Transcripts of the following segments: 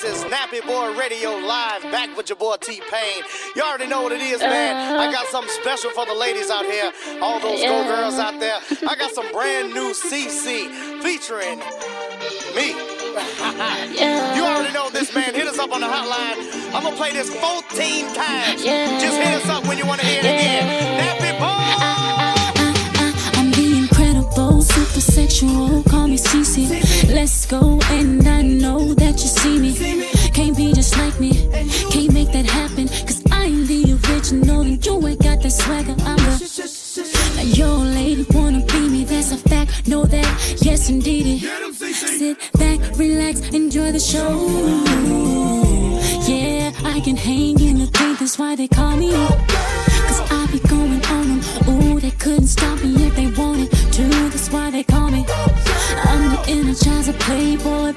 This is Nappy Boy Radio Live, back with your boy T Pain. You already know what it is, man. I got uh-huh. something special for the ladies out here, all those yeah. go girls out there. I got some brand new CC featuring me. yeah. You already know this, man. Hit us up on the hotline. I'm gonna play this 14 times. Yeah. Just hit us up when you wanna hear it again. Nappy Boy. you oh, won't call me Cece. Let's go, and I know that you see me. Can't be just like me, can't make that happen. Cause I am the original, and you ain't got that swagger. I'm a your lady wanna be me, that's a fact. Know that, yes, indeed. Sit back, relax, enjoy the show. Yeah, I can hang in the paint, that's why they call me. Cause I be going on them, ooh, they couldn't stop me. such as a playboy.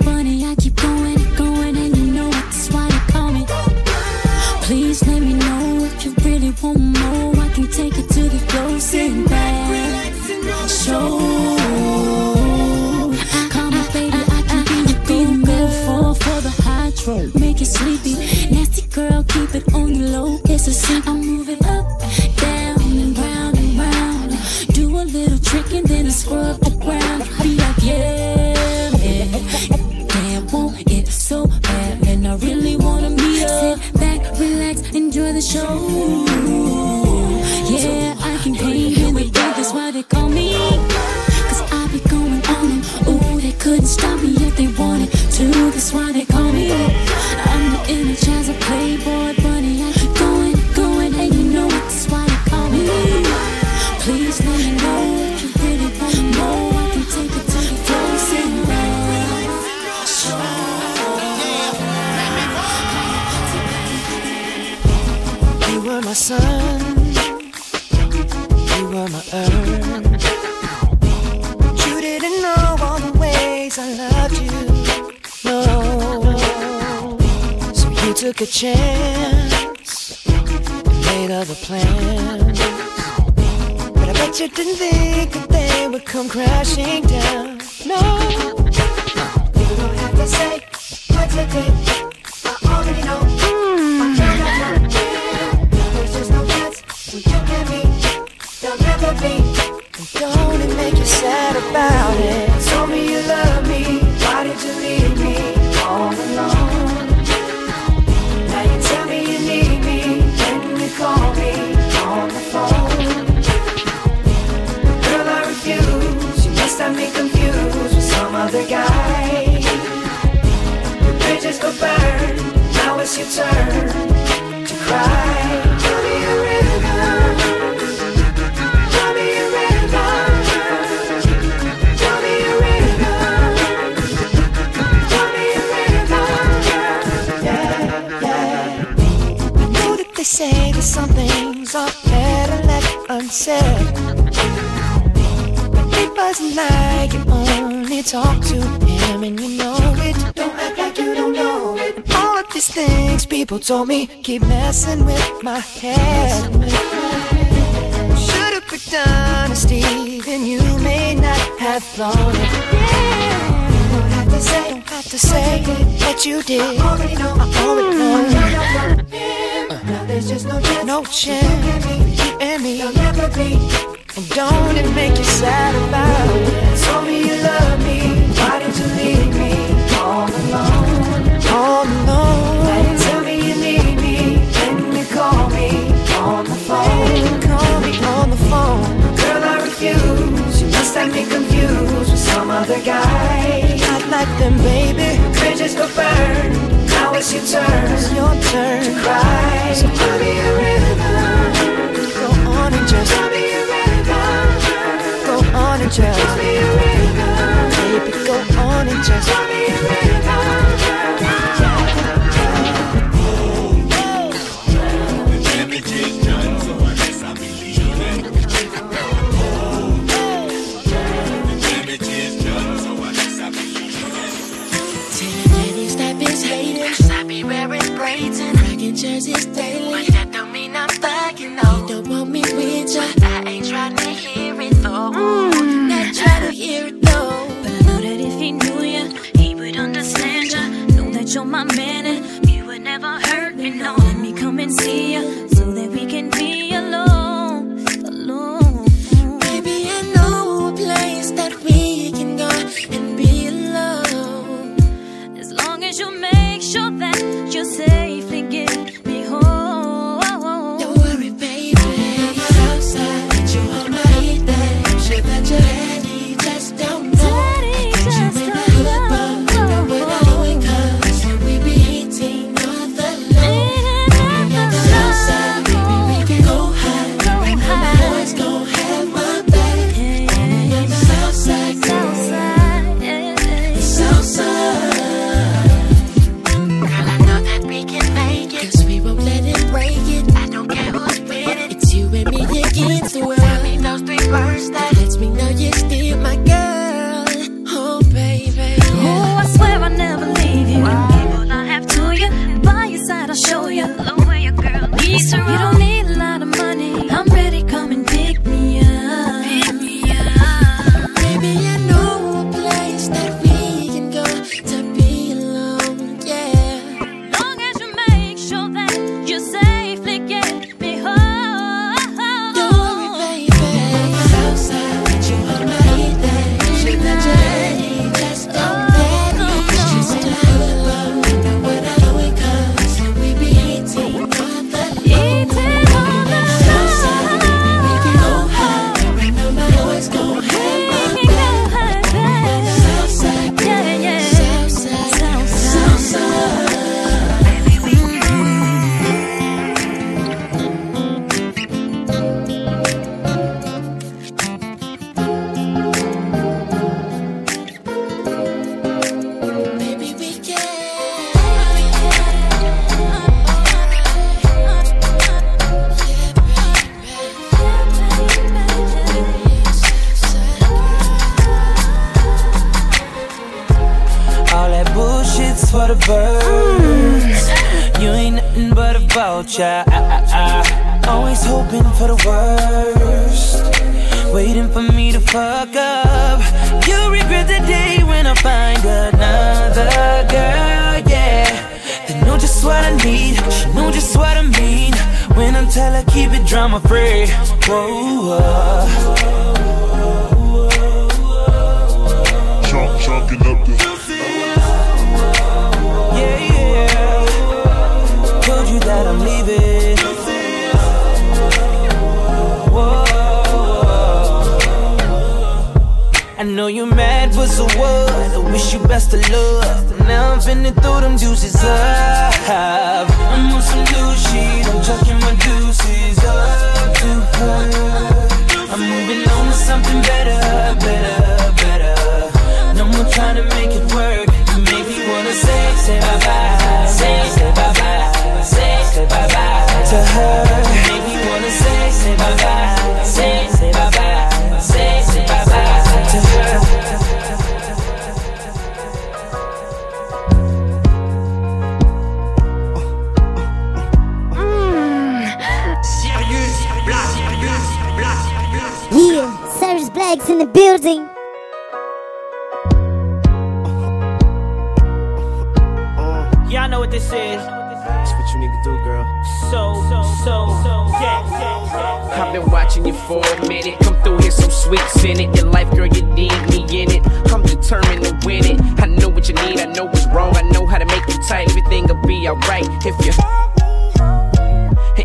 told me keep messing with my head. Sirius Black's in the building. Y'all know what this is That's what you need to do, girl. So, so, so, so, yeah, yeah, yeah. I've been watching you for a minute. Come through here, some sweets in it. Your life, girl, you need me in it. I'm determined to win it. I know what you need, I know what's wrong. I know how to make you tight. Everything'll be alright if you.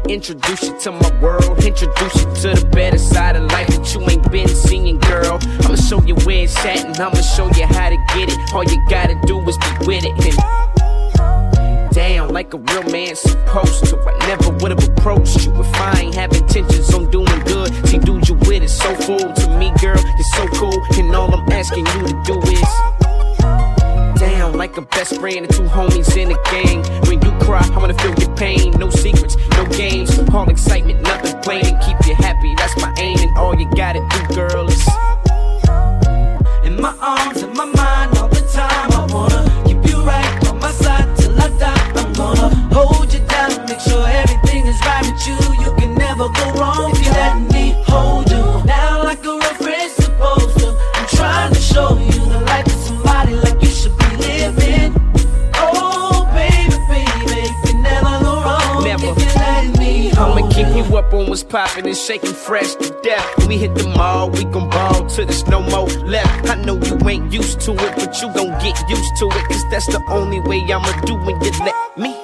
Introduce you to my world, introduce you to the better side of life that you ain't been seeing, girl. I'ma show you where it's at and I'ma show you how to get it. All you gotta do is be with it. And down like a real man supposed to. I never would've approached you if I ain't have intentions on doing good. See, dude, you with it so full to me, girl. You're so cool, and all I'm asking you to do is down like a best friend and two homies in a gang. When you cry, I wanna feel your pain. No secrets, no games, all excitement, nothing plain. Keep you happy, that's my aim. And all you gotta do, girl, is in my arms, in my mind, all the time. I wanna keep you right on my side till I die. I'm gonna hold you down, make sure everything is right with you. You can never go wrong you up on what's poppin' and shaking fresh to death. When we hit the mall, we gon' ball till there's no more left. I know you ain't used to it, but you gon' get used to it. Cause that's the only way I'ma do when you let me.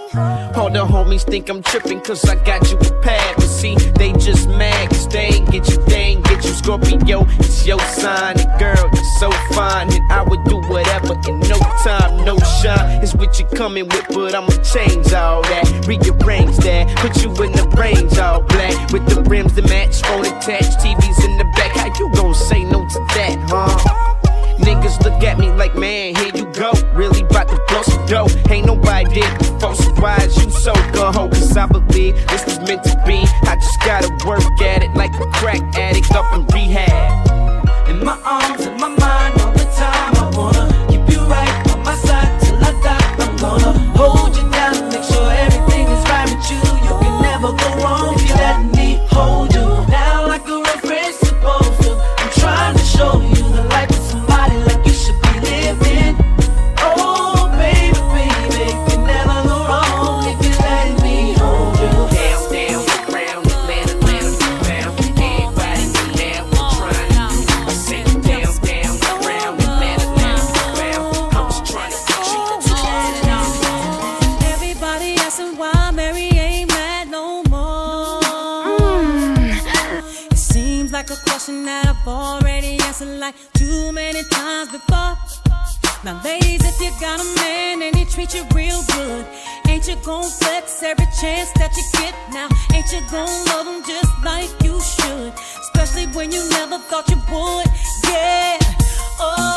All the homies think I'm tripping cause I got you a pad. But see, they just mad cause they ain't get you, they ain't get you Scorpio. It's your sign, and girl, you're so fine. And I would do whatever in no time, no shine. It's what you're coming with, but I'ma change all that. Rearrange that, put you in the range all black. With the rims that match, phone attached, TVs in the back. How you gon' say no to that, huh? Niggas look at me like, man, here you go. Really about to blow some dough. Ain't nobody did before, so why is you so gun ho? Cause I believe this was meant to be. I just gotta work at it like a crack addict up in rehab. In my arms, in my mind, good, ain't you gon' flex every chance that you get? Now, ain't you gon' love him just like you should? Especially when you never thought you would. Yeah. Oh,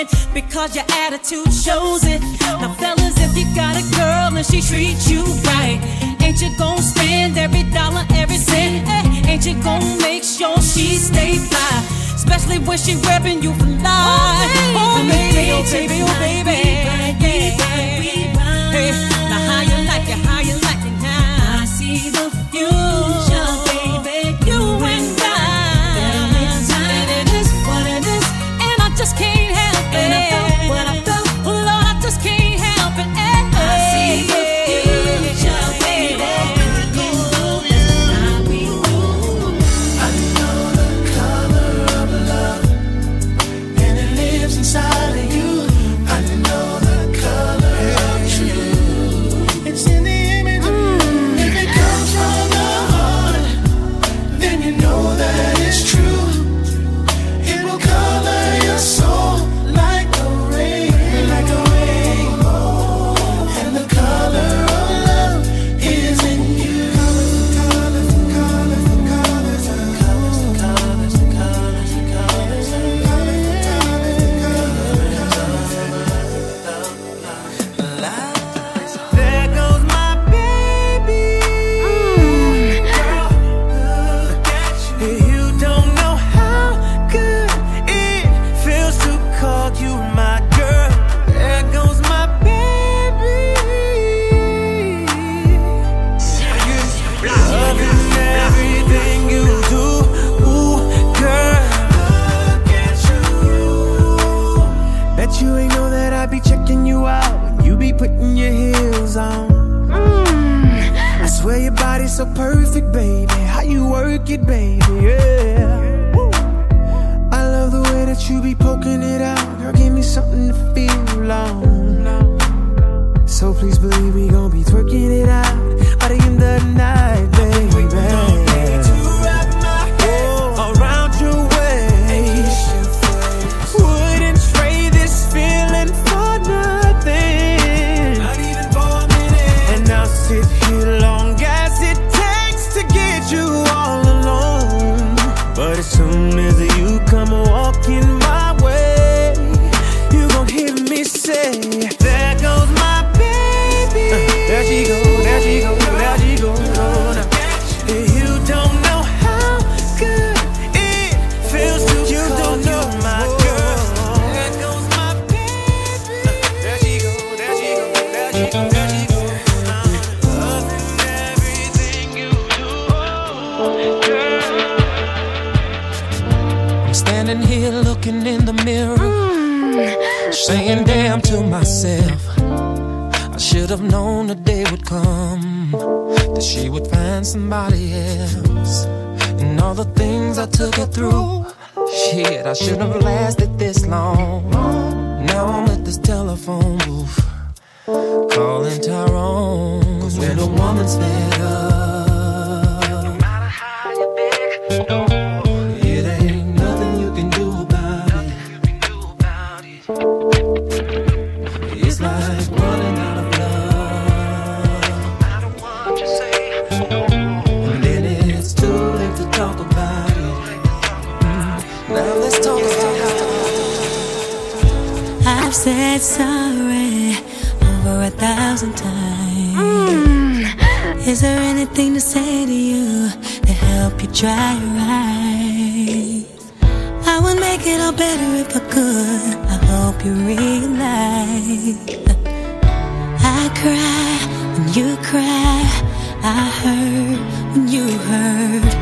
it because your attitude shows it. Now, fellas, if you got a girl and she treats you right, ain't you gonna spend every dollar, every cent? Eh? Ain't you gonna make sure she stay fly? Especially when she repping you for life. Oh, baby, oh, baby, oh, baby. Oh, baby. Oh, baby. Hey. it, baby. Yeah. I love the way that you be she would find somebody else. And all the things I took her through, shit, I shouldn't have lasted this long. Now I'm at this telephone booth, calling Tyrone. Cause when a woman's fed up. said sorry over a thousand times. Mm. Is there anything to say to you to help you try eyes? I would make it all better if I could. I hope you realize. I cry when you cry. I hurt when you hurt.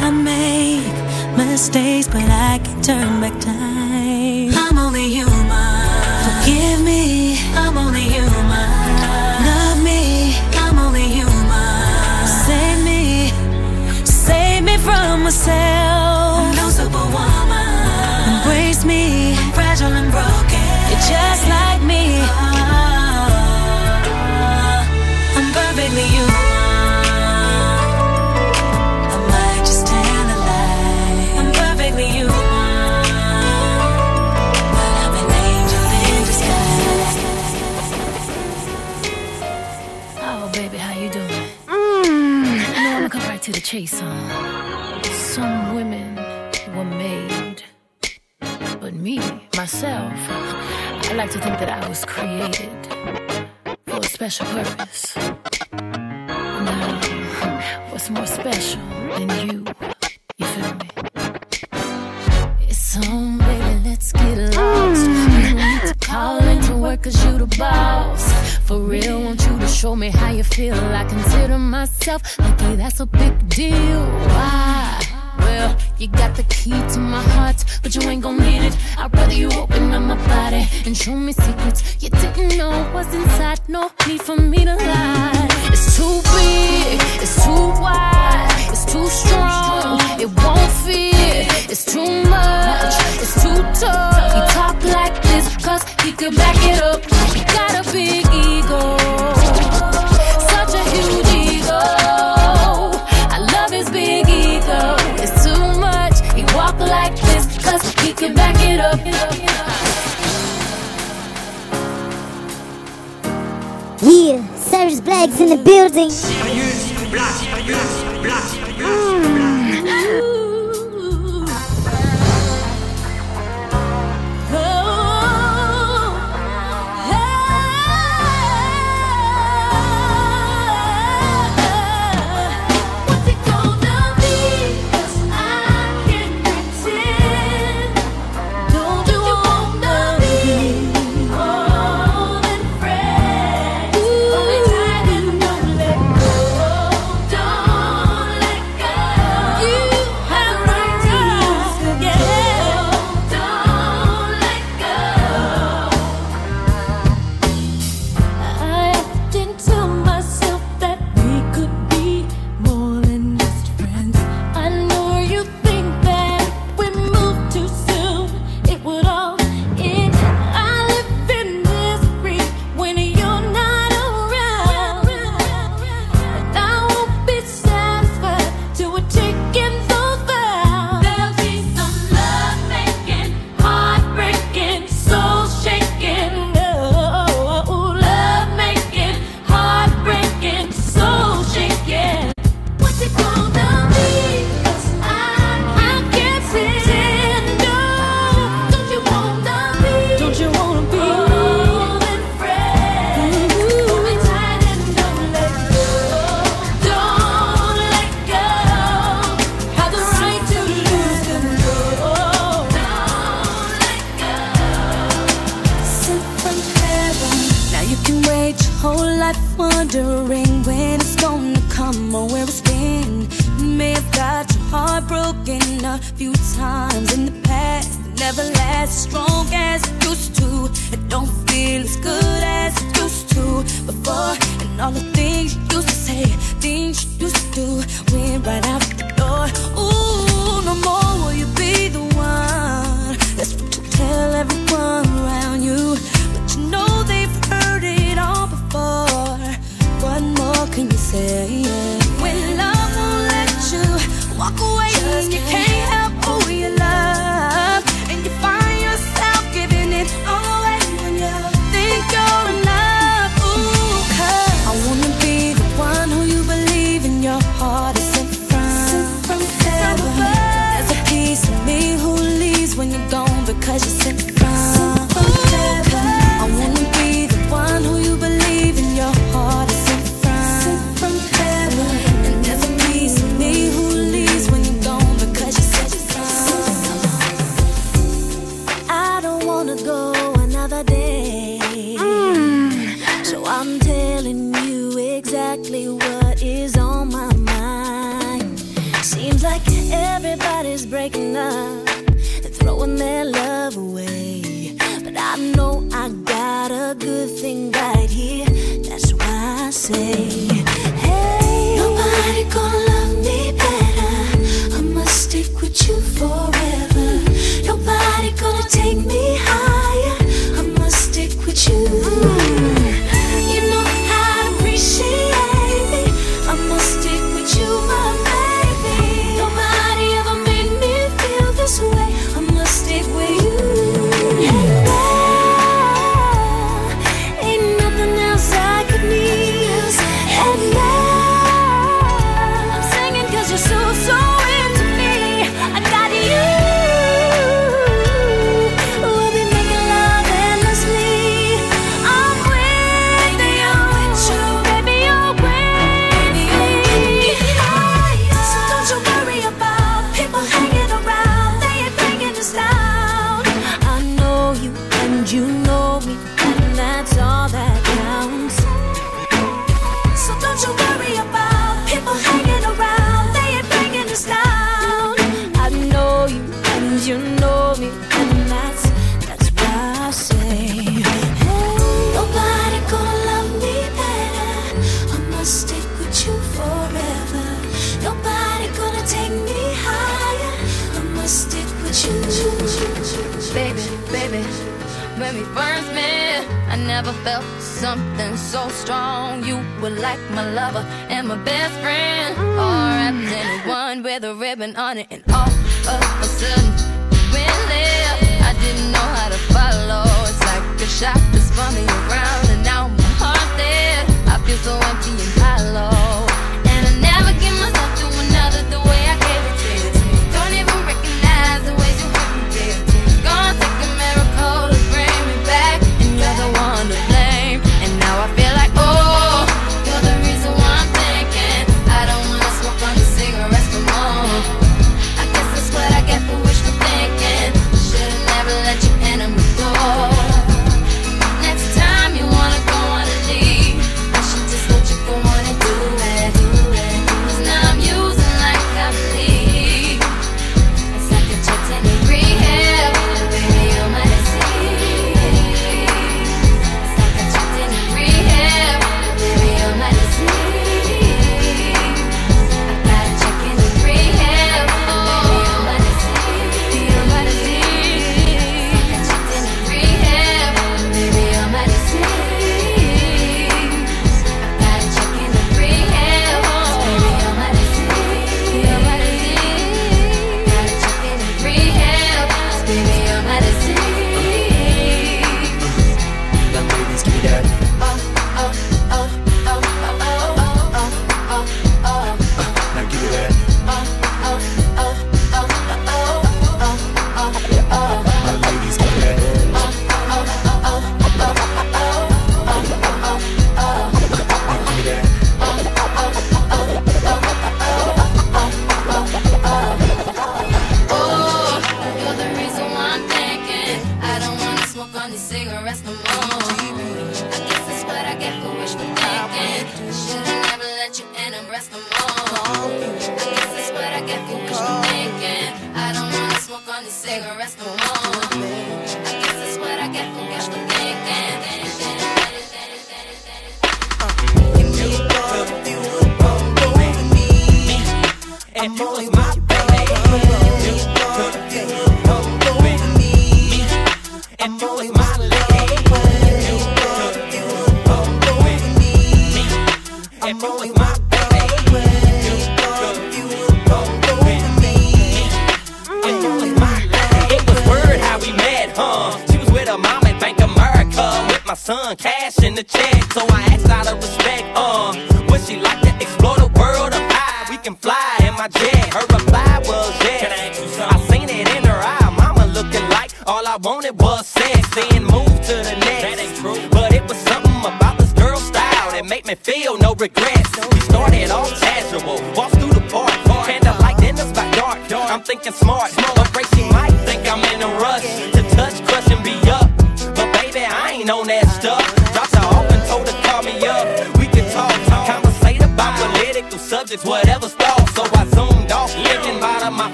I make mistakes, but I can turn back time me, I'm only human. Me, I'm only human. Save me, save me from myself. Some women were made, but me, myself, I like to think that I was created for a special purpose. Now, what's more special than you? Show me how you feel. I consider myself lucky, that's a big deal. Why? Well, you got the key to my heart, but you ain't gon' need it. I'd rather you open up my body and show me secrets you didn't know was inside. No need for me to lie. It's too big, it's too wide, it's too strong, it won't fit. It's too much, it's too tough. He talk like this, cause he could back it up. He got a big ego. back it up. Yeah, Cyrus Black's in the building.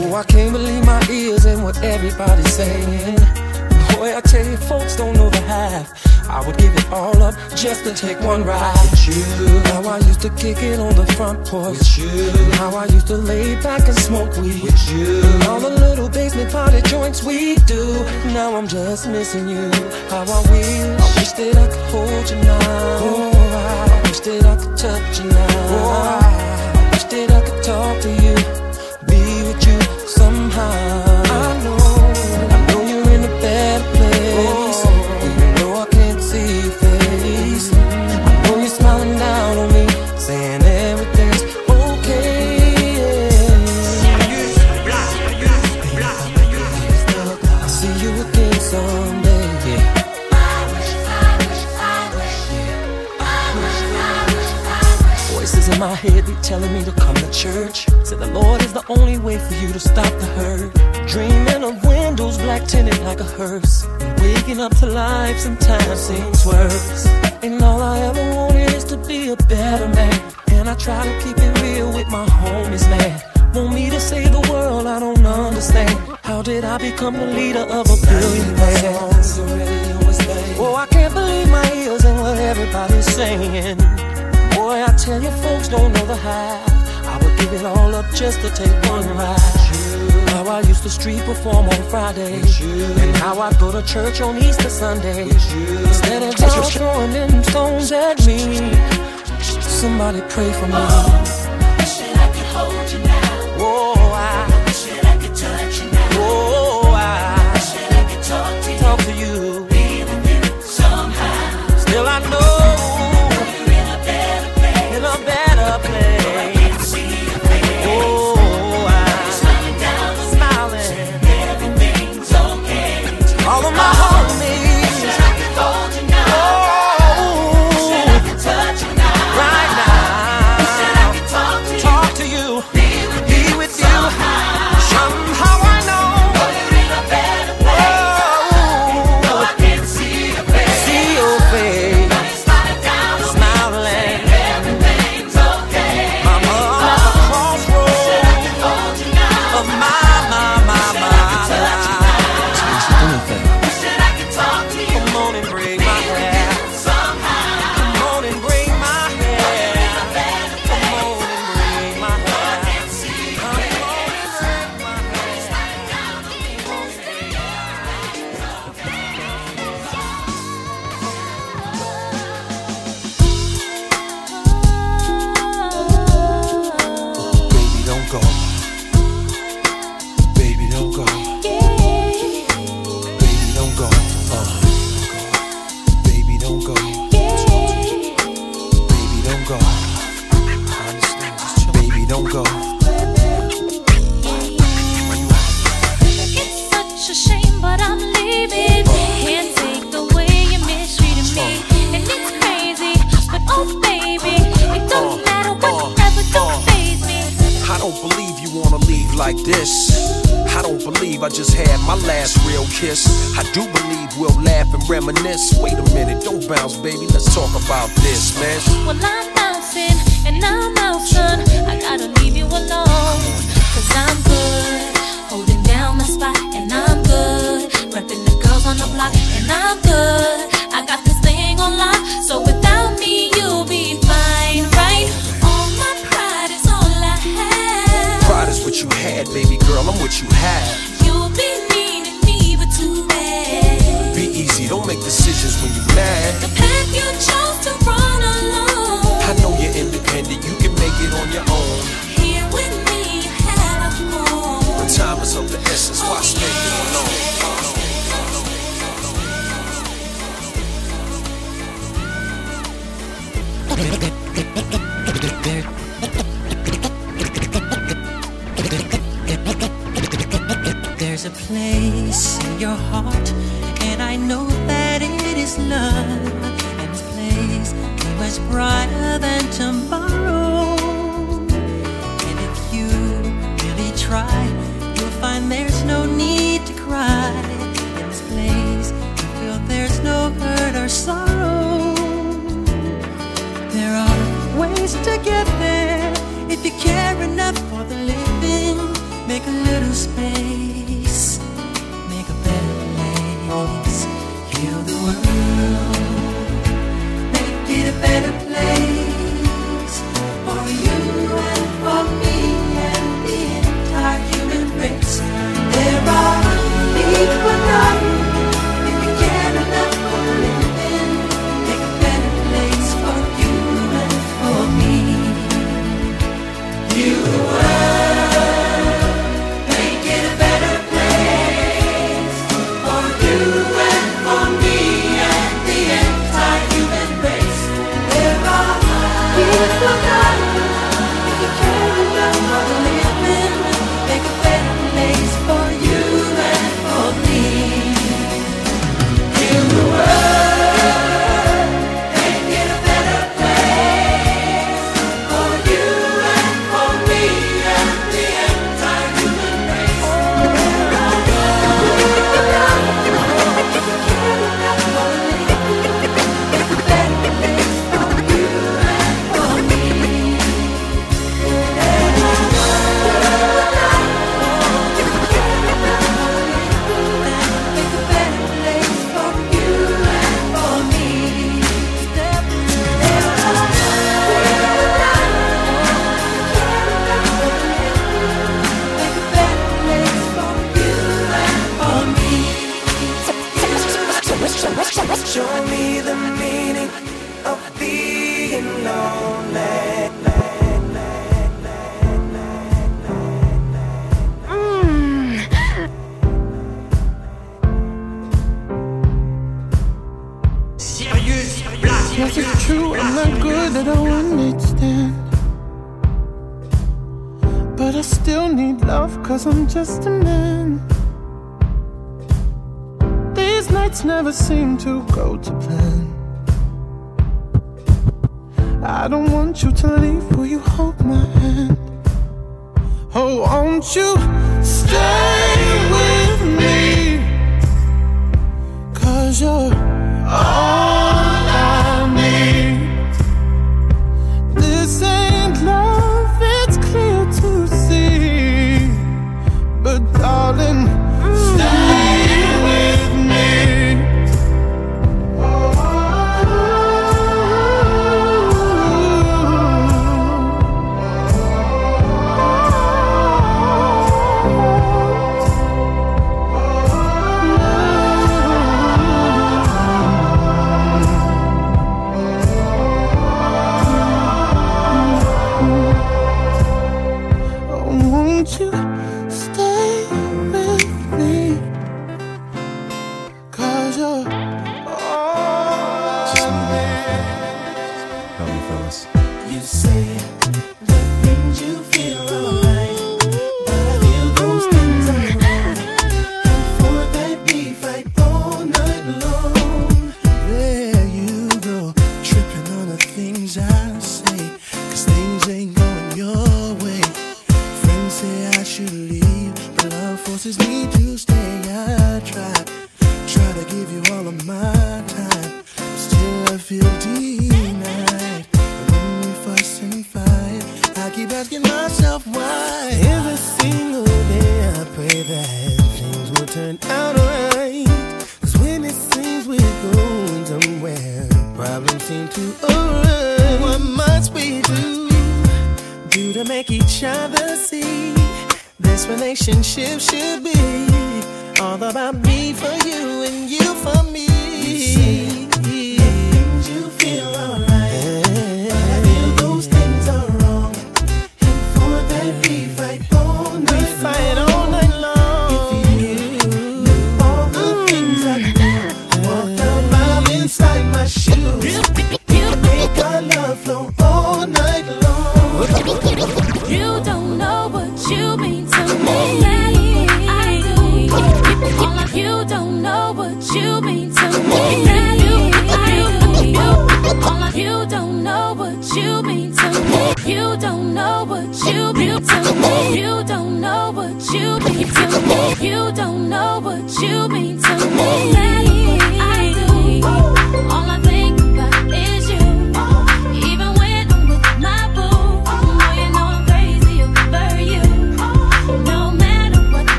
Oh, I can't believe my ears and what everybody's saying. Boy, I tell you, folks don't know the half. I would give it all up just to take one ride with you. How I used to kick it on the front porch with you. How I used to lay back and smoke weed with you. And all the little basement party joints we do. Now I'm just missing you. How I wish, I wish that I could hold you now. Oh, I wish that I could touch you now. Oh,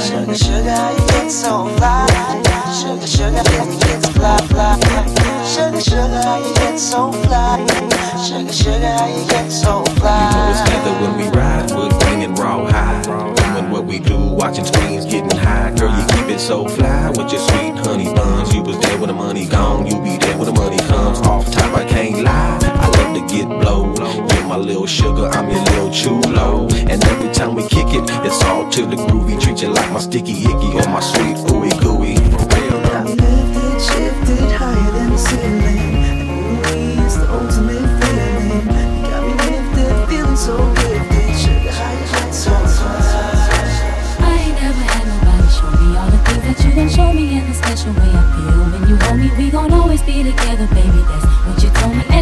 Sugar, sugar, you get so fly. Sugar, sugar, gets, gets fly, fly. Sugar, sugar, you get so fly. Sugar, sugar, you get so fly. It's together when we ride, foot banging raw high. Doing what we do, watching screens getting high. Girl, you keep it so fly with your sweet honey buns. You was there when the money gone, you be there when the money comes. Off top, I can't lie. I love to get blow. You're my little sugar, I'm your little chulo. And every time we kick it, it's all to the groovy. Treat you like my sticky icky or my sweet ooey gooey. For real, Got me lifted, shifted higher than the ceiling. And ooh, it's the ultimate feeling. You got me lifted, feeling so gifted. Sugar, how you so. I ain't never had nobody show me all the things that you gon' show me in the special way I feel when you hold me. We gon' always be together, baby. That's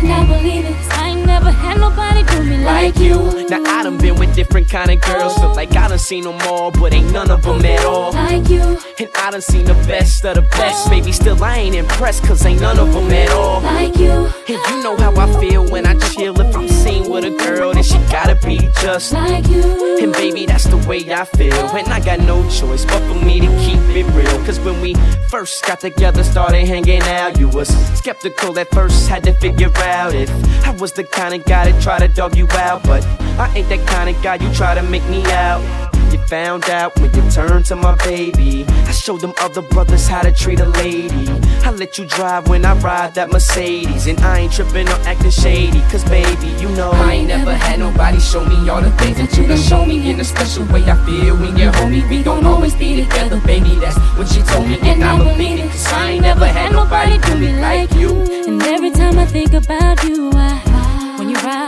and I believe it. 'cause I ain't never had nobody do me like like you. Now I done been with different kind of girls, feel like I done seen them all, but ain't none of them at all. Like you, And I done seen the best of the best, baby. Still I ain't impressed, cause ain't none of them at all. like you. And you know how I feel when I chill. If I'm with a girl, then she gotta be just like you. And baby, that's the way I feel. And I got no choice but for me to keep it real. Cause when we first got together, started hanging out, you was skeptical at first, had to figure out if I was the kind of guy to try to dog you out. But I ain't that kind of guy you try to make me out. You found out when you turned to my baby. I showed them other brothers how to treat a lady. I let you drive when I ride that Mercedes. And I ain't tripping or acting shady. Cause baby, you know I ain't never had nobody show me all the things that you done show me in a special way. I feel when you're homie. We gon' always be together, baby. That's what she told me. And I believe it. Cause I ain't never had nobody do me like you. And every time I think about you, I, when you ride, when you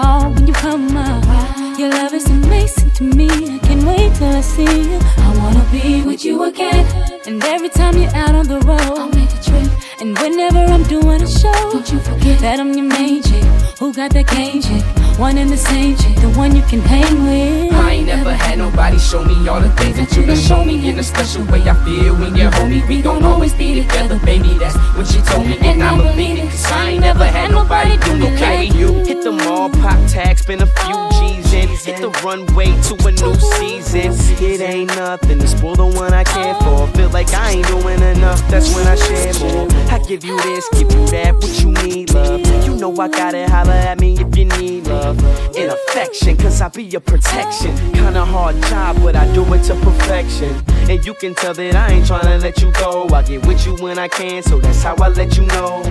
call, when you come up, your love is amazing to me. I can't wait till I see you. I wanna be with you again. And every time you're out on the road, I'll make a trip. And whenever I'm doing a show, don't you forget that I'm your main chick. Who got that cane chick? One and the same chick, the one you can hang with. I ain't never had nobody show me all the things that you done show me in a special way. I feel when you're homie. We don't always be together, baby. That's what you told me, and, I'ma believe it. Cause I ain't never had nobody do me like you. Hit the mall, pop tags, spend a few G's in. Hit the runway to a new season. It ain't nothing to spoil the one I care for. Feel like I ain't doing enough, that's when I share more. I give you this, give you that, what you need, love. You know I gotta holler at me if you need love. In affection, cause I be your protection. Kinda hard job, but I do it to perfection. And you can tell that I ain't tryna let you go. I get with you when I can, so that's how I let you know.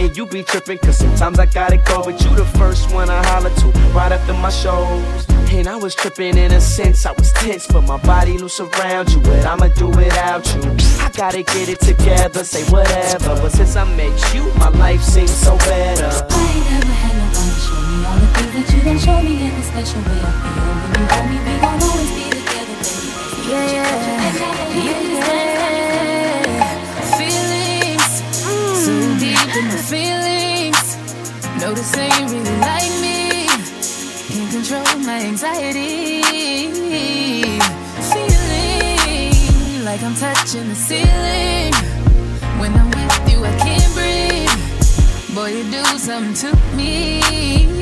And you be trippin', cause sometimes I gotta go. But you the first one I holler to, right after my shows. And I was tripping in a sense, I was tense, but my body loose around you. But I'ma do without you. I gotta get it together, say whatever. But since I met you, my life seems so better. I ain't never had nobody show me all the things that you done show me in a special way I feel. When you hold me, we gon' always be together, baby. Yeah, yeah, yeah. Feelings, mm. so deep in my feelings. Notice that you really like me. Can't control my anxiety. Feeling like I'm touching the ceiling. Boy, you do something to me.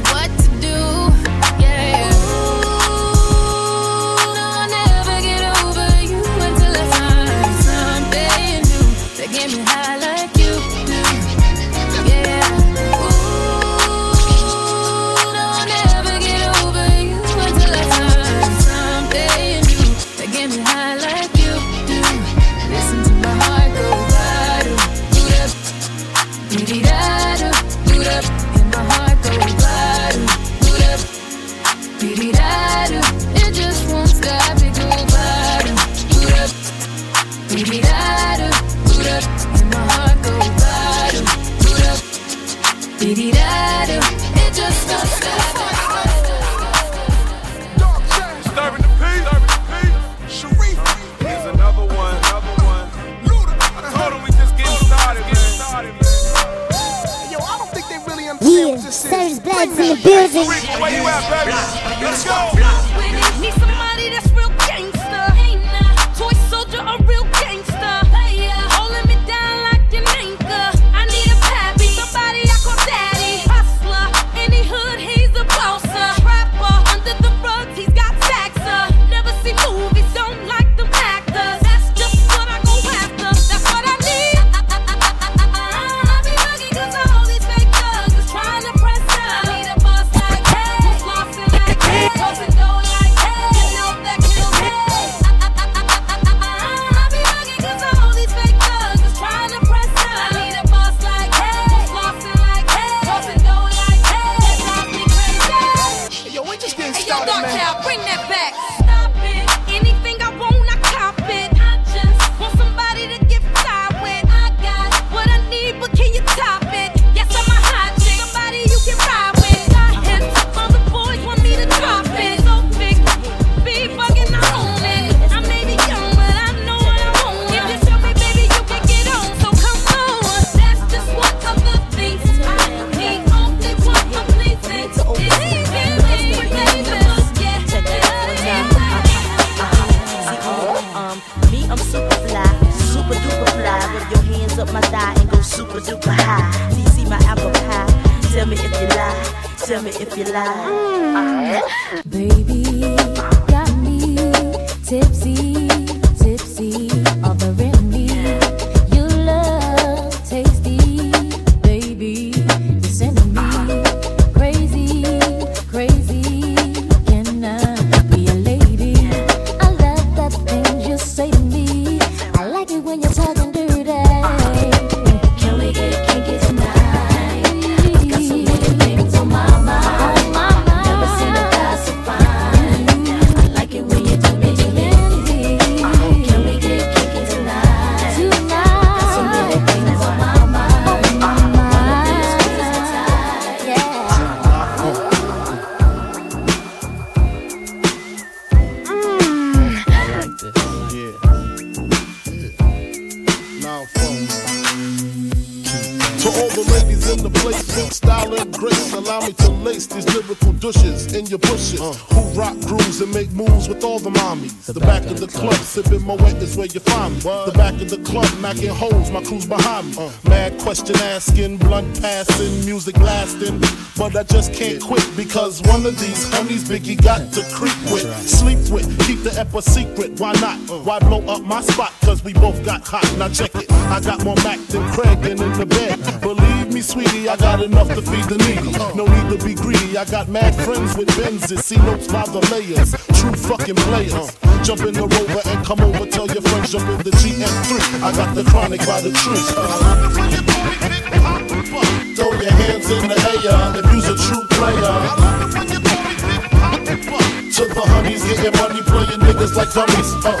Bloods, Bloods in the building. Let's go. Question asking, blunt passing, music lasting. I just can't quit because one of these honeys Biggie got to creep with, sleep with, keep the ep secret. Why not? Why blow up my spot? Cause we both got hot. Now check it. I got more Mac than Craig and in the bed. Believe me, sweetie, I got enough to feed the needy. No need to be greedy. I got mad friends with Benzes. See notes by the layers. True fucking players. Jump in the rover and come over. Tell your friends jump in the GS3. I got the chronic by the tree. Throw your hands in the air if you's a true player. To the honeys, getting money, playing niggas like dummies. Uh.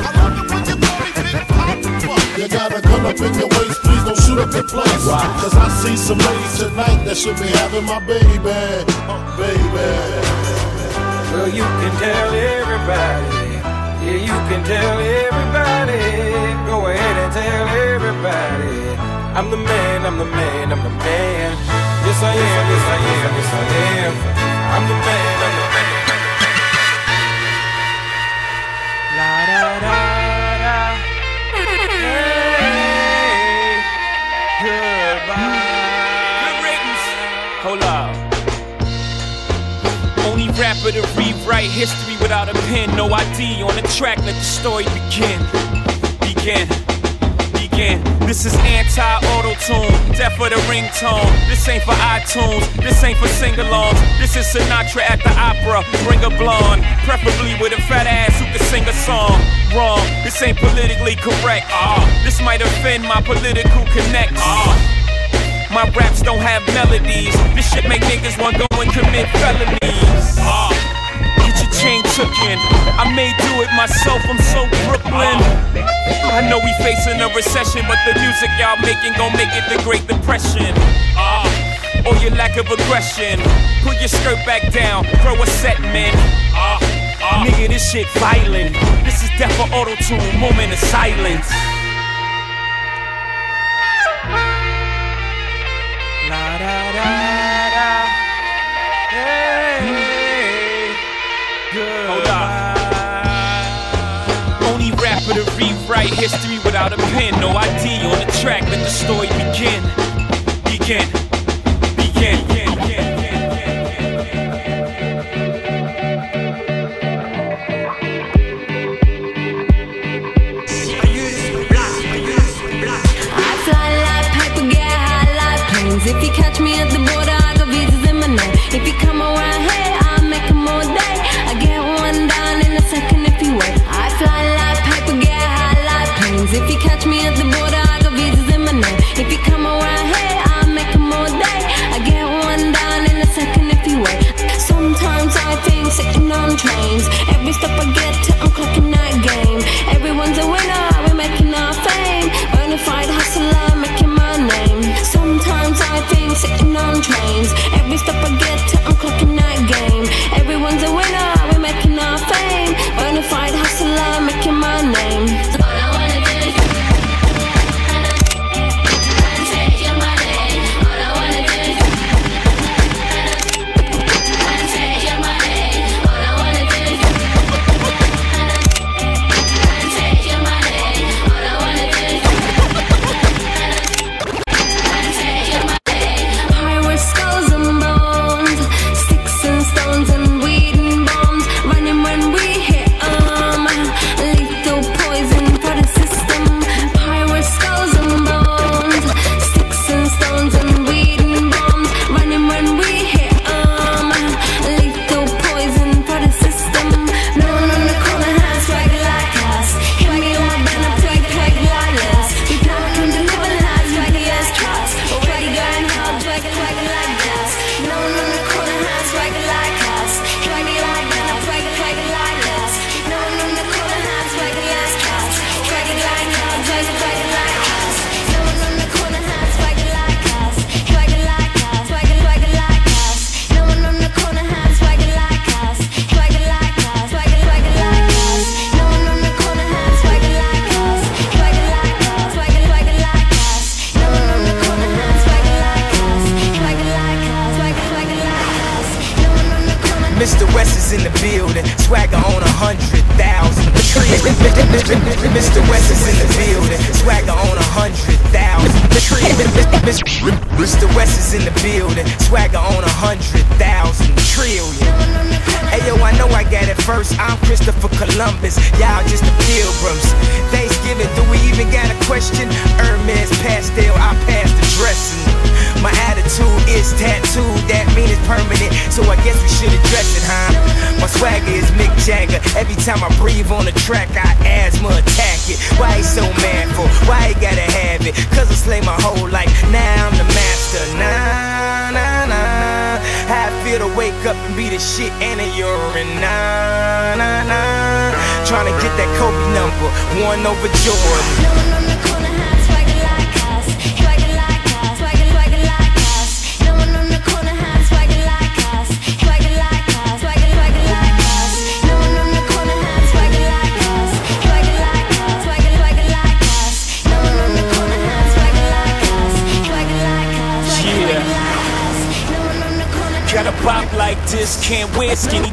You got a gun up in your waist, please don't shoot up the place. Cause I see some ladies tonight that should be having my baby, uh, baby. Well, you can tell everybody. Yeah, you can tell everybody. Go ahead and tell everybody. I'm the man, I'm the man, I'm the man. Yes, I am, yes, I am, yes, I am. I'm the man, I'm the man. La da da da. Hey, goodbye. Good riddance. Hold up. Only rapper to rewrite history without a pen. No ID on the track, let the story begin. Begin. Begin. This is anti-auto tune, death for the ringtone. This ain't for iTunes, this ain't for sing-alongs. This is Sinatra at the opera. Bring a blonde, preferably with a fat ass who can sing a song. Wrong, this ain't politically correct. Ah, this might offend my political connects. Ah. My raps don't have melodies. This shit make niggas want go and commit felonies. Your chain took in. I may do it myself, I'm so Brooklyn. I know we facing a recession, but the music y'all making gon' make it the Great Depression. Ah, or your lack of aggression. Put your skirt back down, throw a set, man. Ah, ah. Nigga, this shit violent. This is death for auto tune, moment of silence. To rewrite history without a pen. No ID on the track. Let the story. Begin. Begin.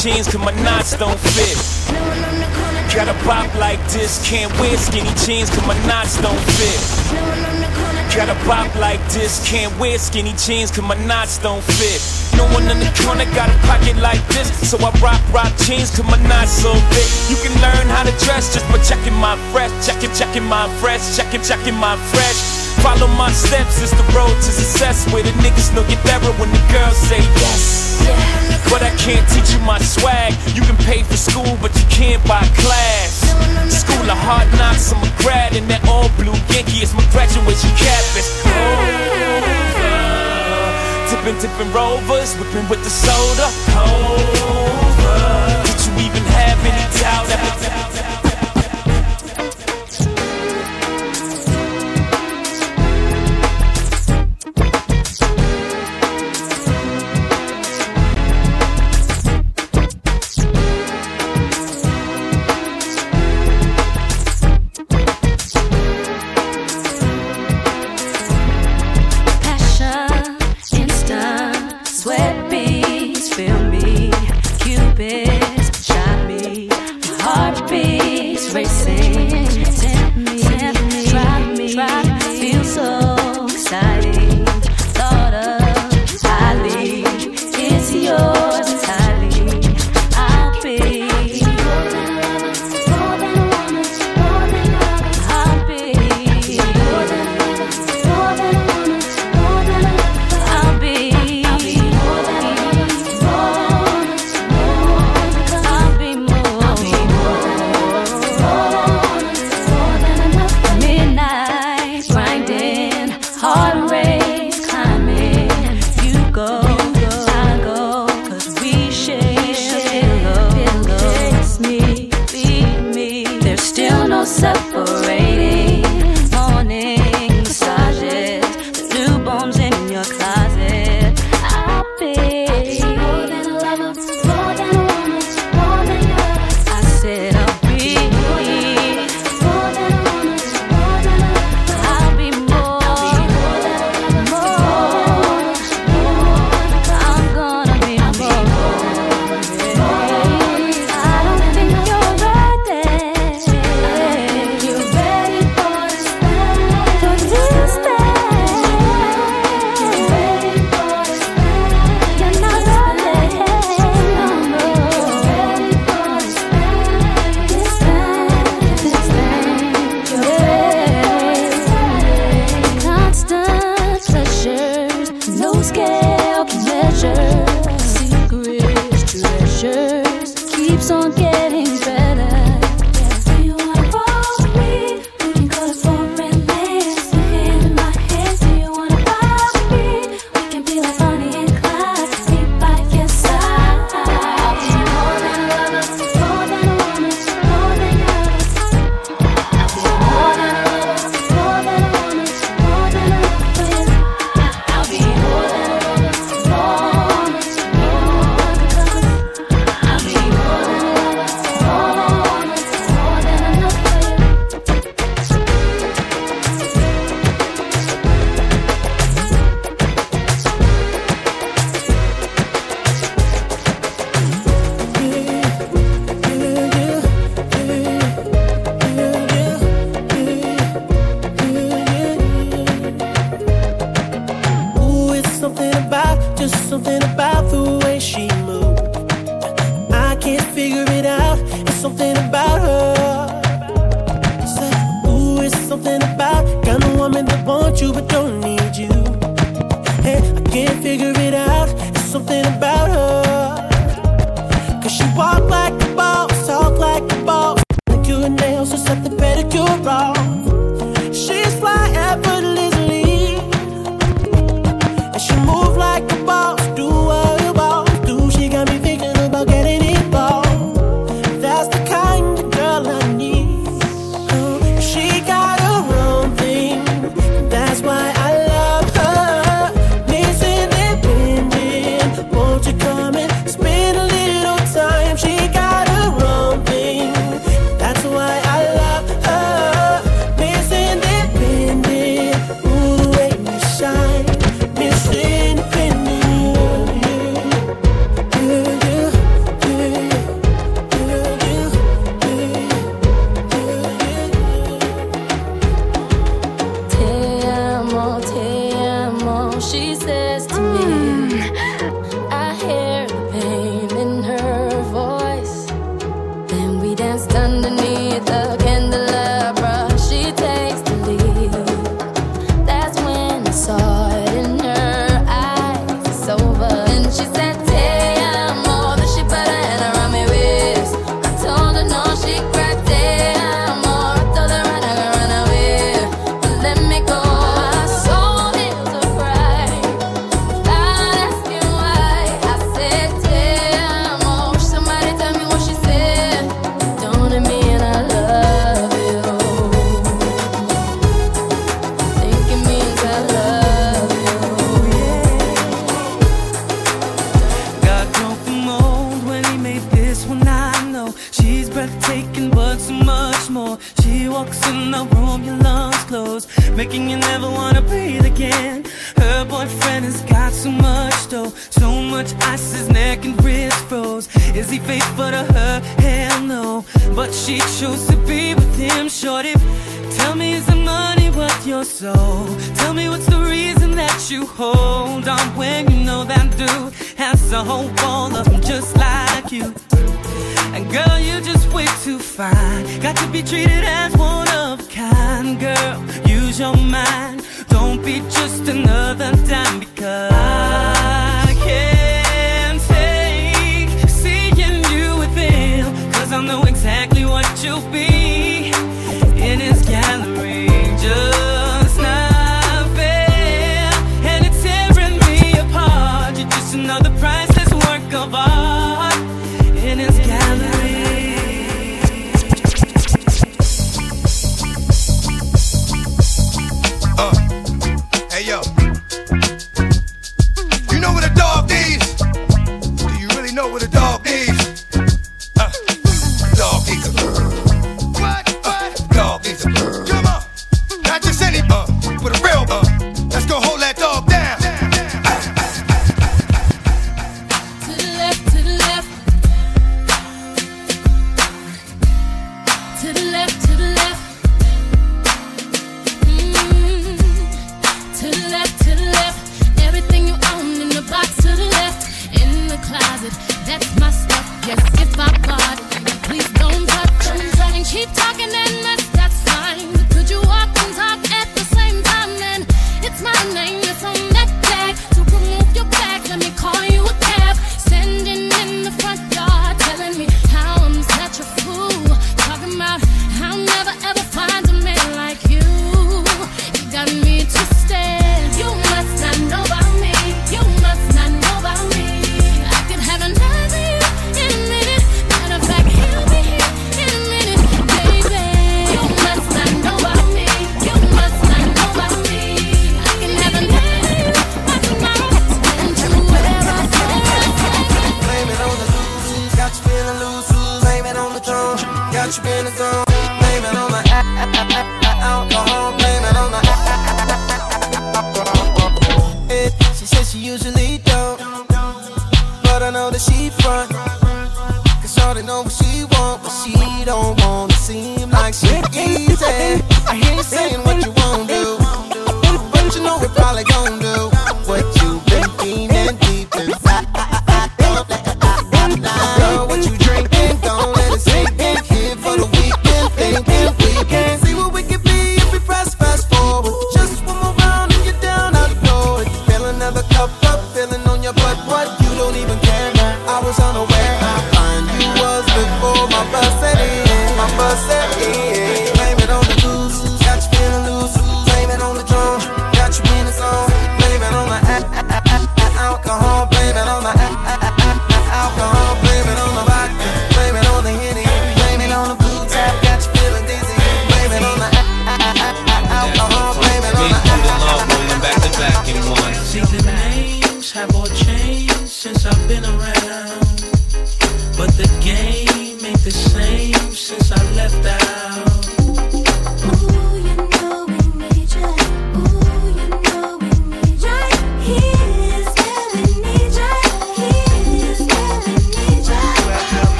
Jeans cause my knots don't fit. Gotta pop like this, can't wear skinny jeans cause my knots don't fit. Gotta pop like this, can't wear skinny jeans cause my knots don't fit. No one in the corner got a pocket like this, so I rock rock jeans cause my knots so big. You can learn how to dress just by checking my fresh, checking, checking my fresh, checking, checking my fresh. Follow my steps, it's the road to success where the niggas know get better when the girls say yes. But I can't teach you my swag. You can pay for school, but you can't buy class. School of hard knocks, I'm a grad in that all blue Yankee. It's my graduation cap. It's Over. Tipping, tipping rovers, whipping with the soda. Over. Did you even have any doubt?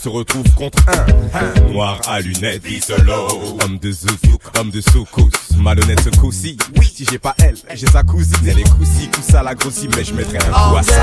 se retrouve contre un, noir à lunettes, solo, homme de zouzouk, homme de soukous, malhonnête ce. Oui, si j'ai pas elle, j'ai sa cousine, elle est coussi, coussa la grossie, mais je mettrai un coup à ça.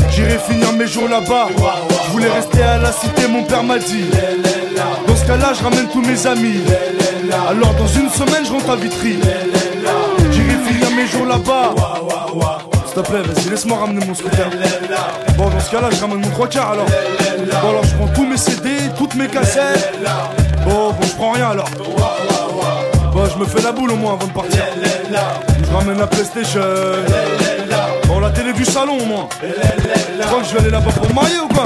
J'irai finir mes jours là-bas. Je voulais rester à la cité, mon père m'a dit. Dans ce cas-là, je ramène tous mes amis. Alors dans une semaine, je rentre à Vitry. J'irai finir mes jours là-bas. S'il te plaît, vas-y, laisse-moi ramener mon scooter. Bon, dans ce cas-là, je ramène mon trois quarts alors. Bon, alors je prends tous mes CD, toutes mes cassettes. Bon, bon, je prends rien alors. Bon, je me fais la boule au moins avant de partir. Je ramène la PlayStation. Bon, la télé du salon moins. Tu crois que je vais aller là-bas pour marier ou quoi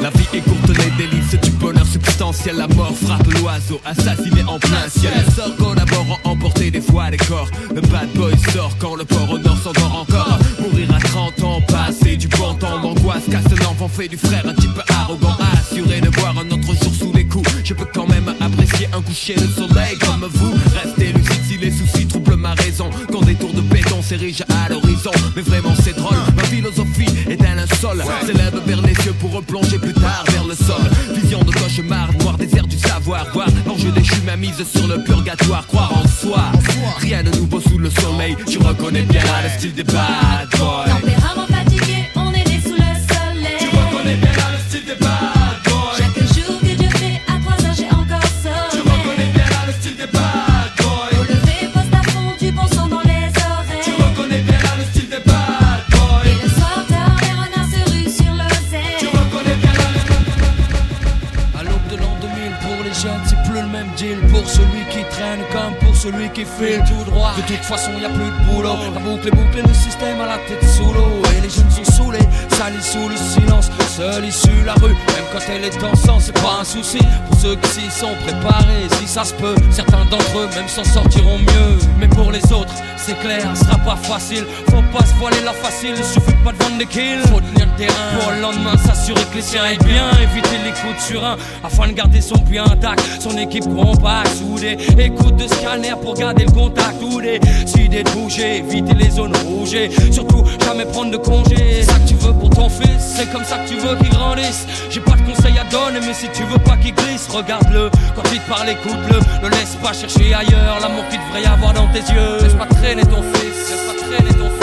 La vie est courte, les délices du bonheur substantiel. La mort frappe l'oiseau, assassiné en sont préparés, si ça se peut, certains d'entre eux même s'en sortiront mieux. Mais pour les autres, c'est clair, ce sera pas facile. Pas se voiler la facile, il suffit pas de vendre des kills. Faut tenir le terrain pour le lendemain s'assurer que les siens aillent bien. Éviter les coups de surin afin de garder son puits intact. Son équipe compacte, soudée. Écoute de scanner pour garder le contact. Ou décider de bouger, éviter les zones rouges. Surtout, jamais prendre de congé. C'est ça que tu veux pour ton fils, c'est comme ça que tu veux qu'il grandisse. J'ai pas de conseils à donner, mais si tu veux pas qu'il glisse, regarde-le. Quand il te parle, écoute-le. Ne laisse pas chercher ailleurs l'amour qu'il devrait y avoir dans tes yeux. Laisse pas traîner ton fils, laisse pas traîner ton fils.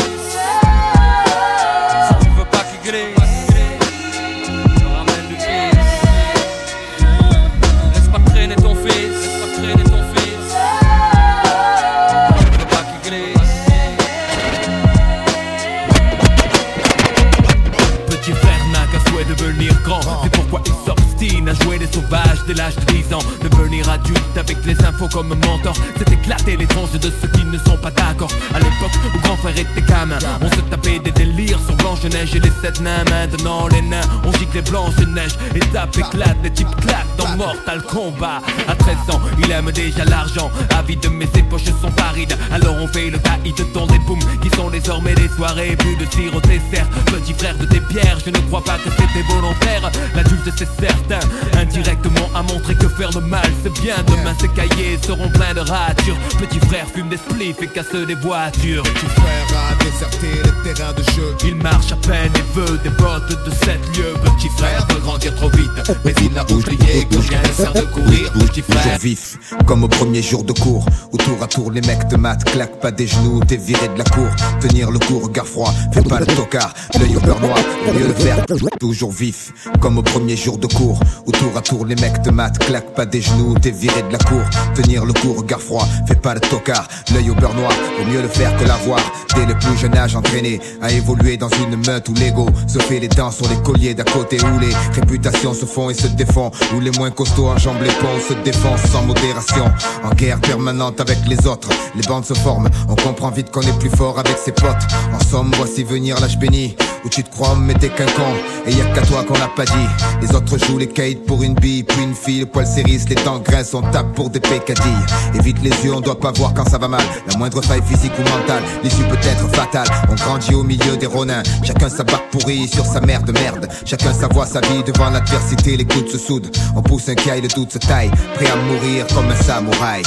Dès l'âge de 10 ans. Devenir adulte avec les infos comme mentor. C'est éclater les tranches de ceux qui ne sont pas d'accord. À l'époque où grand frère était gamin On se tapait des délires sur Blanche-Neige et les sept nains Maintenant les nains on gicle les Blanche-Neige Et tape éclate, les types claquent dans Mortal Kombat. À 13 ans il aime déjà l'argent. Avide mais ses poches sont parides. Alors on fait le caïd dans des booms Qui sont désormais des soirées Plus de au dessert. Petit frère de tes pierres Je ne crois pas que c'était volontaire. L'adulte c'est certain Indirectement à montrer que faire le mal c'est bien, demain ces cahiers seront pleins de ratures. Petit frère fume des spliffs et casse des voitures. Petit frère a déserté le terrain de jeu. Il marche à peine et veut des bottes de 7 lieux. Petit frère veut grandir trop vite, mais il a oublié que rien ne sert de courir. Petit frère. Toujours vif, comme au premier jour de cours. Où tour à tour les mecs te matent, claquent pas des genoux, t'es viré de la cour. Tenir le coup, regard froid, fais pas le tocard. L'œil au beurre noir, mieux le faire. Toujours vif, comme au premier jour de cours. Où tour à tour les mecs te claquent pas des genoux, t'es viré de la cour. Tenir le coup, regard froid, fais pas le tocard. L'œil au beurre noir, au mieux le faire que l'avoir. Dès le plus jeune âge entraîné à évoluer dans une meute où l'ego se fait les dents sur les colliers d'à côté où les réputations se font et se défont. Où les moins costauds enjambent les ponts, se défendent sans modération. En guerre permanente avec les autres, les bandes se forment. On comprend vite qu'on est plus fort avec ses potes. En somme, voici venir l'âge béni. Où tu te crois, mais t'es qu'un con. Et y a qu'à toi qu'on l'a pas dit. Les autres jouent les kites pour une bille, puis une fille. Le poil s'érisse, les dents grincent, on tape pour des pécadilles. Évite les yeux, on doit pas voir quand ça va mal. La moindre faille physique ou mentale, l'issue peut être fatale. On grandit au milieu des ronins. Chacun sa barque pourrie sur sa mère de merde. Chacun sa voix, sa vie devant l'adversité. Les coudes se soudent. On pousse un caille, le doute se taille. Prêt à mourir comme un samouraï.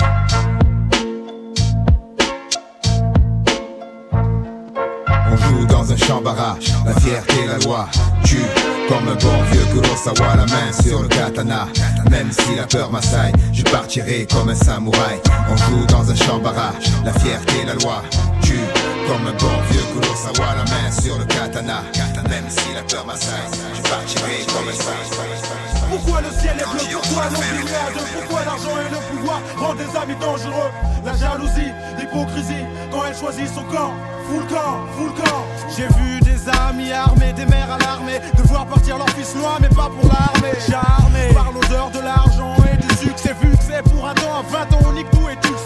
On joue dans un champ barrage, la fierté, la loi tue comme un bon vieux Kurosawa, la main sur le katana. Même si la peur m'assaille, je partirai comme un samouraï. On joue dans un champ barrage, la fierté, la loi tue comme un bon vieux Kurosawa, la main sur le katana. Même si la peur m'assaille, je partirai comme un samouraï. Pourquoi le ciel est bleu Pourquoi l'envie est deux Pourquoi l'argent et le pouvoir rendent des amis dangereux? La jalousie, l'hypocrisie, quand elle choisit son camp. Full camp, full camp. J'ai vu des amis armés, des mères alarmées Devoir partir leur fils loin mais pas pour l'armée. Charmé par l'odeur de l'argent et du succès Vu que c'est pour un temps, à 20 ans on nique tout et tu le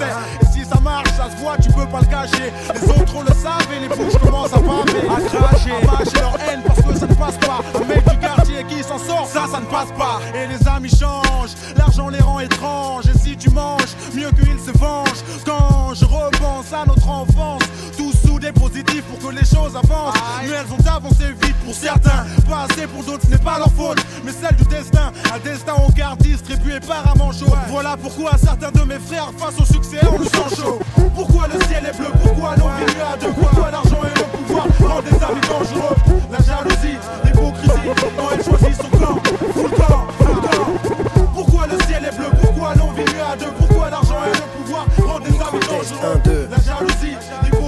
si ça marche, ça se voit, tu peux pas le cacher. Les autres le savent et les bouches commencent à paver À cracher, à leur haine parce que ça ne passe pas. Un mec du quartier qui s'en sort, ça, ça ne passe pas. Et les amis changent, l'argent les rend étranges. Et si tu manges, mieux qu'ils se vengent. Quand je repense à notre enfance Tous soudés positifs pour que les choses avancent. Mais elles ont avancé vite pour certains. Pas assez pour d'autres, ce n'est pas leur faute. Mais celle du destin Un destin au quart distribué par un manchot. Voilà pourquoi certains de mes frères face au succès on le sent chaud. Pourquoi le ciel est bleu, pourquoi nos vies à deux Pourquoi l'argent et le pouvoir rendent des amis dangereux La jalousie, l'hypocrisie Quand elle choisit son camp, camp, full camp Pourquoi le ciel est bleu, pourquoi l'on vit mieux à deux Pourquoi l'argent et le pouvoir rendent des amis dangereux La jalousie, l'hypocrisie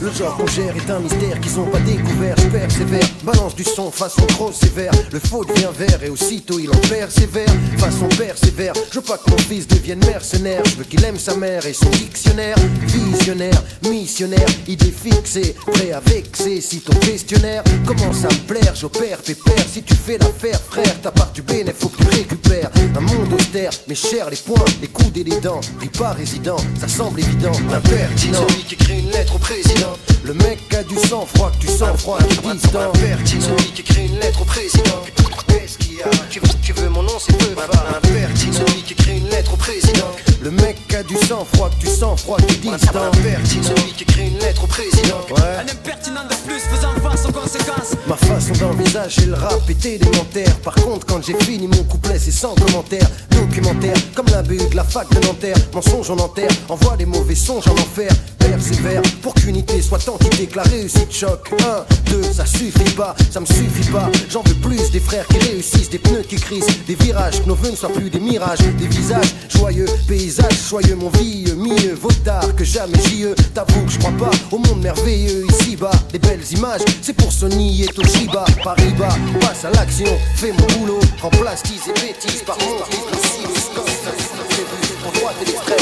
Le genre qu'on gère est un mystère qu'ils ont pas découvert. Je persévère, balance du son façon trop sévère. Le faux devient vert et aussitôt il en persévère. Façon persévère, je veux pas que mon fils devienne mercenaire. Je veux qu'il aime sa mère et son dictionnaire. Visionnaire, missionnaire, idée fixée, prêt à vexer. Si ton questionnaire commence à me plaire, j'opère pépère. Si tu fais l'affaire, frère, ta part du bénéfice, faut que tu récupères. Un monde austère, mais cher les poings, les coudes et les dents. Pris pas résident, ça semble évident, impertinent. Celui qui écrit une lettre au président. Le mec a du sang froid, que tu sens froid, tu distant. Celui qui écrit une lettre au président. Qu'est-ce qu'il y a tu veux, tu veux mon nom, c'est peu. Celui qui écrit une lettre au président. Le mec a du sang froid, que tu sens froid, tu distant. Celui qui écrit une lettre au président. Ouais. Un impertinent de plus faisant face aux conséquences. Ma façon d'envisager le rap est élémentaire. Par contre, quand j'ai fini mon couplet, c'est sans commentaire. Documentaire, comme la BU de la fac de Nanterre. Mensonge en enterre, envoie des mauvais songes en enfer. Persévère pour qu'unité soit entité, que la réussite choque. Un, deux, ça suffit pas, ça me suffit pas. J'en veux plus des frères qui réussissent, des pneus qui crissent, des virages, que nos vœux ne soient plus des mirages, des visages joyeux, paysages joyeux, mon vieux, mieux vaut tard que jamais j'y T'avoue que je crois pas au monde merveilleux ici-bas. Des belles images, c'est pour Sony et Toshiba. Paris-Bas, passe à l'action, fais mon boulot, remplace tease et bêtises par l'extrême.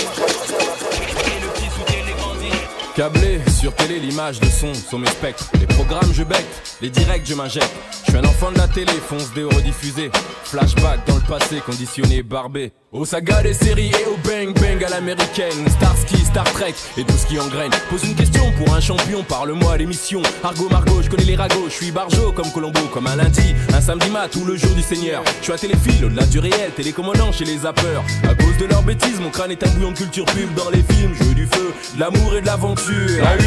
Câblé sur télé, l'image, le son sont mes spectres. Les programmes, je bec, les directs, je m'injecte. Je suis un enfant de la télé, fonce des rediffusés. Flashback dans le passé, conditionné, barbé. Aux sagas des séries et au bang bang à l'américaine. Starsky, Star Trek et tout ce qui engraine. Pose une question pour un champion, parle-moi l'émission. Argo Margot, je connais les ragots, je suis barjo comme Colombo, comme un lundi, un samedi mat ou le jour du Seigneur. Je suis à téléphile, au-delà du réel, télécommandant chez les zappeurs. À cause de leurs bêtises, mon crâne est un bouillon de culture pub dans les films. Jeu du feu, de l'amour et de l'aventure.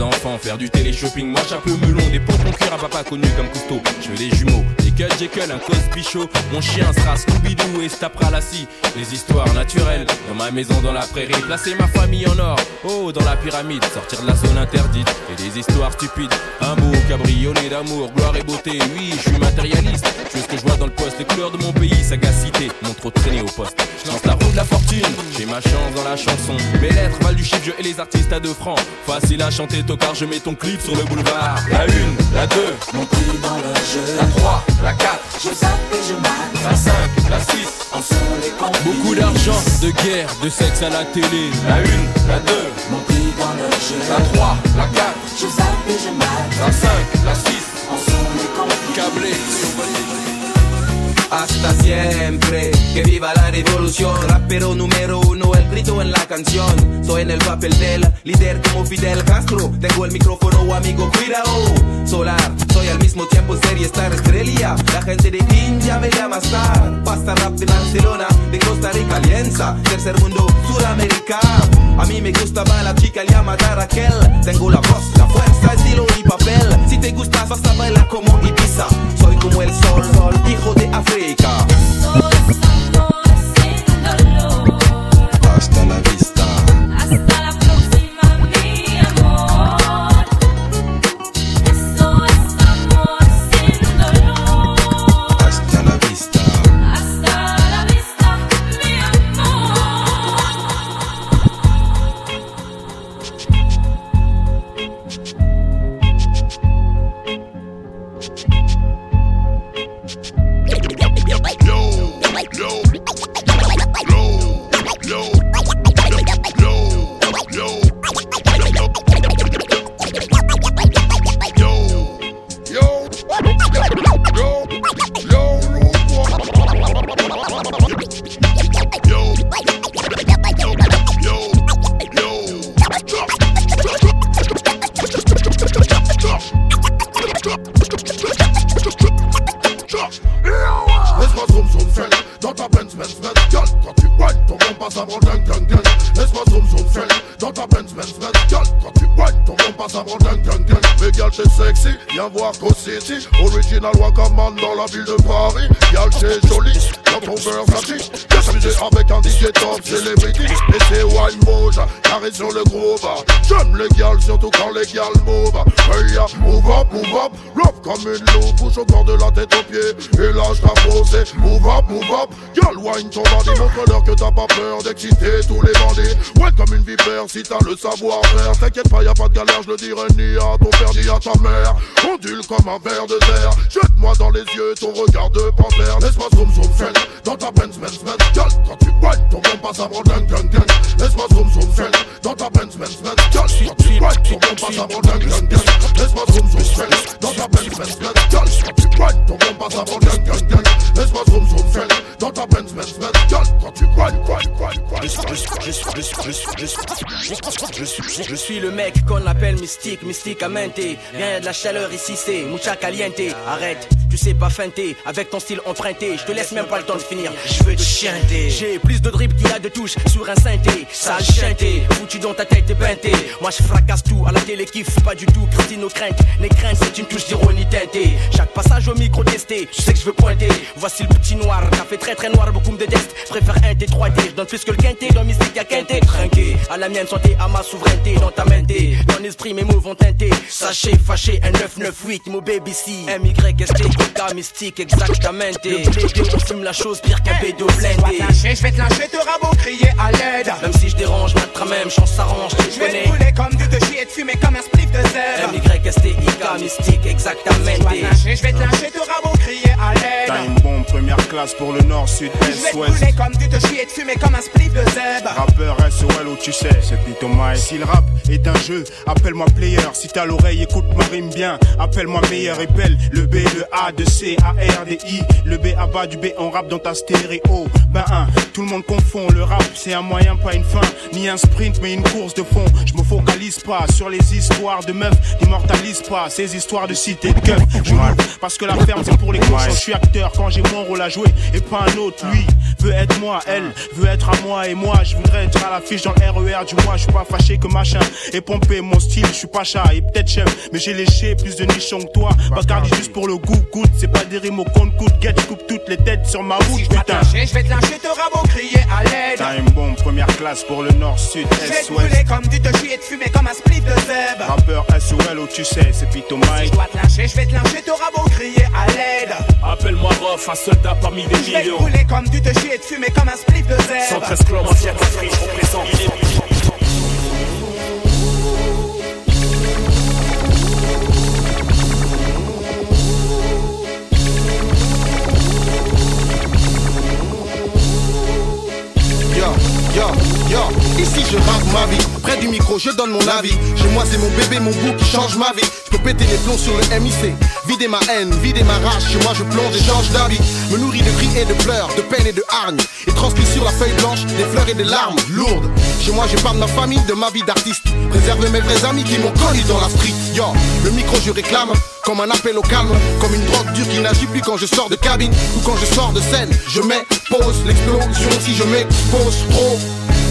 enfants, faire du télé-shopping. Moi, chapeau melon, des pompes en cuir à papa connu comme couteau. Je veux des jumeaux, cut Jekyll, un cos bichot. Mon chien sera Scooby-Doo et se tapera la scie. Les histoires naturelles, dans ma maison, dans la prairie. Placer ma famille en or, oh, dans la pyramide. Sortir de la zone interdite et des histoires stupides. Un beau cabriolet d'amour, gloire et beauté. Oui, je suis matérialiste. Je ce que je vois dans le poste, les couleurs de mon pays, sagacité. Mon trop traîné au poste. Je lance la roue de la fortune, j'ai ma chance dans la chanson. Mes lettres valent du chiffre, je et les artistes à deux francs. Facile à chanter, tocard, je mets ton clip sur le boulevard. La une, la deux, Mon prix dans leur jeu. la 3, la 4, Je zappe et je mate. la 5, la 6. En sont les complices. Beaucoup d'argent, de guerre, de sexe à la télé. La une, la 2, Mon prix dans leur jeu. la 3, la 4, Je zappe et je mate. la 5, la 6. En sont les complices. Câblé, survolté. Hasta siempre, que viva la revolución. Rapero número uno, el grito en la canción. Soy en el papel del líder como Fidel Castro. Tengo el micrófono, amigo, cuidado. Solar, soy al mismo tiempo serie Star Estrella. La gente de India me llama Star. Pasta rap de Barcelona, de Costa Rica, Alianza. Tercer mundo, Sudamérica. A mí me gustaba la chica llamada Raquel. Tengo la voz, la fuerza, estilo y papel. Si te gustas, vas a bailar como Ibiza. Soy como el sol, sol, hijo de África. Hasta la vista. Si t'as le savoir-faire T'inquiète pas, y a pas de galère, je le dirai ni à ton père ni à ta mère. Ondule comme un verre de terre Jette-moi dans les yeux ton regard de panthère. Laisse-moi zoom zoom fell dans ta Benz Benz Benz Girl, quand tu whine ton bon passe avant dingue dingue dingue. Laisse-moi zoom zoom fell dans ta Benz Benz Benz Girl, quand tu whine ton bon passe avant dingue dingue dingue. Laisse-moi zoom zoom fell dans ta Benz Benz Benz Girl, quand tu whine ton bon passe avant dingue dingue dingue Laisse-moi zoom zoom fell dans ta Benz Benz Benz Gueule. Quand tu crois, du crois, du crois, du crois. Je suis, je suis, je suis, je suis, je suis, je suis, je suis le mec qu'on appelle mystique, mystique à Viens, y'a de la chaleur ici, c'est mucha caliente. Arrête tu sais pas feinter, avec ton style emprunté. Je te laisse même pas le temps de finir, je veux te chanter. J'ai plus de drip qu'il y a de touches sur un synthé. Sale chanté, foutu dans ta tête et peinté. Moi je fracasse tout, à la télé kiffe pas du tout. Christine nos craintes, les craintes c'est une touche d'ironie teintée. Chaque passage au micro testé, je sais que je veux pointer. Voici le petit noir, t'as fait très très noir, beaucoup me détestent. Préfère un T, 3 T, je donne plus que le quinté. Dans mystique y'a quinté, trinqué. À la mienne santé, à ma souveraineté, dans ta main T. Dans l'esprit, mes mots vont teinter. Sachez, fâché, un 998, mon baby C. MYST, K mystique, exactement. Le blé, on fume la chose pire qu'un bédo blindé. Je vais te lâcher, te rabot, crier à l'aide. Même si je dérange, ma même chance s'arrange, tu Je vais connais. te rouler comme du de chier et te fumer comme un spliff de zèbre. MYST, IK mystique, exactement. Je vais te lâcher, te rabot, crier à T'as l'aide. une bombe première classe pour le nord, sud, Je vais est, te ouest. comme tu te chier et te fumer comme un spliff de zèbre. Rappeur SOL où tu sais, c'est Pito Mike. Si le rap est un jeu, appelle-moi player. Si t'as l'oreille, écoute ma rime bien. Appelle-moi meilleur et belle. Le B, le A, de C, A, R, D, I. Le B à bas du B, on rap dans ta stéréo. Ben un, tout le monde confond. Le rap, c'est un moyen, pas une fin. Ni un sprint, mais une course de fond. Je me focalise pas sur les histoires de meufs. N'immortalise pas ces histoires de cité de keuf. Je rappe parce que la ferme, c'est pour les cochons. Je suis acteur quand j'ai mon rôle à jouer et pas un autre. Lui veut être moi, elle veut être à moi et moi. Je voudrais être à l'affiche dans le RER du mois. Je suis pas fâché que machin et pompé mon style. Je suis pas chat et peut-être chef, mais j'ai léché plus de nichons que toi. Bacardi juste pour le goût, C'est pas des rimes au compte coûte. Get, coupe toutes les têtes sur ma route, Je vais te putain. lyncher, je vais te lyncher, te rabot, crier à l'aide. Time bomb, première classe pour le nord, sud, Je vais est, te ouest. comme tu te chier et te fumer comme un spliff de zèbre. Rappeur SOL où tu sais, c'est Pito Mike. Je dois te lyncher, je vais te lyncher, te rabot, crier à l'aide. Appelle-moi Rof, un soldat parmi des Je vais te millions. comme tu te chier et te fumer comme un spliff de zèbre. 113 clubs, replaisant, il est Yo, yo, ici je rappe ma vie. Près du micro, je donne mon avis. Chez moi, c'est mon bébé, mon bout qui change ma vie. Je peux péter les plombs sur le MIC. Vider ma haine, vider ma rage. Chez moi, je plonge et change d'avis. Me nourris de cris et de pleurs, de peine et de hargne. Et transcrit sur la feuille blanche des fleurs et des larmes lourdes. Chez moi, je parle de ma famille, de ma vie d'artiste. Préserve mes vrais amis qui m'ont connu dans la street. Yo, le micro, je réclame. Comme un appel au calme, comme une drogue dure qui n'agit plus quand je sors de cabine ou quand je sors de scène. Je mets pause l'explosion si je m'expose trop.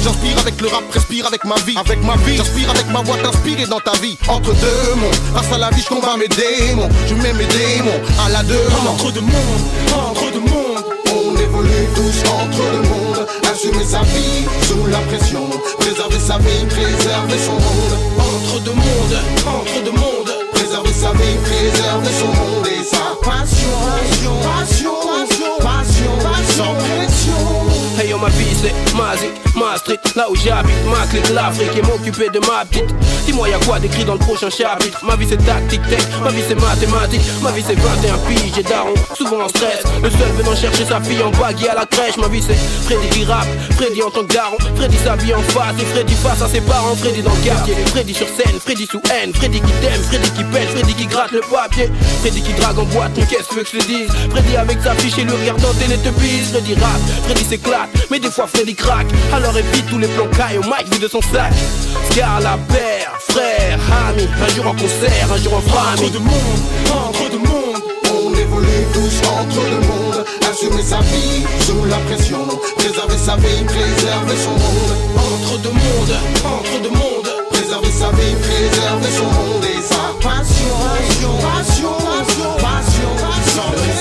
J'inspire avec le rap, respire avec ma vie, avec ma vie. J'inspire avec ma voix, t'inspirer dans ta vie. Entre deux mondes, face à la vie, je combats mes démons. Je mets mes démons à la demande. Entre deux mondes, entre deux mondes. On évolue tous entre deux mondes. Assumer sa vie sous la pression. Préserver sa vie, préserver son monde. Entre deux mondes, entre deux mondes. Préserver sa vie, préserver son monde et sa passion. Passion, passion, passion, passion, pression. Vie c'est ma zik, ma street. Là où j'habite, ma clique l'Afrique Et m'occuper de ma petite. Dis-moi y'a quoi d'écrit dans le prochain chapitre? Ma vie c'est tactique tech, ma vie c'est mathématique. Ma vie c'est 21 piges et daron, souvent en stress. Le seul venant chercher sa fille en baggy à la crèche. Ma vie c'est Freddy qui rappe, Freddy en tant que daron. Freddy s'habille en face et Freddy face à ses parents. Freddy dans le quartier, Freddy sur scène, Freddy sous haine. Freddy qui t'aime, Freddy qui pèle, Freddy qui gratte le papier. Freddy qui drague en boîte, mais qu'est-ce que je te dise? Freddy avec sa fiche et le rire dans télé te bise. Freddy rap, Freddy s'éclate, mais des fois Freddy craque Alors évite tous les plans caille au mic vu de son sac Scar la père, frère, ami Un jour en concert, un jour en famille Entre deux mondes, entre deux mondes. On évolue tous entre deux mondes. Assumer sa vie sous la pression. Préserver sa vie, préserver son monde. Entre deux mondes, entre deux mondes. Préserver sa vie, préserver son monde et sa passion. Passion, passion, passion, passion.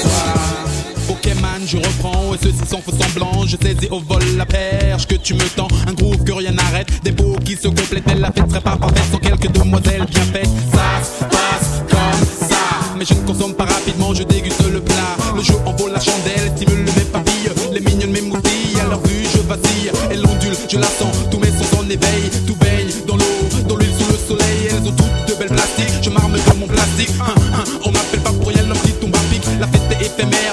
Je reprends et ceci sans faux semblant. Je saisis au vol la perche que tu me tends. Un groove que rien n'arrête. Des beaux qui se complètent. La fête serait pas parfaite sans quelques demoiselles bien faites. Ça se passe comme ça. Mais je ne consomme pas rapidement, je déguste le plat. Le jeu en vaut la chandelle, stimule mes papilles. Les mignonnes m'émoutillent, à leur vue je vacille. Elles ondulent, je la sens, tous mes sons en éveil. Tout baigne dans l'eau, dans l'huile sous le soleil. Elles ont toutes de belles plastiques, je m'arme de mon plastique. Hein, hein, On m'appelle pas pour rien l'homme qui tombe à pic. La fête est éphémère,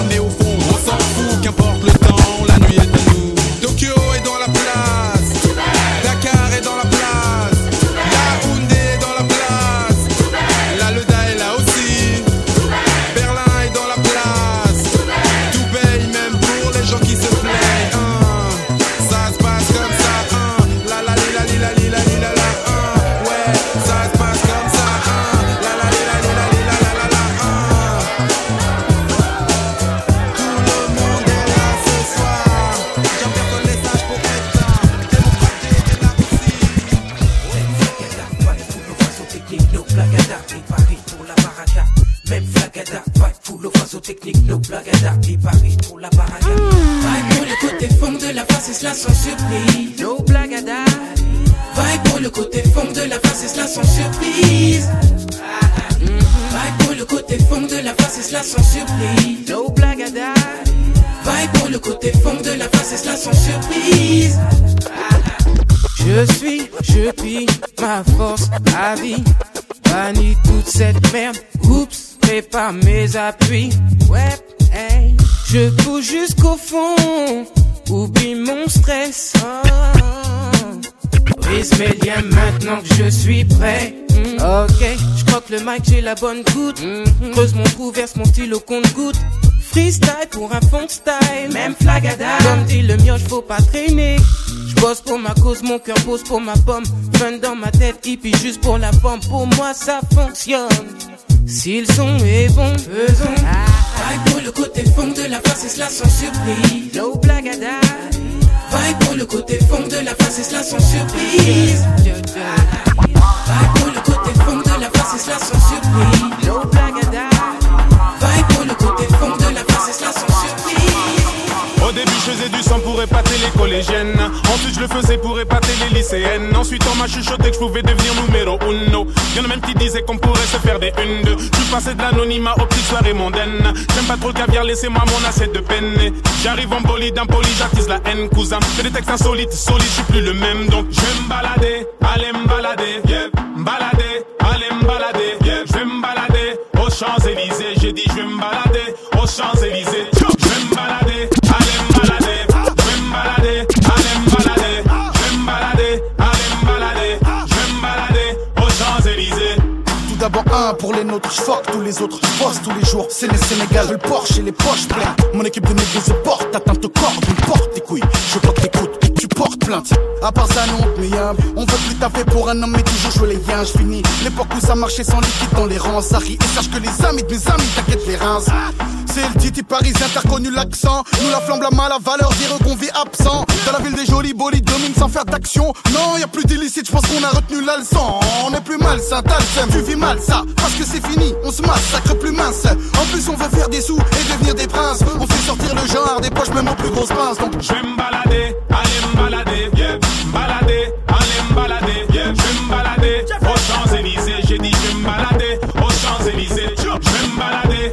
je puis ma force à vie. Bannis toute cette merde. Oups, prépare mes appuis. Ouais, hey. Je pousse jusqu'au fond, oublie mon stress. Brise mes liens maintenant que je suis prêt. Mm. Ok, je crois que le mic j'ai la bonne goutte. Mm-hmm. Creuse mon trou, verse mon stylo compte goutte. Freestyle pour un funk style, même flagada. Comme dit le mioche, faut pas traîner. Bosse pour ma cause, mon cœur pose pour ma pomme. Fun dans ma tête, hippie juste pour la pomme. Pour moi ça fonctionne. Si le son est bon, faisons. Vibe pour le côté funk de la face, et cela sans surprise. No blagada. Vibe pour le côté funk de la face, et cela sans surprise. Vibe pour le côté funk de la face, et cela sans surprise. No blagada. Vibe pour le côté funk de la face, et cela sans surprise. Au début, je faisais du sang pour épater les collégiennes. Ensuite, je le faisais pour épater les lycéennes. Ensuite, on m'a chuchoté que je pouvais devenir numéro uno. Y'en a même qui disaient qu'on pourrait se faire des une, deux. Je passé de l'anonymat aux petites soirées mondaines. J'aime pas trop le caviar, laissez-moi mon assiette de peine. J'arrive en bolide, impoli, j'attise la haine, cousin. Fais des textes insolites, solides, je suis plus le même. Donc, je vais me balader, allez me balader, yeah. Balader, allez me balader, yeah. Je vais me balader aux Champs-Élysées. J'ai dit, je vais me balader aux Champs-Élysées. Un pour les nôtres, fuck tous les autres, bosse tous les jours. C'est les Sénégal, le Porsche et les poches pleines. Mon équipe de négros se porte, atteinte au corps, d'une porte tes couilles. Je veux que t'écoutes tu portes plainte. À part ça, non, mais y'a- on veut plus taper pour un homme, mais toujours jouer les yens. Je finis l'époque où ça marchait sans liquide dans les rangs. Ça rit et sache que les amis de mes amis t'inquiète les reins. C'est le titi parisien, t'as reconnu l'accent. Nous la flamme, la mal, la valeur, dire qu'on vit absent. Dans la ville des jolis bolides, domine sans faire d'action. Non, y a plus d'illicite, je pense qu'on a retenu la. On est plus malsain, t'as le tu vis mal ça. Parce que c'est fini, on se massacre plus mince. En plus, on veut faire des sous et devenir des princes. On fait sortir le genre des poches, même aux plus grosses pinces. Donc, Je vais me balader, allez me balader, yeah. Balader, allez me balader, yeah. Je vais me balader aux Champs-Élysées. J'ai dit, je vais me balader aux Champs-Élysées. Je vais me balader.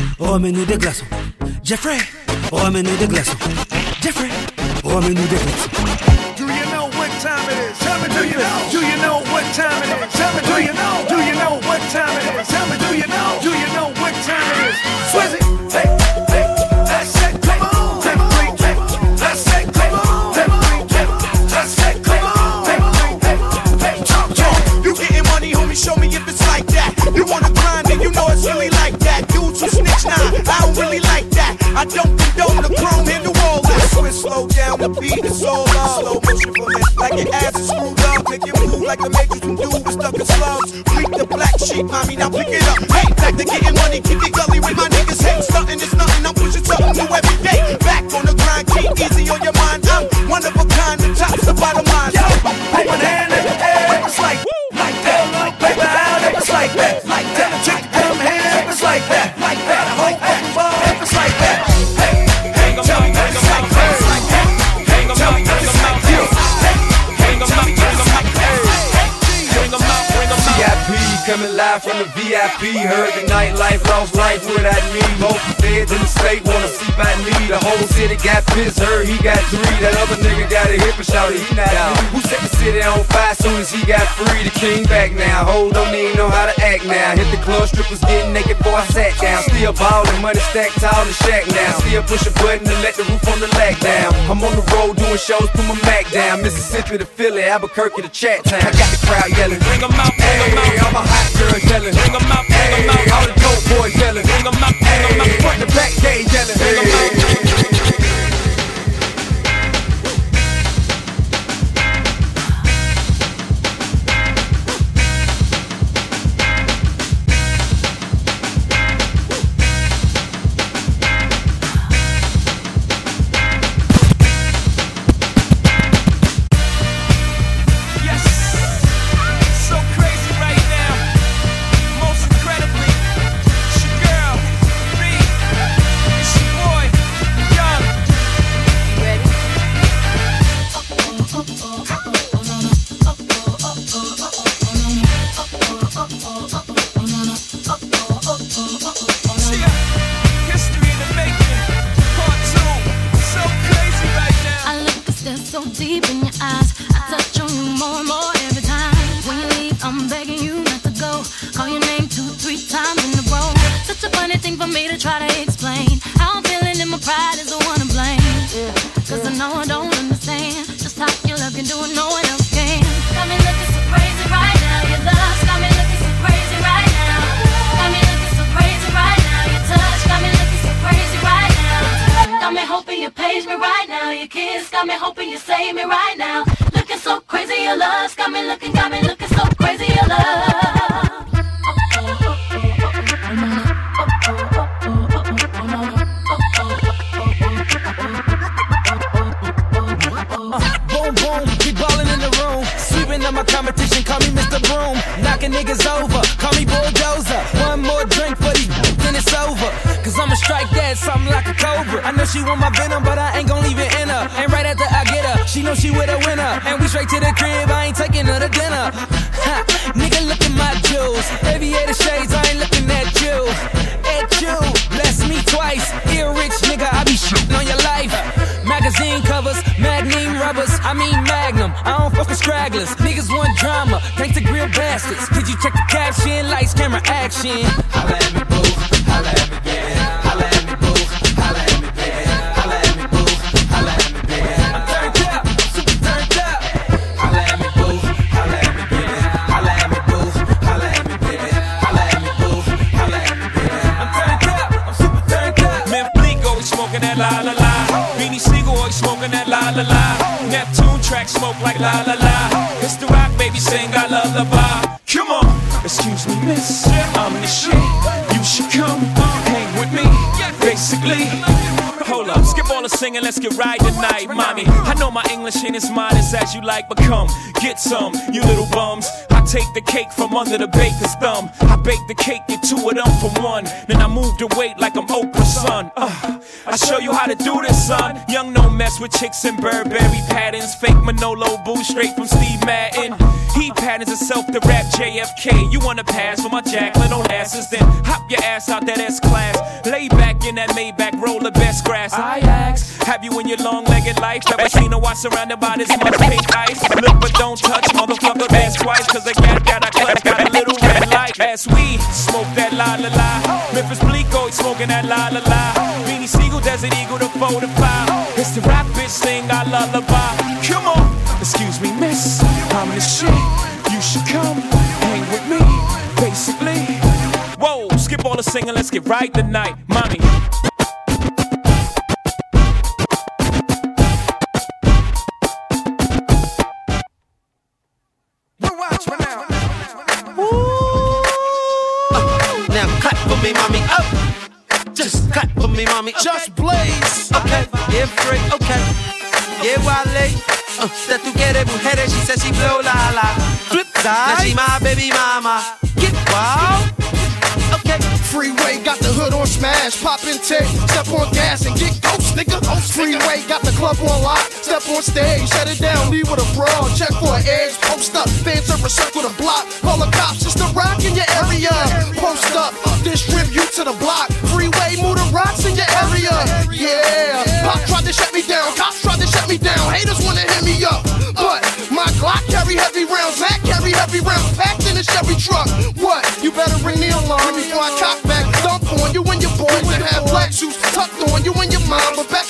remets-nous des glaçons Jeffrey, remets-nous des glaçons Jeffrey, remets-nous des glaçons Do you know what time it is? Tell me, do you know? Do you know what time it is? Tell me, do you know? Do you know what time it is? Tell me, do you know? I don't condone the chrome in the wall. Twist, slow down, the beat is so low. Slow motion for me, like your ass is screwed up. Make it move like the matrix from dude with stuck in slums. Freak the black sheep, mommy, now pick it up. Hey, back to getting money, keep it gully with my niggas. Hate stunting is nothing, I'm pushing something new every day. Back on the grind, keep easy on your live from the VIP. Heard the nightlife, lost life without me. Most feds in the state wanna see by me. The whole city got pissed, heard he got three. That other nigga got a hip and shouted he not out. Who set the city on fire soon as he got free? The king back now. Hold don't even know how to act now. Hit the club, strippers getting naked before I sat down. Still ballin', money stacked tall in shack now. Still push a button to let the roof on the lack down. I'm on the road doing shows, put my Mac down. Mississippi to Philly, Albuquerque to Chat Town. I got the crowd yelling. Bring 'em out, bring 'em out. I'm a hot girl yelling. Bring 'em out, bring 'em out. All the dope boys yelling. Bring 'em out, bring 'em out. Front the back gate yelling. Bring 'em out. As you like, but come, get some, you little bums. I take the cake from under the baker's thumb. I bake the cake, get two of them for one. Then I move the weight like I'm Oprah's son. Uh, I show you how to do this, son. Young no mess with chicks and Burberry patterns. Fake Manolo boo straight from Steve Madden. He patterns himself to rap JFK. You wanna pass for my Jacqueline on asses? Then hop your ass out that S class. Lay back in that Maybach, roll the best grass. I ask, have you in your long-legged life ever seen a watch surrounded by this much pink ice? Look but don't touch, motherfucker, dance twice, cause the cat got a clutch, got a little red light. As we smoke that la la la, Memphis Bleek oh, always smoking that la la la. Beanie Sigel, Desert Eagle, to five. It's the rap bitch thing, I lullaby. Come on, excuse me, miss, I'm the shit. You should come hang with me, basically. Whoa, skip all the singing, let's get right tonight, Cypress, circle the block. call the cops, just a rock in your area. Post up, distribute to the block. Freeway, move the rocks in your area. Yeah, pop tried to shut me down, cops tried to shut me down. Haters wanna hit me up, but my Glock carry heavy rounds, Mac carry heavy rounds, packed in a Chevy truck. What? You better ring the alarm before I cock back. Dump on you and your boys and have black shoes tucked on you and your mom, but back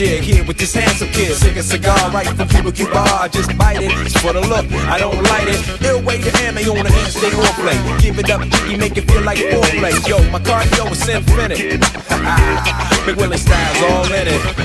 jig here with this handsome kid. Sick a cigar right from Cuba Cuba. I just bite it, it's for the look, I don't light it. Ill way to ammo on the hand, stay on play. Give it up, jiggy, make it feel like foreplay. Yo, my cardio is infinite. Big Willie styles all in it.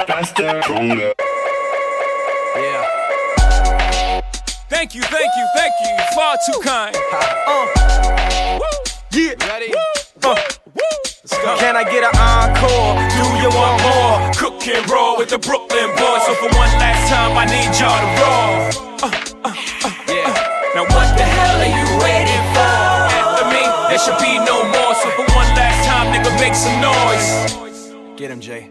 Faster, stronger. Yeah. Thank you, thank you, thank you. Far too kind. Uh. Yeah. Ready? Uh. Can I get an encore? Do you want more? Cook and roll with the Brooklyn boys. So for one last time, I need y'all to roll. Uh, uh, uh, yeah. Now what the hell are you waiting for? After me, there should be no more. So for one last time, nigga, make some noise. Get him, Jay.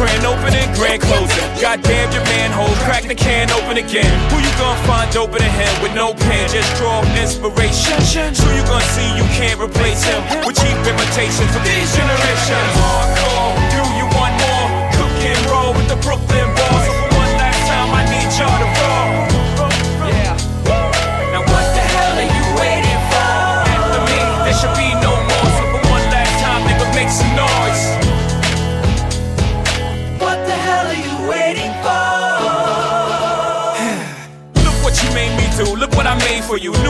Grand opening, grand closing. Goddamn your manhole, crack the can open again. Who you gonna find open a hand with no pen? Just draw inspiration. Who you gonna see you can't replace him with cheap imitations of these generations? Hardcore, do you want more? Cook and roll with the Brooklyn boys. So for one last time, I need y'all to roll. for you. New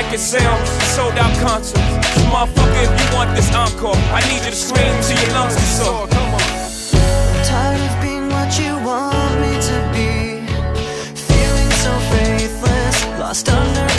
record sold out motherfucker, if you want this encore, I need you to scream till your lungs get sore. Come on. Tired of being what you want me to be. Feeling so faithless, lost under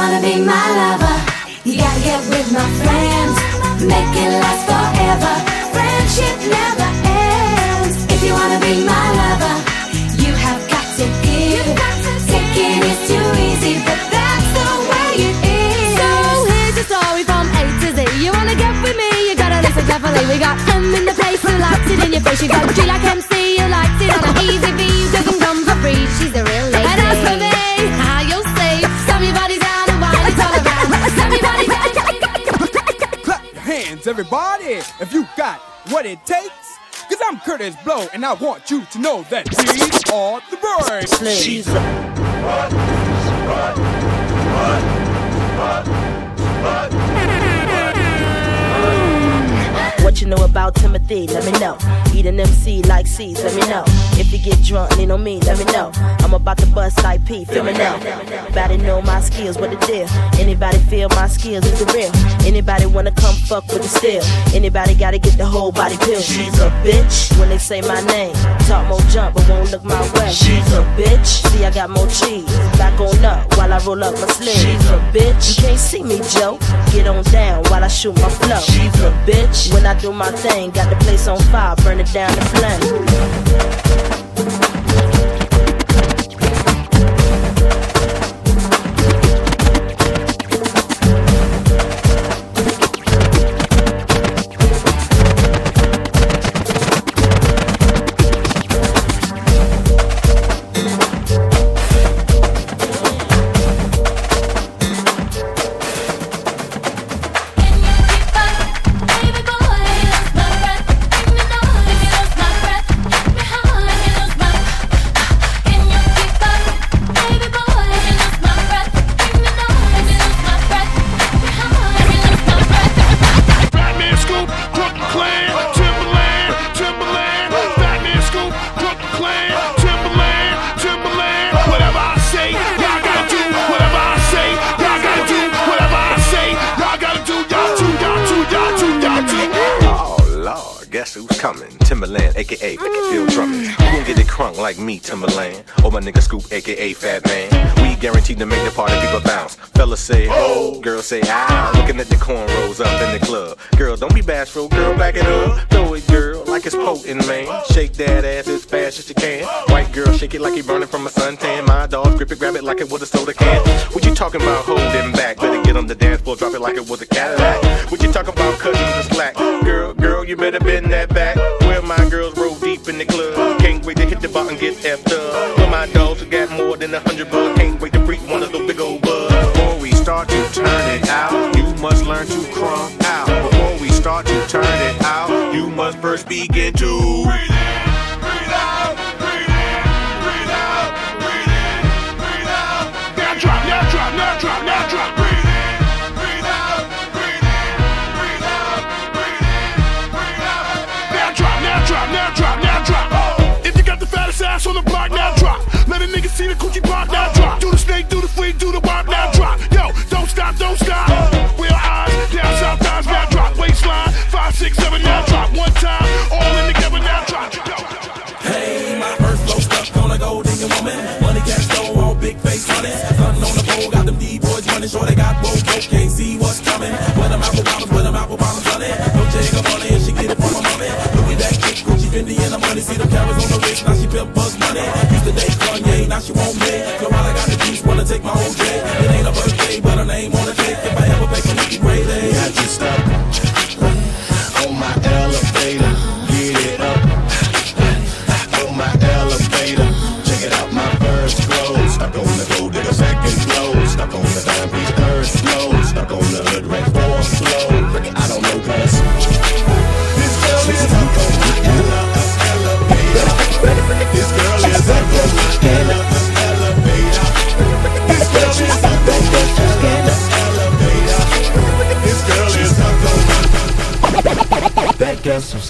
wanna be my lover, you gotta get with my friends. Make it last forever. Friendship never ends. If you wanna be my lover, you have got to give. Taking is too easy, but that's the way it is. So here's your story from A to Z. You wanna get with me? You gotta listen carefully. We got M in the place who likes it in your face. You got G like MC, everybody, if you got what it takes. Cause I'm Kurtis Blow, and I want you to know that these are the birds. She's What you know about Timothy, let me know. Eat an MC like C's, let me know. If you get drunk, lean on me, let me know. I'm about to bust IP, feel me now. Anybody know my skills, what the deal? Anybody feel my skills is the real? Anybody wanna come fuck with the steel? Anybody gotta get the whole body pill? She's a bitch when they say my name. Talk more jump, but won't look my way. She's a bitch. See, I got more cheese. Back on up while I roll up my sleeve. She's a bitch. You can't see me, Joe. Get on down while I shoot my flow. She's a bitch. When I do my thing, got the place on fire, burn it down to flame.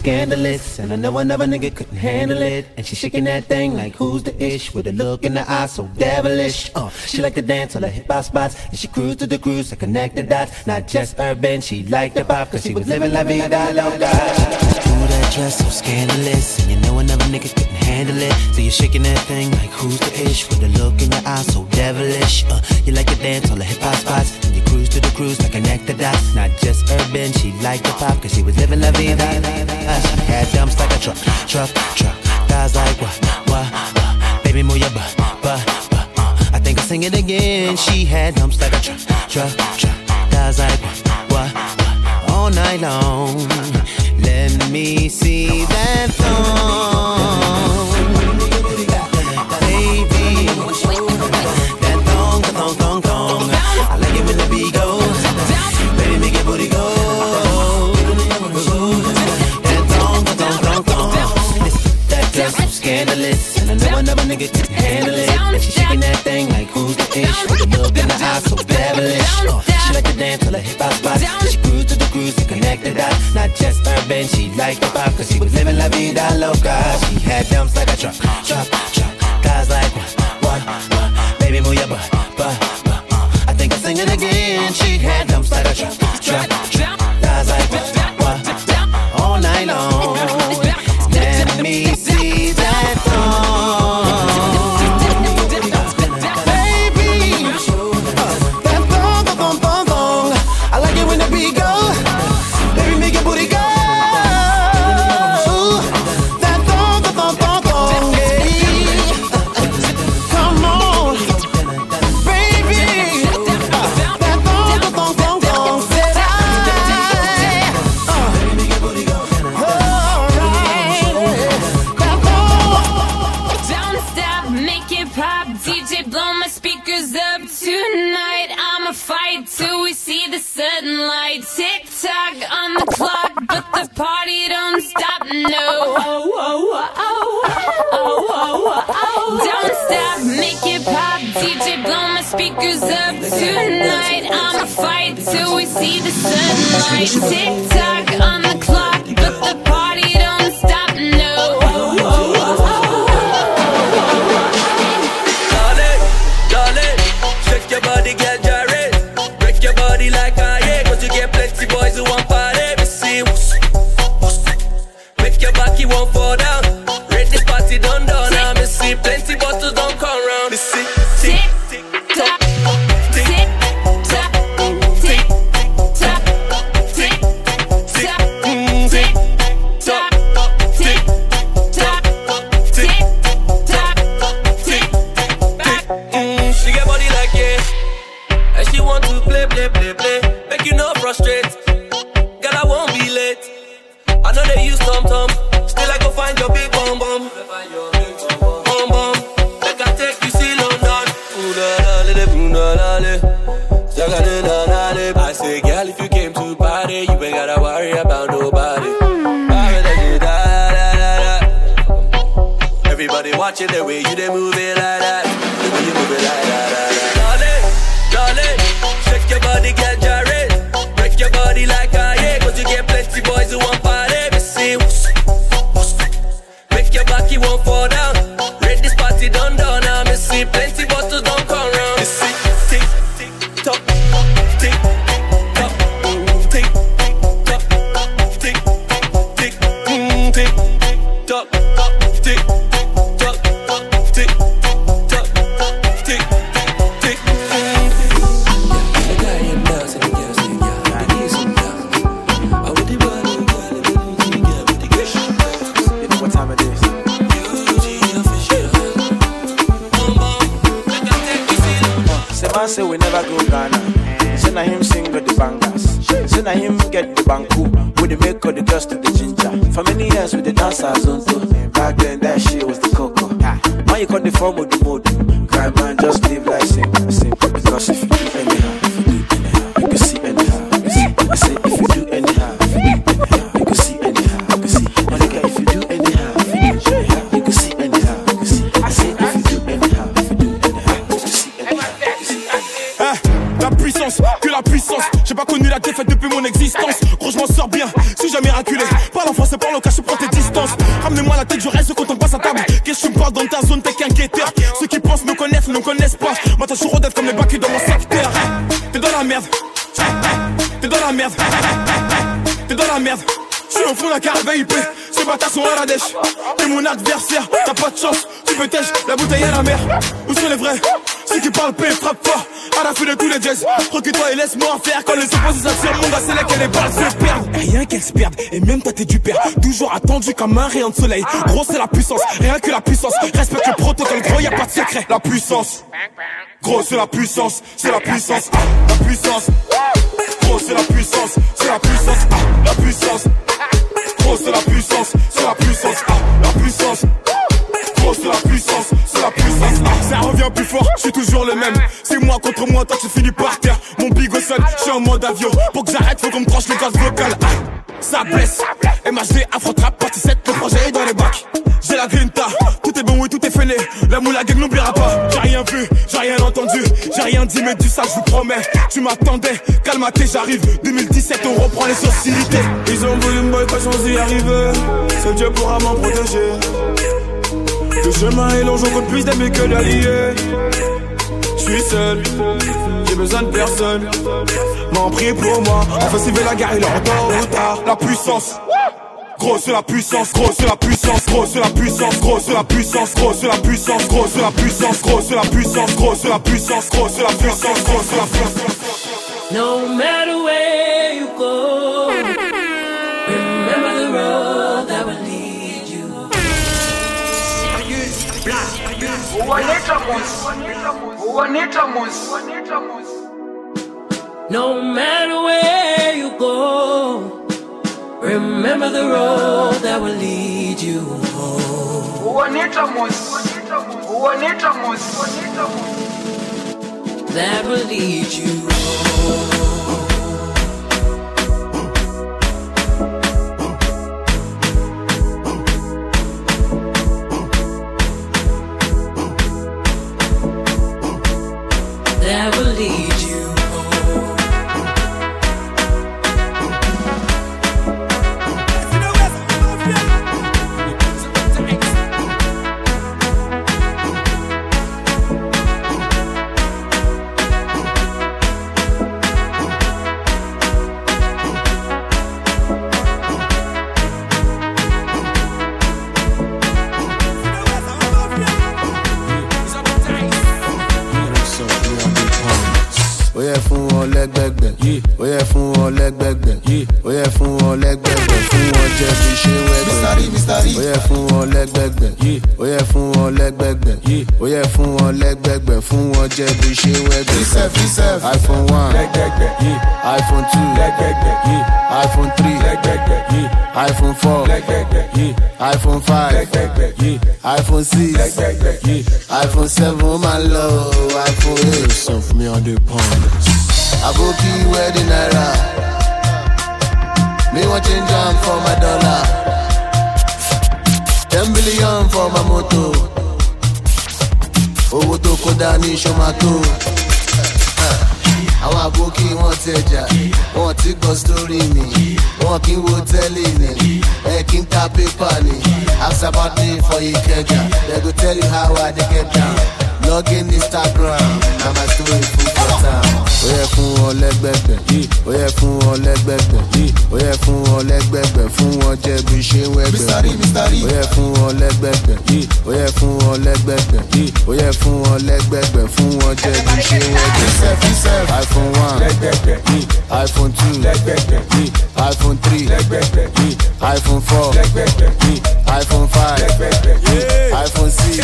scandalous. And I know another nigga couldn't handle it. And she shaking that thing like who's the ish with a look in the eye so devilish. Uh, she like to dance on the hip hop spots. And she cruise to the cruise to connect the dots. Not just urban, she liked the pop cause she was living la vida loca. Ooh, that dress so scandalous. And you know another nigga couldn't handle it. So you're shaking that thing like who's the ish with a look in the eyes so devilish. Uh, you like to dance on the hip hop spots cruise to the cruise to connect the dots. Not just urban, she liked the pop, cause she was living la vida. Uh, she had dumps like a truck, truck, truck. Thighs like what, what, what. Baby, move your butt, butt, butt. Uh, I think I'll sing it again. She had dumps like a truck, truck, truck. Thighs like what, what, what. All night long. Let me see that thong. nigga just handle it. She shaking that thing like who's the ish? With the look in the eyes so devilish. Uh, she like to dance till her hip hop spots. She cruise to the cruise to connect the dots. Not just urban, she like the pop cause she was living la vida loca. She had dumps like a truck, truck, truck. Guys like what, what, what? Baby move your butt, butt, butt. Uh. I think I sing it again. She had dumps like a truck. up tonight. I'ma fight till we see the sunlight. Tick tock. et laisse-moi en faire. Quand les opposés s'attirent mon gars c'est là qu'elle est balle se perdent et Rien qu'elle se perde et même t'as t'es du père. Toujours attendu comme un rayon de soleil. Gros c'est la puissance, rien que la puissance. Respecte le protocole gros y a pas de secret. La puissance. Gros c'est la puissance, c'est la puissance. La puissance. ça blesse. MHD affrontera partie 7, le projet est dans les bacs. J'ai la grinta, tout est bon, oui, tout est fêlé. La moula gang n'oubliera pas. J'ai rien vu, j'ai rien entendu, j'ai rien dit, mais du ça, je vous promets. Tu m'attendais, calmaté, j'arrive. 2017, on reprend les sociétés. Ils ont voulu me boycotter sans y arriver. Seul Dieu pourra m'en protéger. Le chemin est long, j'en compte plus d'amis que d'alliés. Je suis seul, j'ai besoin de personne. M'en prie pour moi Enfin la guerre il en temps ou tard La puissance Grosse la puissance, grosse la puissance, grosse la puissance, grosse la puissance, grosse la puissance, grosse la puissance, grosse la puissance, grosse la puissance, grosse la puissance, grosse la puissance. No matter where you go, remember the road that will lead you. Sérieux, blague, No matter where you go, remember the road that will lead you home. Juanita Moses. Juanita Moses. That will lead you home. Wọn lẹ́gbẹ̀gbẹ̀. Ó yẹ fún wọn lẹ́gbẹ̀gbẹ̀ fún wọn jẹ́ bí ṣe wẹ́gbẹ̀. Ó yẹ fún wọn lẹ́gbẹ̀gbẹ̀. Ó yẹ fún wọn lẹ́gbẹ̀gbẹ̀. Ó yẹ fún wọn lẹ́gbẹ̀gbẹ̀ fún wọn jẹ́ bí ṣe wẹ́gbẹ̀. Iphone one. Iphone two. Iphone three. Iphone four. Iphone five. Iphone six. Iphone seven ó máa lọ. iphone eight. Send for me on the pound. Aboki wedding naira. Me want change am for my dollar. Ten billion for my moto. Owó tó kó dání ṣomato. Àwọn àbókí wọn tẹjà, wọn ti gbọ́ sórí mi, wọn kì í wo tẹ́lẹ̀ ni, ẹ kì í ta pépà ni. Ask about me for Ikeja, they go tell you how I get down. Log in Instagram, na my story full for town. Ó yẹ fún wọn lẹ́gbẹ̀gbẹ̀, ó yẹ fún wọn lẹ́gbẹ̀gbẹ̀, ó yẹ fún wọn lẹ́gbẹ̀gbẹ̀, fún wọn jẹ́ bí ṣe wẹ́gbẹ̀. Ó yẹ fún wọn lẹ́gbẹ̀gbẹ̀, ó yẹ fún wọn lẹ́gbẹ̀gbẹ̀, ó yẹ fún wọn lẹ́gbẹ̀gbẹ̀, fún wọn jẹ́ bí ṣe wẹ́gbẹ̀. iPhone one, iPhone two, iPhone three, iPhone four, iPhone five, iPhone six,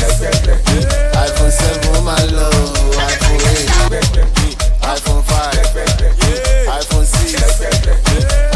iPhone seven, iPhone iPhone five, iPhone six,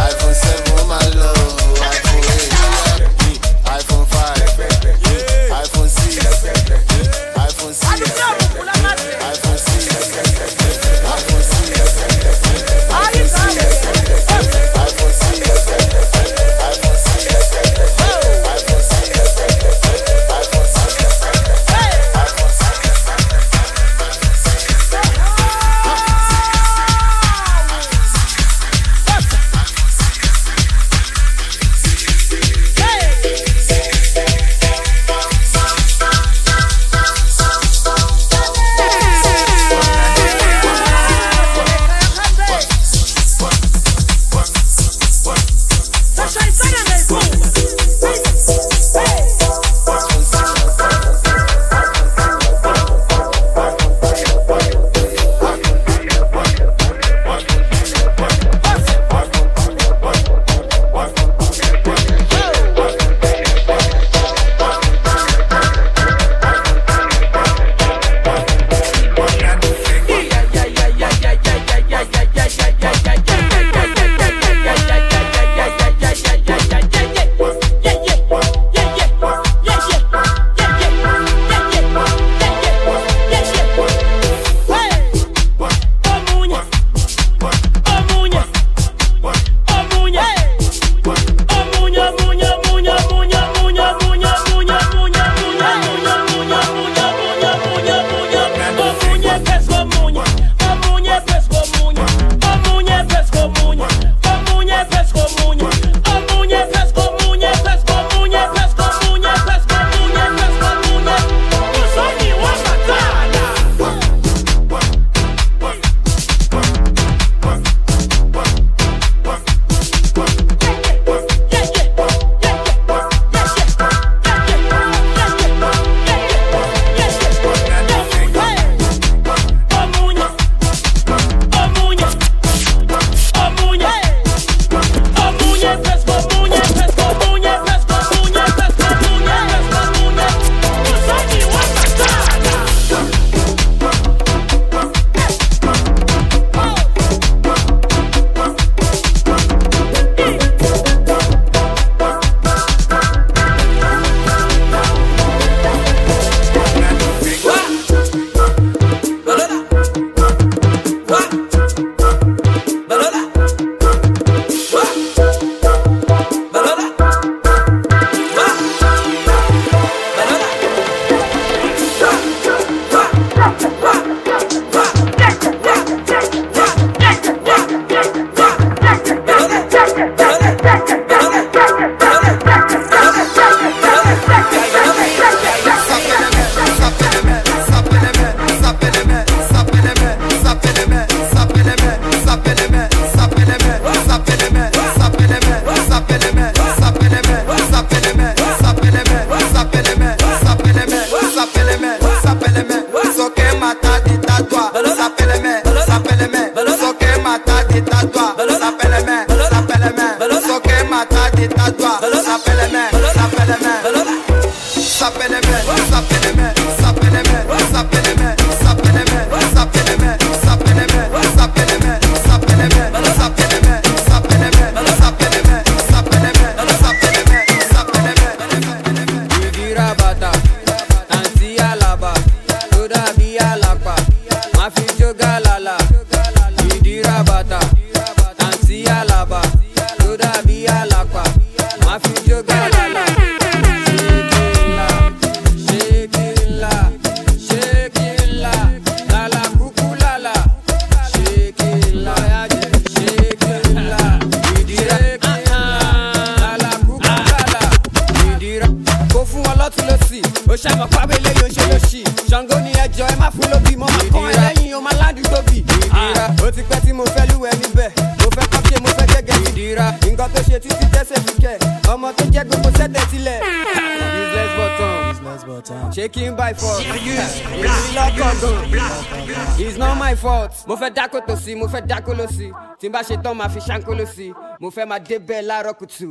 tí n bá ṣe tán máa fi ṣáńkóló sí i mo fẹ́ máa débẹ̀ láàárọ̀ kùtù.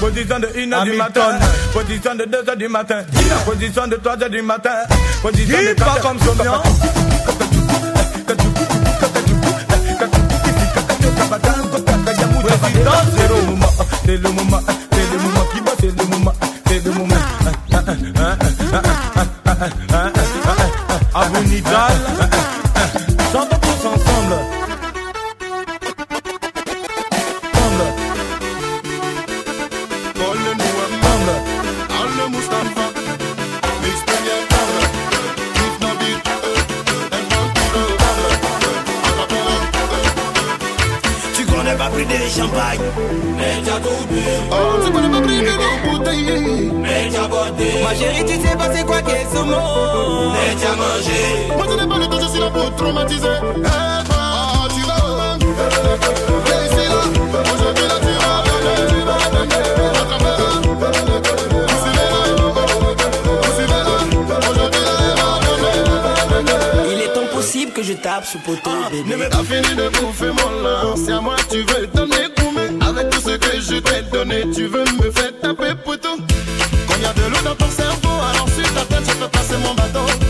Position de 1 du matin, position de 2 du matin, position de 3 du matin, position de 4 comme sommiant. bébé. T'as fini de bouffer mon lard, c'est à moi tu veux donner gourmet. Avec tout ce que je t'ai donné, tu veux me faire taper poteau. Quand y a de l'eau dans ton cerveau, alors sur ta tête, je peux passer mon bâton.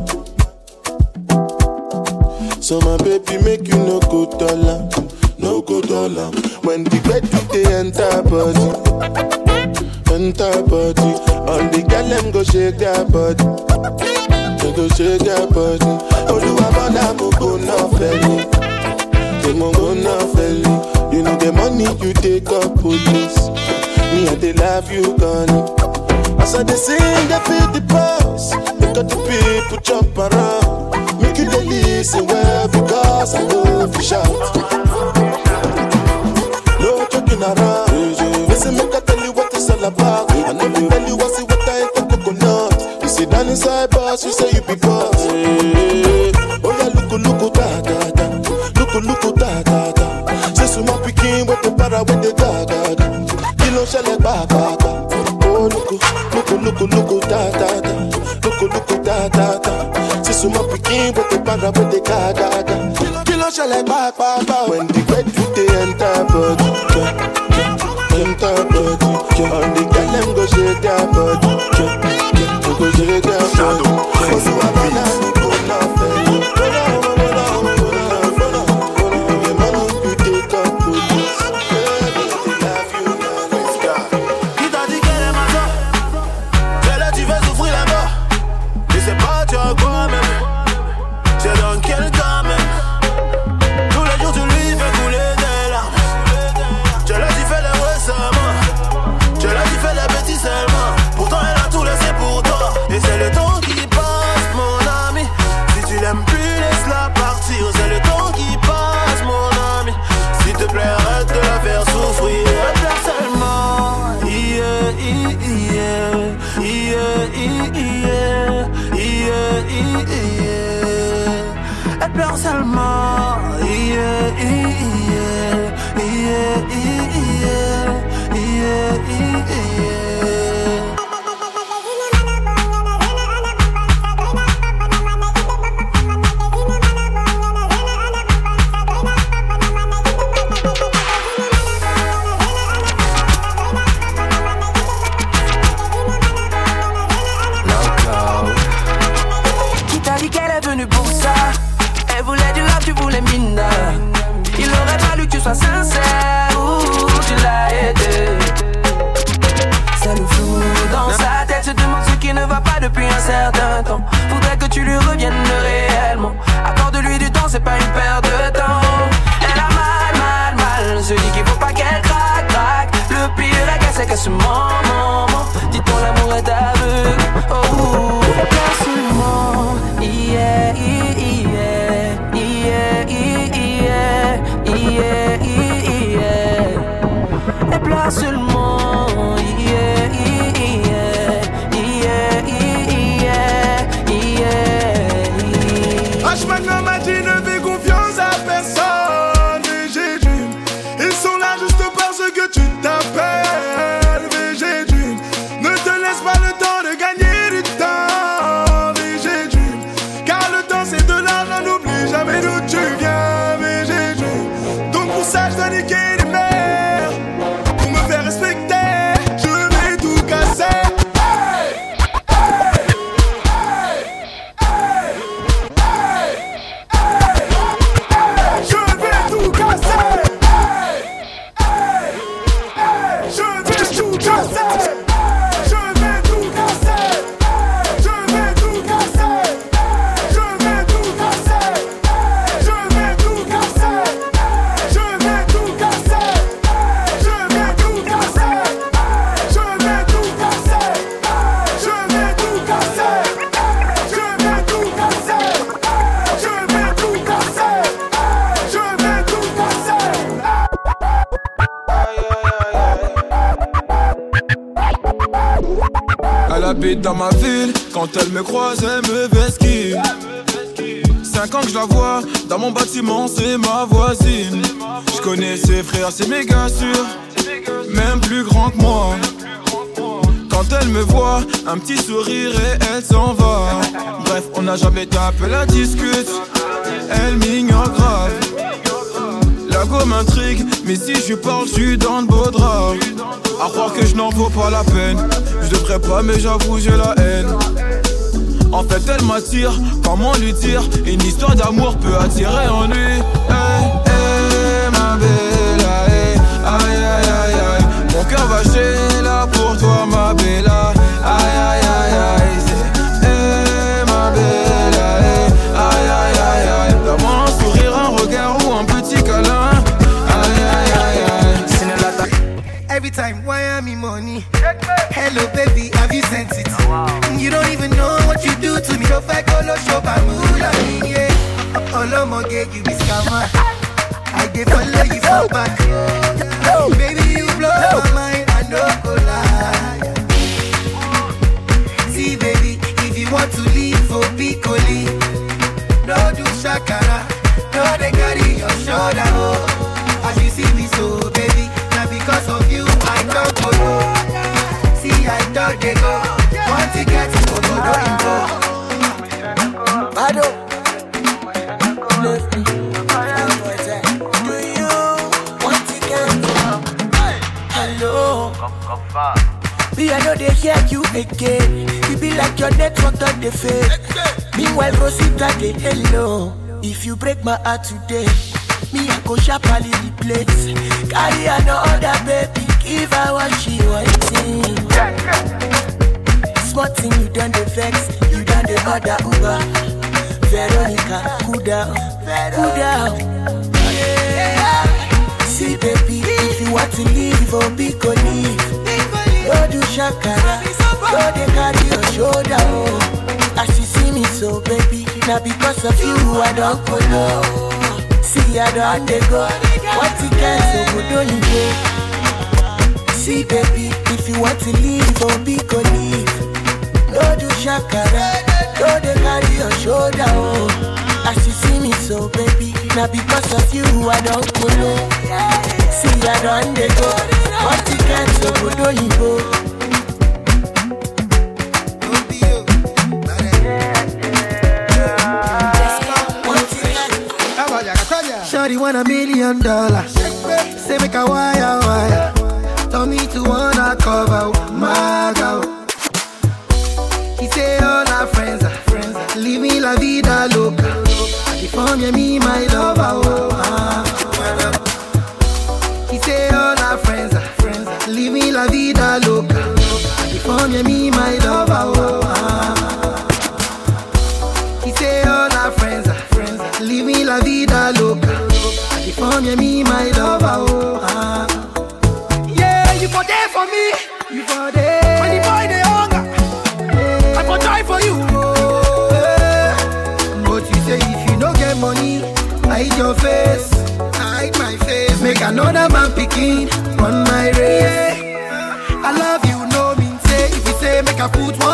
So my baby make you no go dollar, no go dollar. When the bed they enter body, enter body. All the girl them go shake their body, they go shake their body. Oluwa bana mo go na feli, they mo go na feli. You know the money you take up police. Me I dey love you, Connie. As I dey sing, they feel the pulse. Look got the people jump around. You listen well because I love you shout. No joking around. Listen, make I tell you what it's all about. I know you tell you what's it what I ain't the coconut. You sit down inside boss, you say you be boss. Oh yeah, look, look, da da da. Look, look, da da da. Say so my pikin with the para with the da da da. Kilo shele ba ba ba. Oh look, look, look, look, da da da. Look, look, da da da. With the para with the da da. Kilo shele ba ba ba. When the do they enter body, enter body. All the girl them go shake their body, today, a foot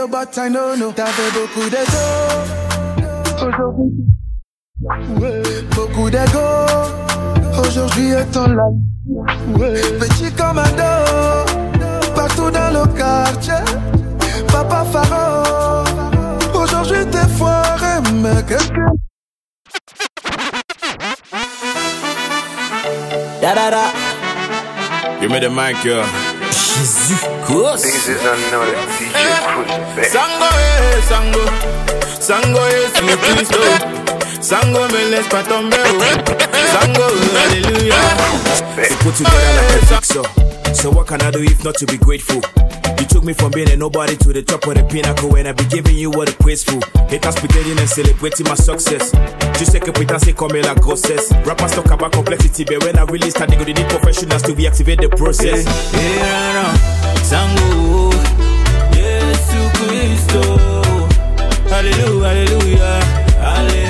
you, but I know. T'avais beaucoup d'ego. Aujourd'hui, ouais. beaucoup d'ego. Aujourd'hui est ton live. Ouais. Petit commando, partout dans le quartier. Papa Pharaon, aujourd'hui t'es foiré, mais qu'est-ce que. Da da da. Give me the mic, girl. Puss. This is another DJ Puss. Sango eh, sango. Sango eh, mi Cristo. Oh. Sango me les patombe. Oh. Sango, hallelujah. So put together like a jigsaw. Oh. So what can I do if not to be grateful? You took me from being a nobody to the top of the pinnacle, and I be giving you what a praiseful. Haters pretending and celebrating my success. You say que say come here like grossesse. Rappers talk about complexity, but when I release, I nigga, they need professionals to reactivate the process. Yeah, yeah, no zangu. Yesu Kristo. Hallelujah, Hallelujah, haleluya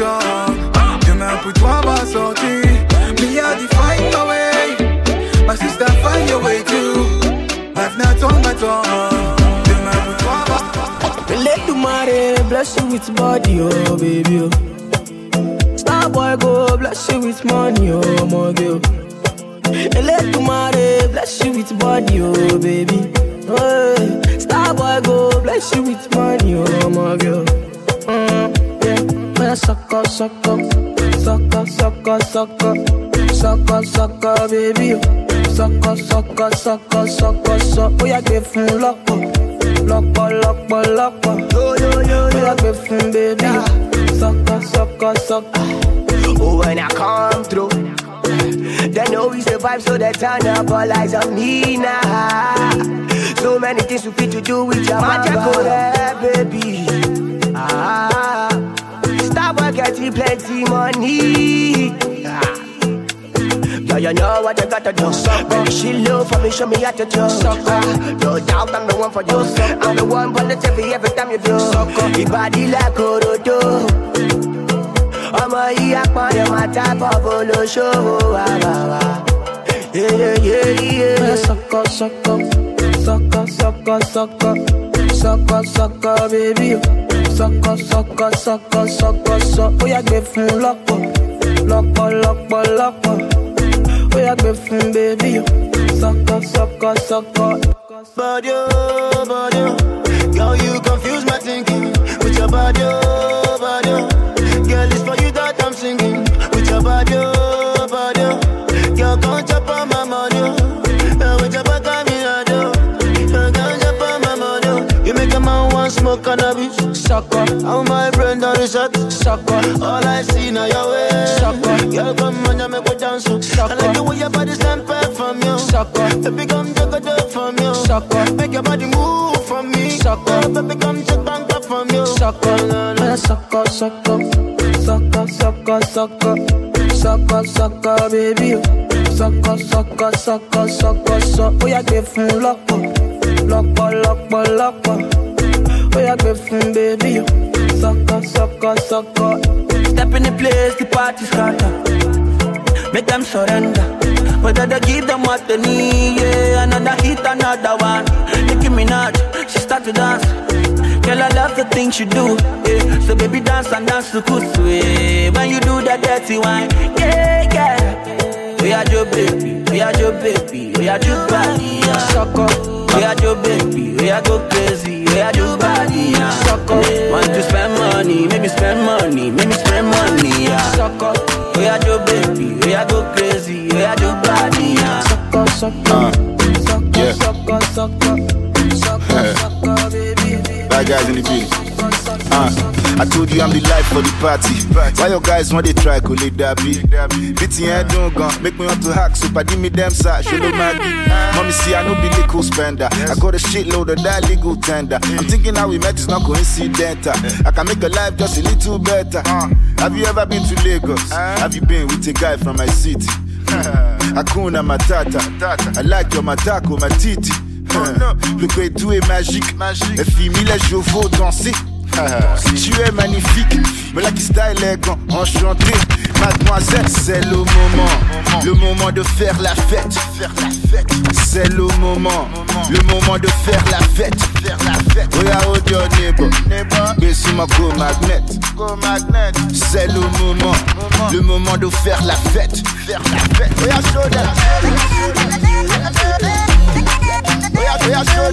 tongue. Demain pour toi va sortir. Me, I define my way. My sister, find your way too. Life now turn my tongue. Demain pour toi va Let the money bless you with body, oh baby. Oh. Star boy go bless you with money, oh my girl. The money bless you with body, oh baby. Hey. Star boy go bless you with money, oh my girl. Mm, yeah, yeah, sucker, sucker, sucker, sucker, sucker, sucker, sucker, baby. Sucker, sucker, sucker, sucker, sucker. Oh yeah, give fun lọ́pọ̀, lọ́pọ̀, lọ́pọ̀, lọ́pọ̀. Oh yeah, give fun baby. Sucker, sucker, sucker. Oh, when I come through, they know we survive, so they turn up all eyes on me now. So many things we fit to do with your magic, oh, baby. Ah, stop work, getting plenty money. Ah. Yeah, you know what you gotta do. Baby, she low for me, show me how to do. Ah, no doubt I'm the one for you. I'm the one TV every time you do. Your body like Orodo. ọmọ yìí apọ̀dé máa tábọ̀ bolóṣòwò wà wà wà. Yeah, sucker, sucker, sucker, sucker, sucker, sucker, sucker, baby. oh. Sucker, sucker, sucker, sucker, sucker. Oh yeah, give fun lọ́pọ̀, lọ́pọ̀, lọ́pọ̀, lọ́pọ̀. Oh yeah, give fun baby. oh. Sucker, sucker, sucker. Body, oh, body. Girl, you confuse my thinking with your body, sucker. How my brain done reset, sucker. All I see now your way, eh. sucker. Girl, come on, you make me dance, oh. I like the way your body stand back from you, sucker. Baby, come take a dip from you, sucker. Make your body move from me, sucker. Baby, come take back up from you, sucker. Yeah, sucker, sucker, sucker, sucker, sucker, sucker, sucker, baby. Sucker, sucker, sucker, sucker, sucker. Oh yeah, give fun lọ́pọ̀, lọ́pọ̀, lọ́pọ̀, lọ́pọ̀. Oh give fun baby. oh. Sucker, sucker, sucker. Step in the place, the party scatter. Make them surrender. Whether they give them what they need, yeah. Another hit, another one. Nicki Minaj, she start to dance. Girl, I love the things you do, yeah. So baby, dance and dance to kusu, yeah. When you do that dirty wine, yeah, yeah. Oya jo baby, oya jo baby, oya jo body, yeah. Shoko. Where your baby, where I go crazy, where your body. Suck up. Want to spend money, make me spend money, make me spend money. Suck up. Where your baby, where I go crazy, where your body. Suck up, suck up. Uh, suck up, suck up, suck up. Suck up, suck up, baby. Bad guys in the building. Uh, I told you I'm the life for the party. Why your guys want they try to lead that beat? Beating head don't gun, make me want to hack, so give me them side, show them my Mommy see I know be legal spender. I got a shitload of that legal tender. I'm thinking how we met is not coincidental. I can make a life just a little better. Have you ever been to Lagos? Have you been with a guy from my city? Hakuna Matata. I like your matako, my titi. Le Guédou est magique. Filles mis les chevaux danser. Tu es magnifique, me la qui style élégant, enchanté. Mademoiselle, c'est le moment, le moment de faire la fête. C'est le moment, le moment de faire la fête. Oya your neighbor, Besuma go magnet. C'est le moment, le moment de faire la fête. Oya show They are, they are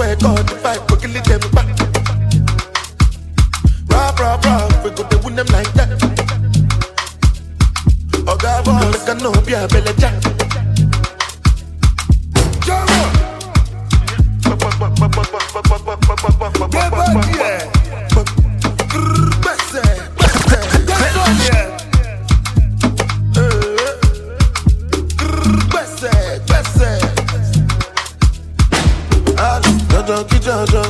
Swear God, the fight, we're killing them back. Rah, rah, rah, we go to win them like that. Oh, God, boy, make a no be a belly jack. Jojo, ki jojo.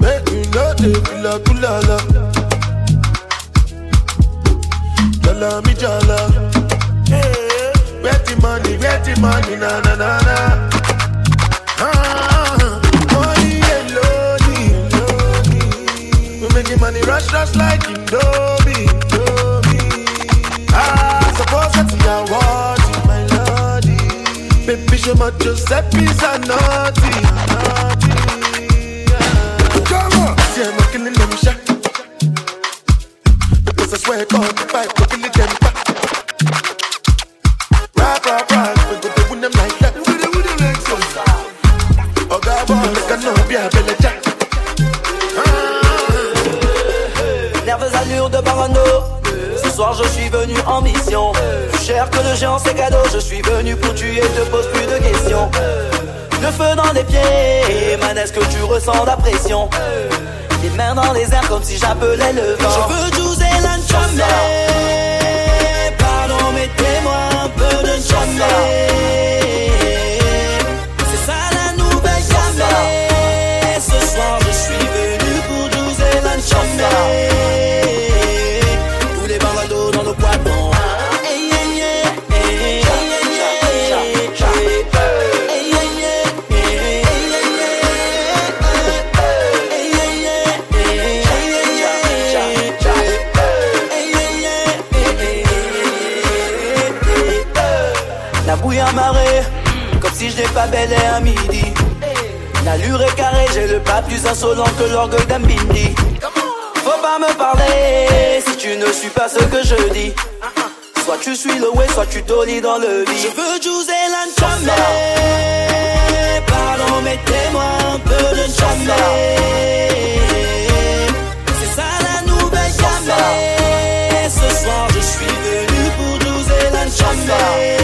Make you know they feel like kulala. Jala mi jala. Where the money, where money, na na na na. Ah, money alone. We making money rush, rush like Indomie, Indomie. Ah, suppose that you are watching my lordy. Giuseppe's a naughty, naughty. Come on, see I'm killing them shot. Because I swear God, the fight, we're killing them back. Rap, rap, rap, we go to win them like that. We do, we do like so. Oh God, boy, make a no be a belly jack. Nerveuse allure de parano Ce soir je suis venu en mission cher que le géant c'est cadeau. Je suis venu pour tuer, te pose plus de questions. Le feu dans les pieds Man est-ce que tu ressens la pression? Les mains dans les airs comme si j'appelais le vent. Je veux José jamais Pardon mettez-moi un peu de jamais si je n'ai pas bel et à midi. L'allure est carrée, j'ai le pas plus insolent que l'orgueil d'un bindi. Faut pas me parler si tu ne suis pas ce que je dis. Soit tu suis le way, soit tu dolly dans le lit. Je veux José jamais. Pardon, mettez-moi un peu de jamais. C'est ça la nouvelle jamais. Ce soir, je suis venu pour José jamais.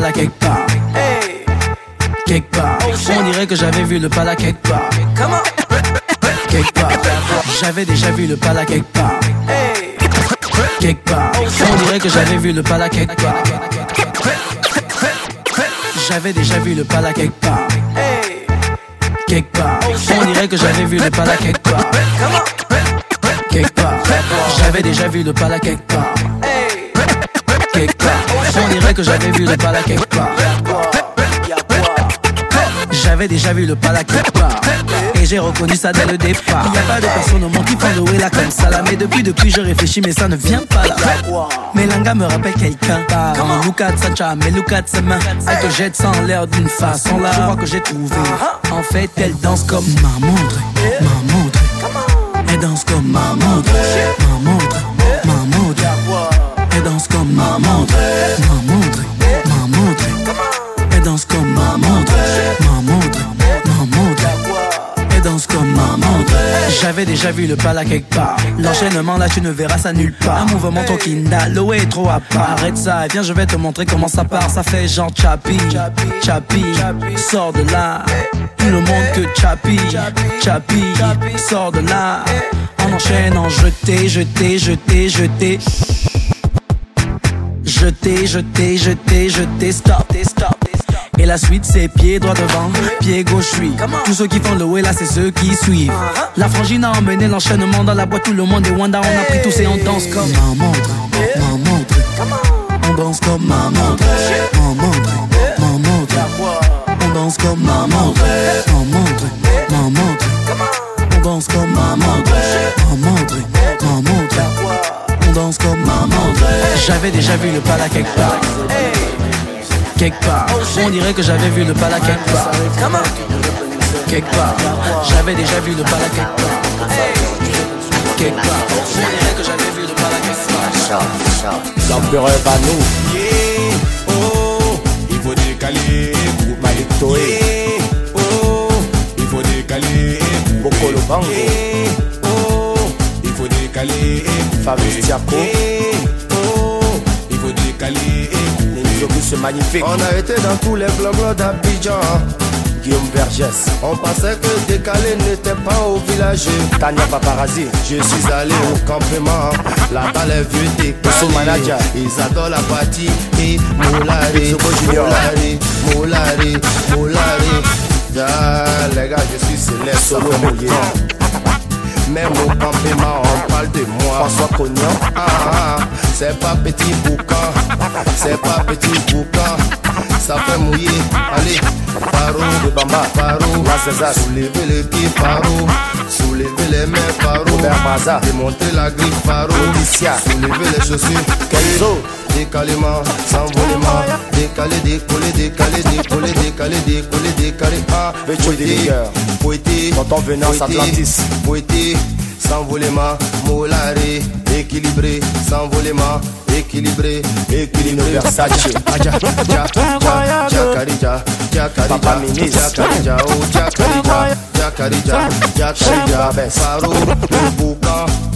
Pala quelque part. Quelque part. On dirait que j'avais vu le pala quelque part. Quelque part. J'avais déjà vu le pala quelque part. Quelque part. On dirait que j'avais vu le pala quelque part. J'avais déjà vu le pala quelque part. Quelque part. On dirait que j'avais vu le pala quelque part. Quelque part. J'avais déjà vu le pala quelque part. Quelque part. On dirait que j'avais vu le pala quelque part. J'avais déjà vu le pala quelque part. Et j'ai reconnu ça dès le départ. Y a pas de personne au monde qui prend le là comme ça là. Mais depuis, depuis, je réfléchis, mais ça ne vient pas là. Mélanga me rappelle quelqu'un. Look at sa charme, mais look at sa main. Elle te jette sans l'air d'une façon là. Je crois que j'ai trouvé. En fait, elle danse comme ma montre. Ma montre. Elle danse comme ma montre. Ma montre. J'avais déjà vu le pala quelque part. L'enchaînement là, tu ne verras ça nulle part. Un mouvement ton kinda, l'eau est trop à part. Arrête ça, viens, je vais te montrer comment ça part. Ça fait genre chapi, chapi, sors de là. Tout le monde que chapi, chapi, sors de là. En enchaînant, jeté, jeté, jeté, jeté. Jeté, jeté, jeté, jeté, stop, stop. Et la suite c'est pied droit devant, pied gauche suit. Tous ceux qui font le way là c'est ceux qui suivent. La frangine a emmené l'enchaînement dans la boîte, tout le monde est Wanda. On a pris tous et on danse comme ma montre, ma montre. On danse comme ma montre, ma montre, ma montre. On danse comme ma montre, ma montre, ma montre. On danse comme ma montre, ma montre, ma montre. On danse comme ma montre. J'avais déjà vu le pala quelque part. Quelque part. On dirait que j'avais vu le pala quelque part. Quelque part. J'avais déjà vu le pala quelque part. Quelque part. On dirait que j'avais vu le pala quelque part. L'empereur Banou. Yeah, oh, il faut décaler pour Malito Yeah, oh, il faut décaler pour Bokolo Bango. Yeah, oh, il faut décaler Fabrice Diaco. Yeah, oh, il faut décaler Magnifique. On a été dans tous les blogs d'Abidjan. Guillaume Vergès. On pensait que décalé n'était pas au village. Tania Paparazzi. Je suis allé au campement. Là-bas, les vieux décalés. manager. Ils adorent la partie. Et Moulari. Moulari, Moulari, Moulari. Les gars, je suis céleste. Solo. Même au campement, on parle de moi. François Cognan. Ah, ah, c'est pas petit boucan, c'est pas petit boucan. Ça fait mouiller, allez, paro, De Bamba. paro, César. soulevez les pieds, paro, soulevez les mains, paro, démontrer la griffe, paro, soulevez les chaussures, Kenzo. Décalement, s'envolement, décalé, décollé, décalé, décollé, décalé, décollé, décalé, ah, poété, poété, Atlantis. poété, s'envolement, molaré, équilibré, s'envolement, équilibré, équilibré, Versace. Aja, ja, ja, jacarija, jacarija, jacarija, oh, jacarija, jacarija, jacarija, Faro, le boucan.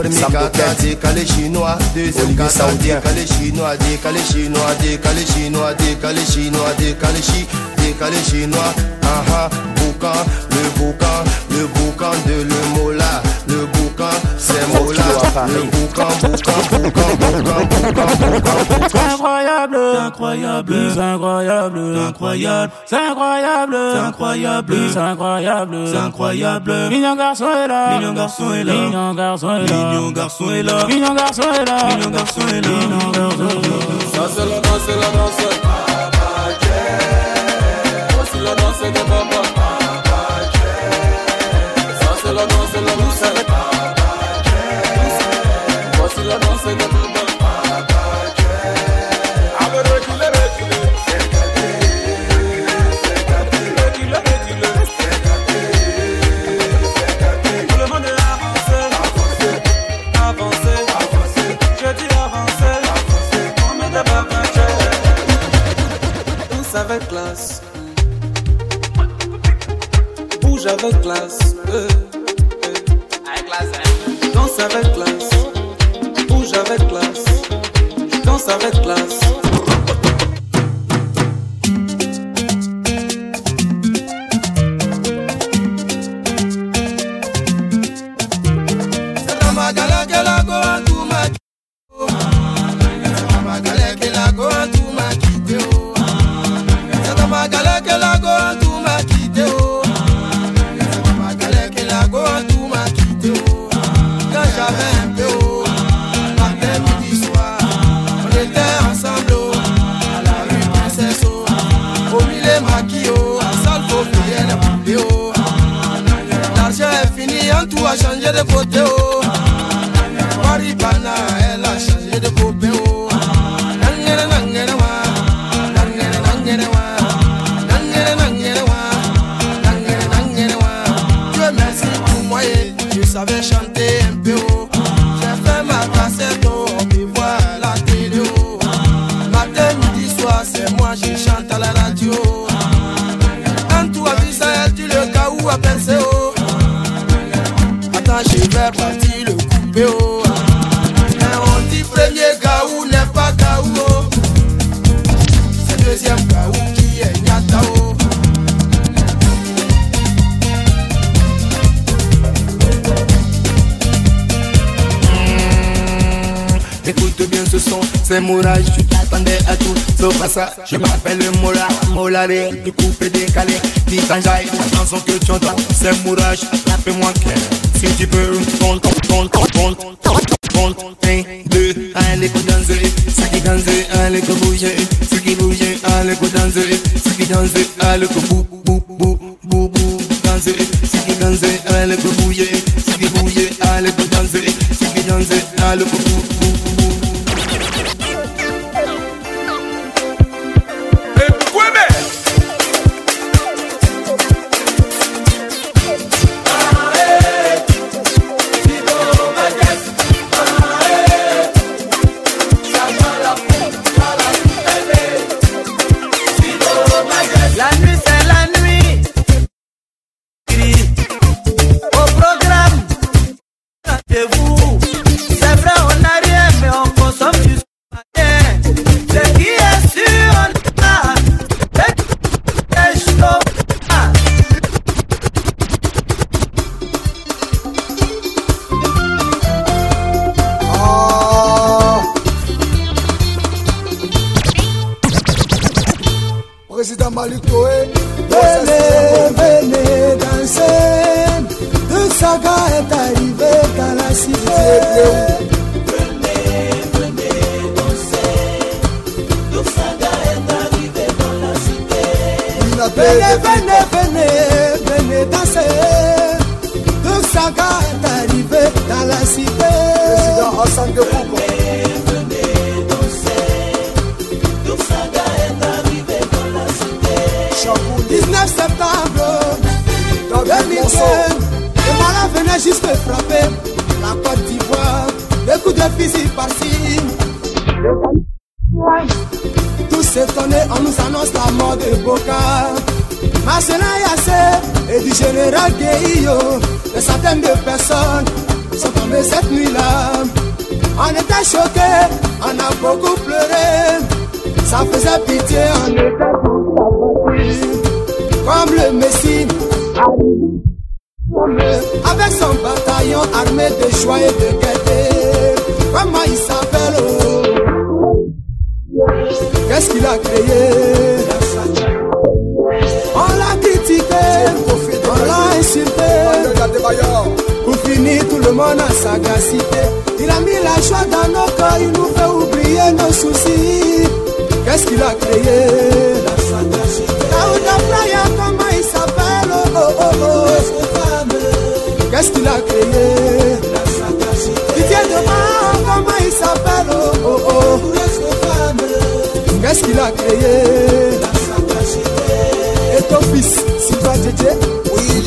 Premier Boquet. décalé chinois, deuxième Saoudien. décalé chinois, décalé chinois, décalé chinois, décalé chinois, décalé chi, décalé chinois, ah ah, boucan, le boucan, le boucan de le mola, le boucan, c'est mola, Le boucan, boucan, boucan, boucan, boucan, boucan, incroyable, incroyable, c'est incroyable, incroyable, c'est incroyable, c'est incroyable, c'est incroyable, c'est incroyable. Mignon garçon est là, mignon garçon est là, mignon garçon est là, mignon garçon est là, mignon garçon est là, mignon garçon est là, mignon garçon est là. Ça c'est la danse, c'est la danse. La danse de papa. Ça c'est la danse, c'est la danse. Avec classe. Bouge avec classe. euh, euh. Danse avec classe. Bouge avec classe. Danse avec classe. décalé, du coupé décalé, qui t'enjaille, la chanson que tu entends, c'est mourage, la fais-moi qu'elle. La cité. Président Hassan de Venez, venez danser. Le saga est arrivé dans la cité. 19 septembre 2015, le malin venait juste frapper la Côte d'Ivoire. Des coups de fusil par-ci. Tous s'étonnés, on nous annonce la mort de Boca. Marcelin Yassé et du général Gueillo. Des centaines de personnes sont tombées cette nuit-là. On était choqués, on a beaucoup pleuré. Ça faisait pitié, on était tous. Comme le Messie, avec son bataillon armé de joie et de gaieté. comment il s'appelle oh? Qu'est-ce qu'il a créé? On l'a critiqué, on l'a insulté. Monde a sagacité. Il a mis la joie dans nos corps, il nous fait oublier nos soucis. Qu'est-ce qu'il a créé? Daouda Playa, comment il s'appelle? Oh, oh, oh. Qu'est-ce qu'il a créé? Didier Demain, comment il s'appelle? Oh, oh, oh. Qu'est-ce qu'il a créé? Et ton fils, Sylvain Djedje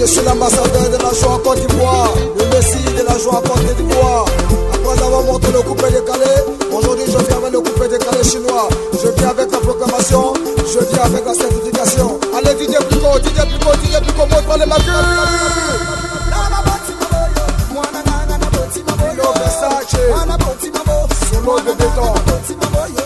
Je suis l'ambassadeur de la joie en Côte d'Ivoire, le messie de la joie en Côte d'Ivoire. Après avoir monté le coupé décalé, aujourd'hui je viens avec le coupé décalé chinois. Je viens avec la proclamation, je viens avec la certification. Allez, Didier Pico, Didier Pico, Didier Pico, montre-moi les Lino Versace, solo de béton.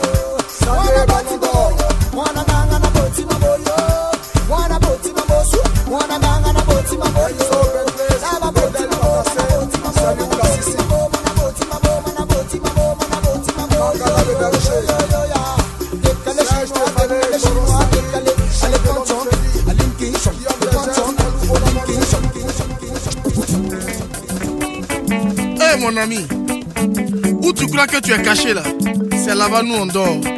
Où tu crois que tu es caché là? C'est là-bas nous on dort.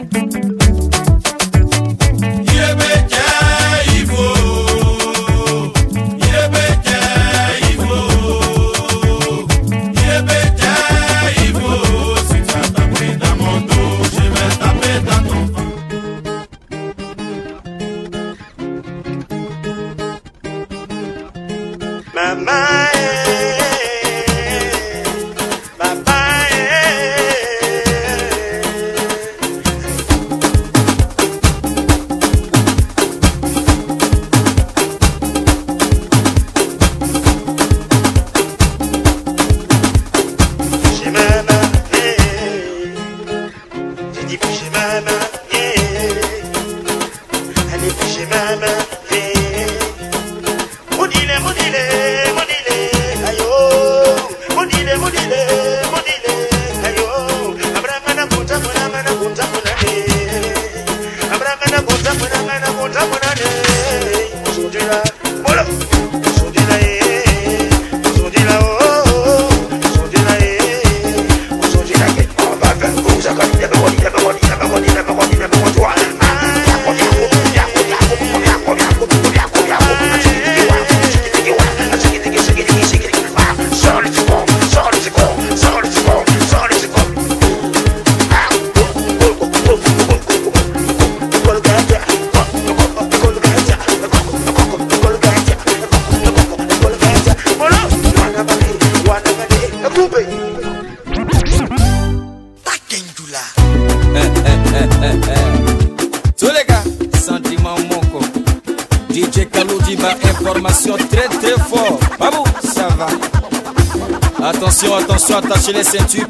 Attention, attachez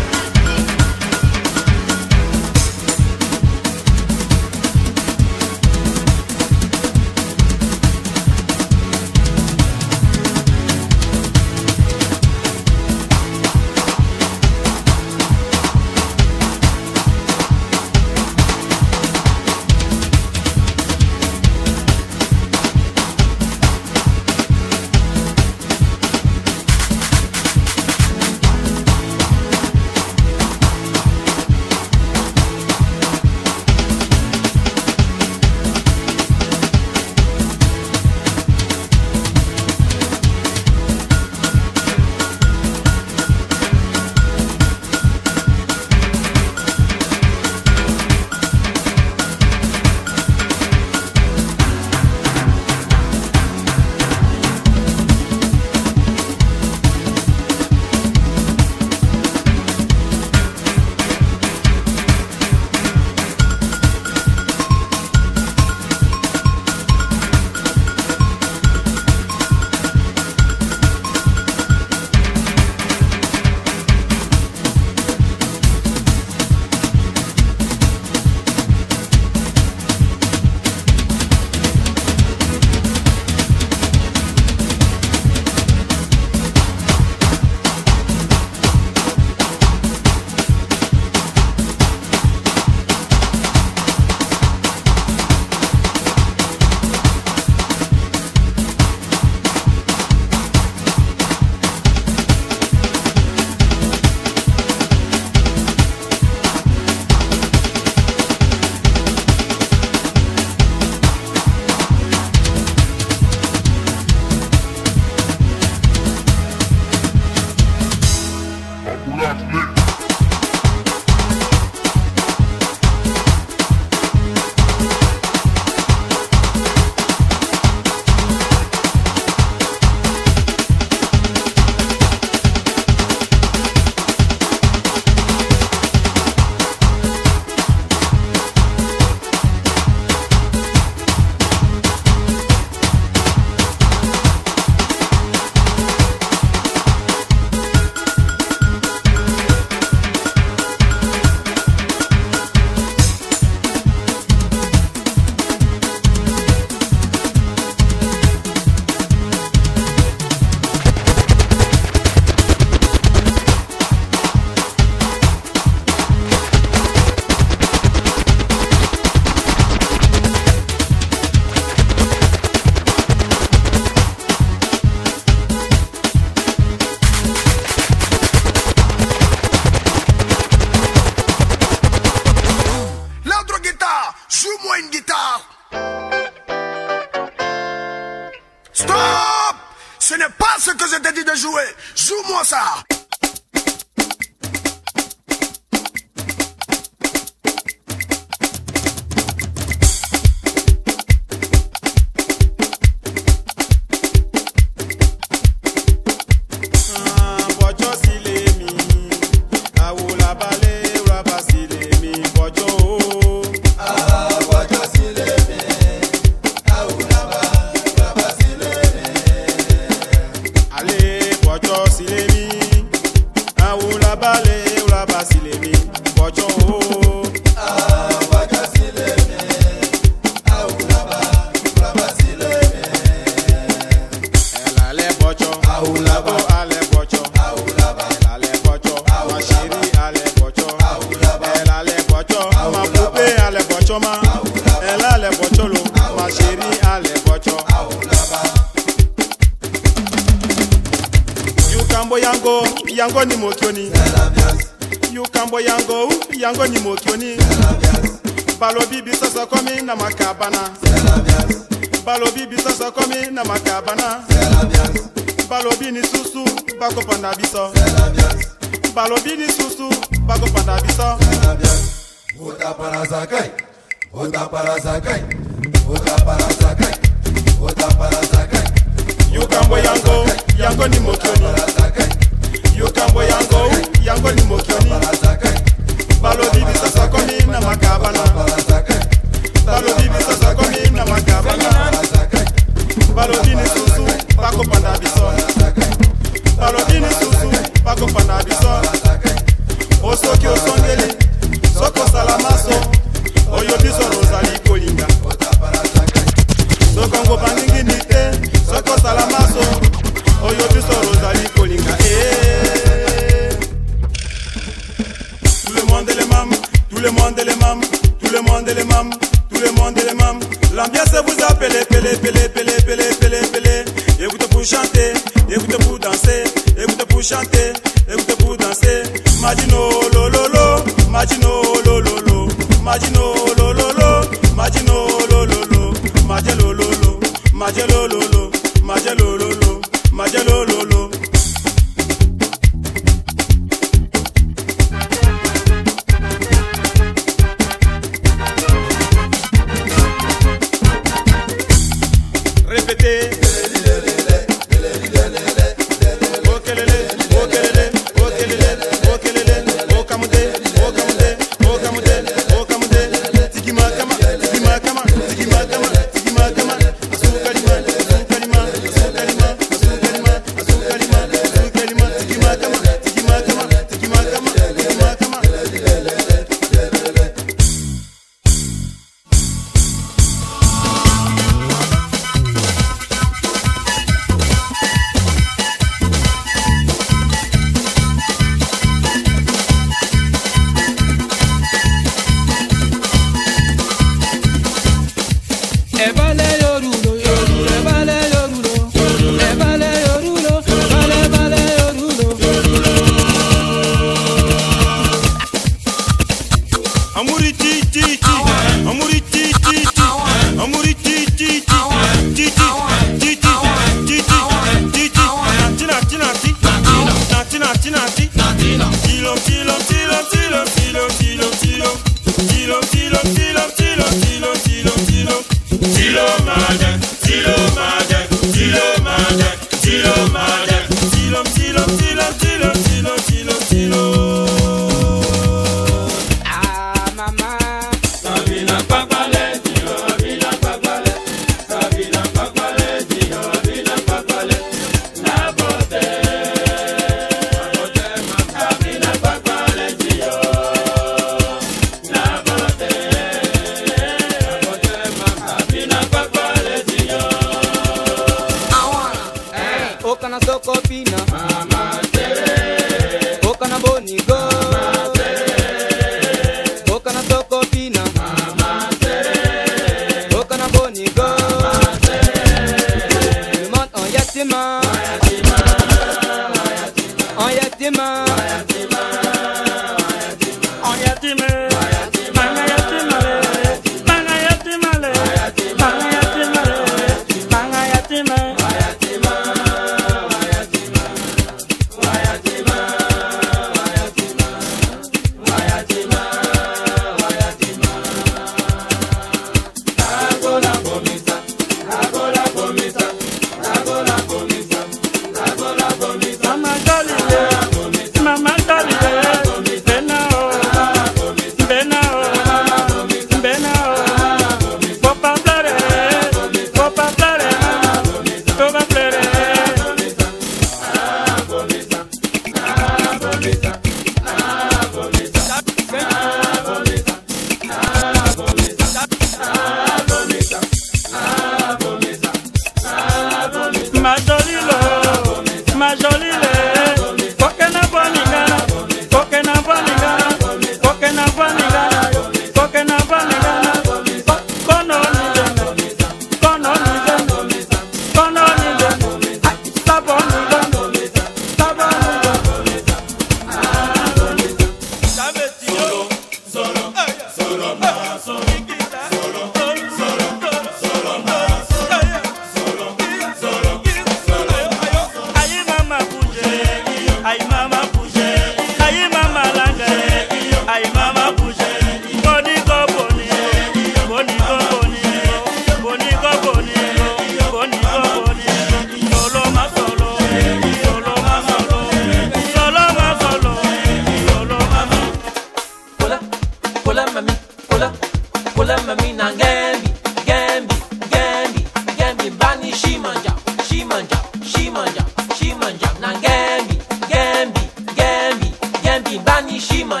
Ibani Shima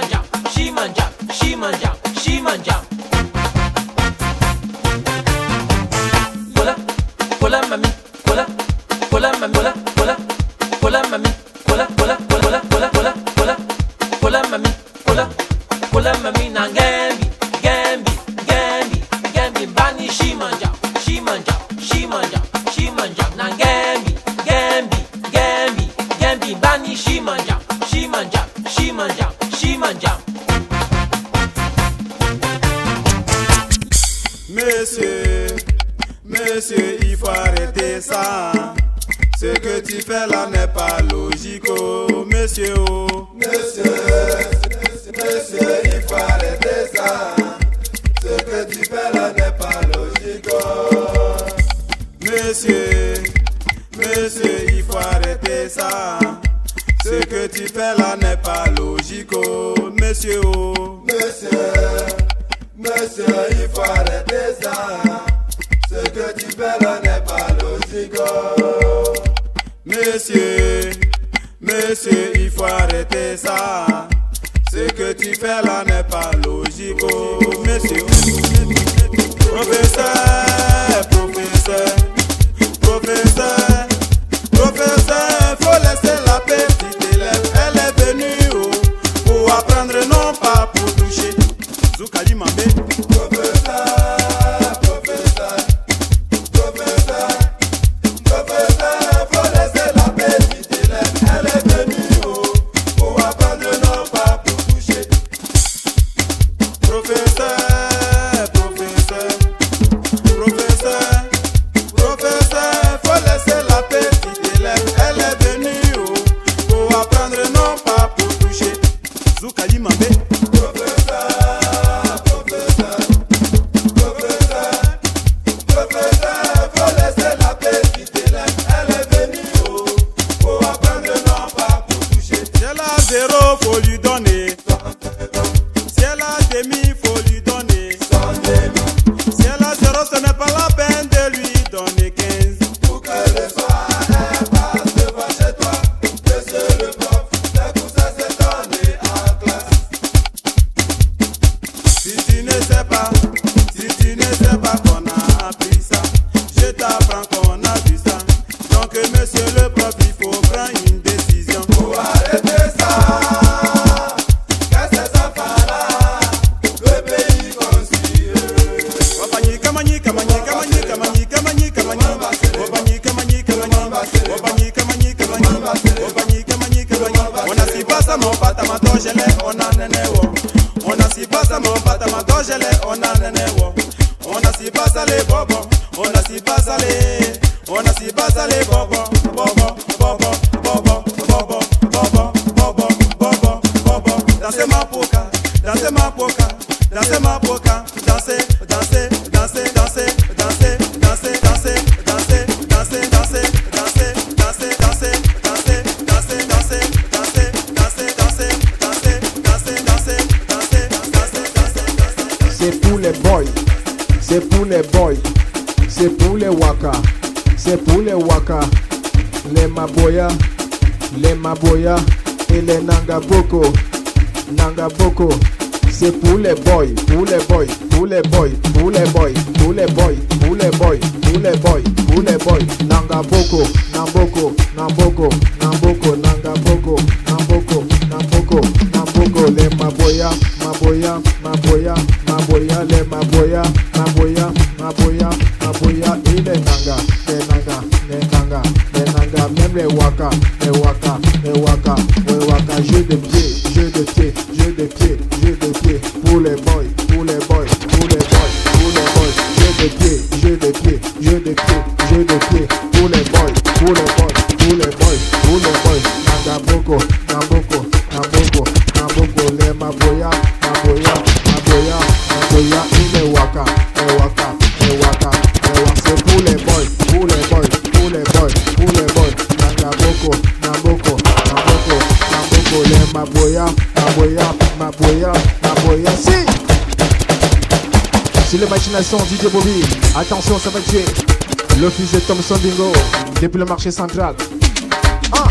Thompson Bingo, depuis le marché central. Ah!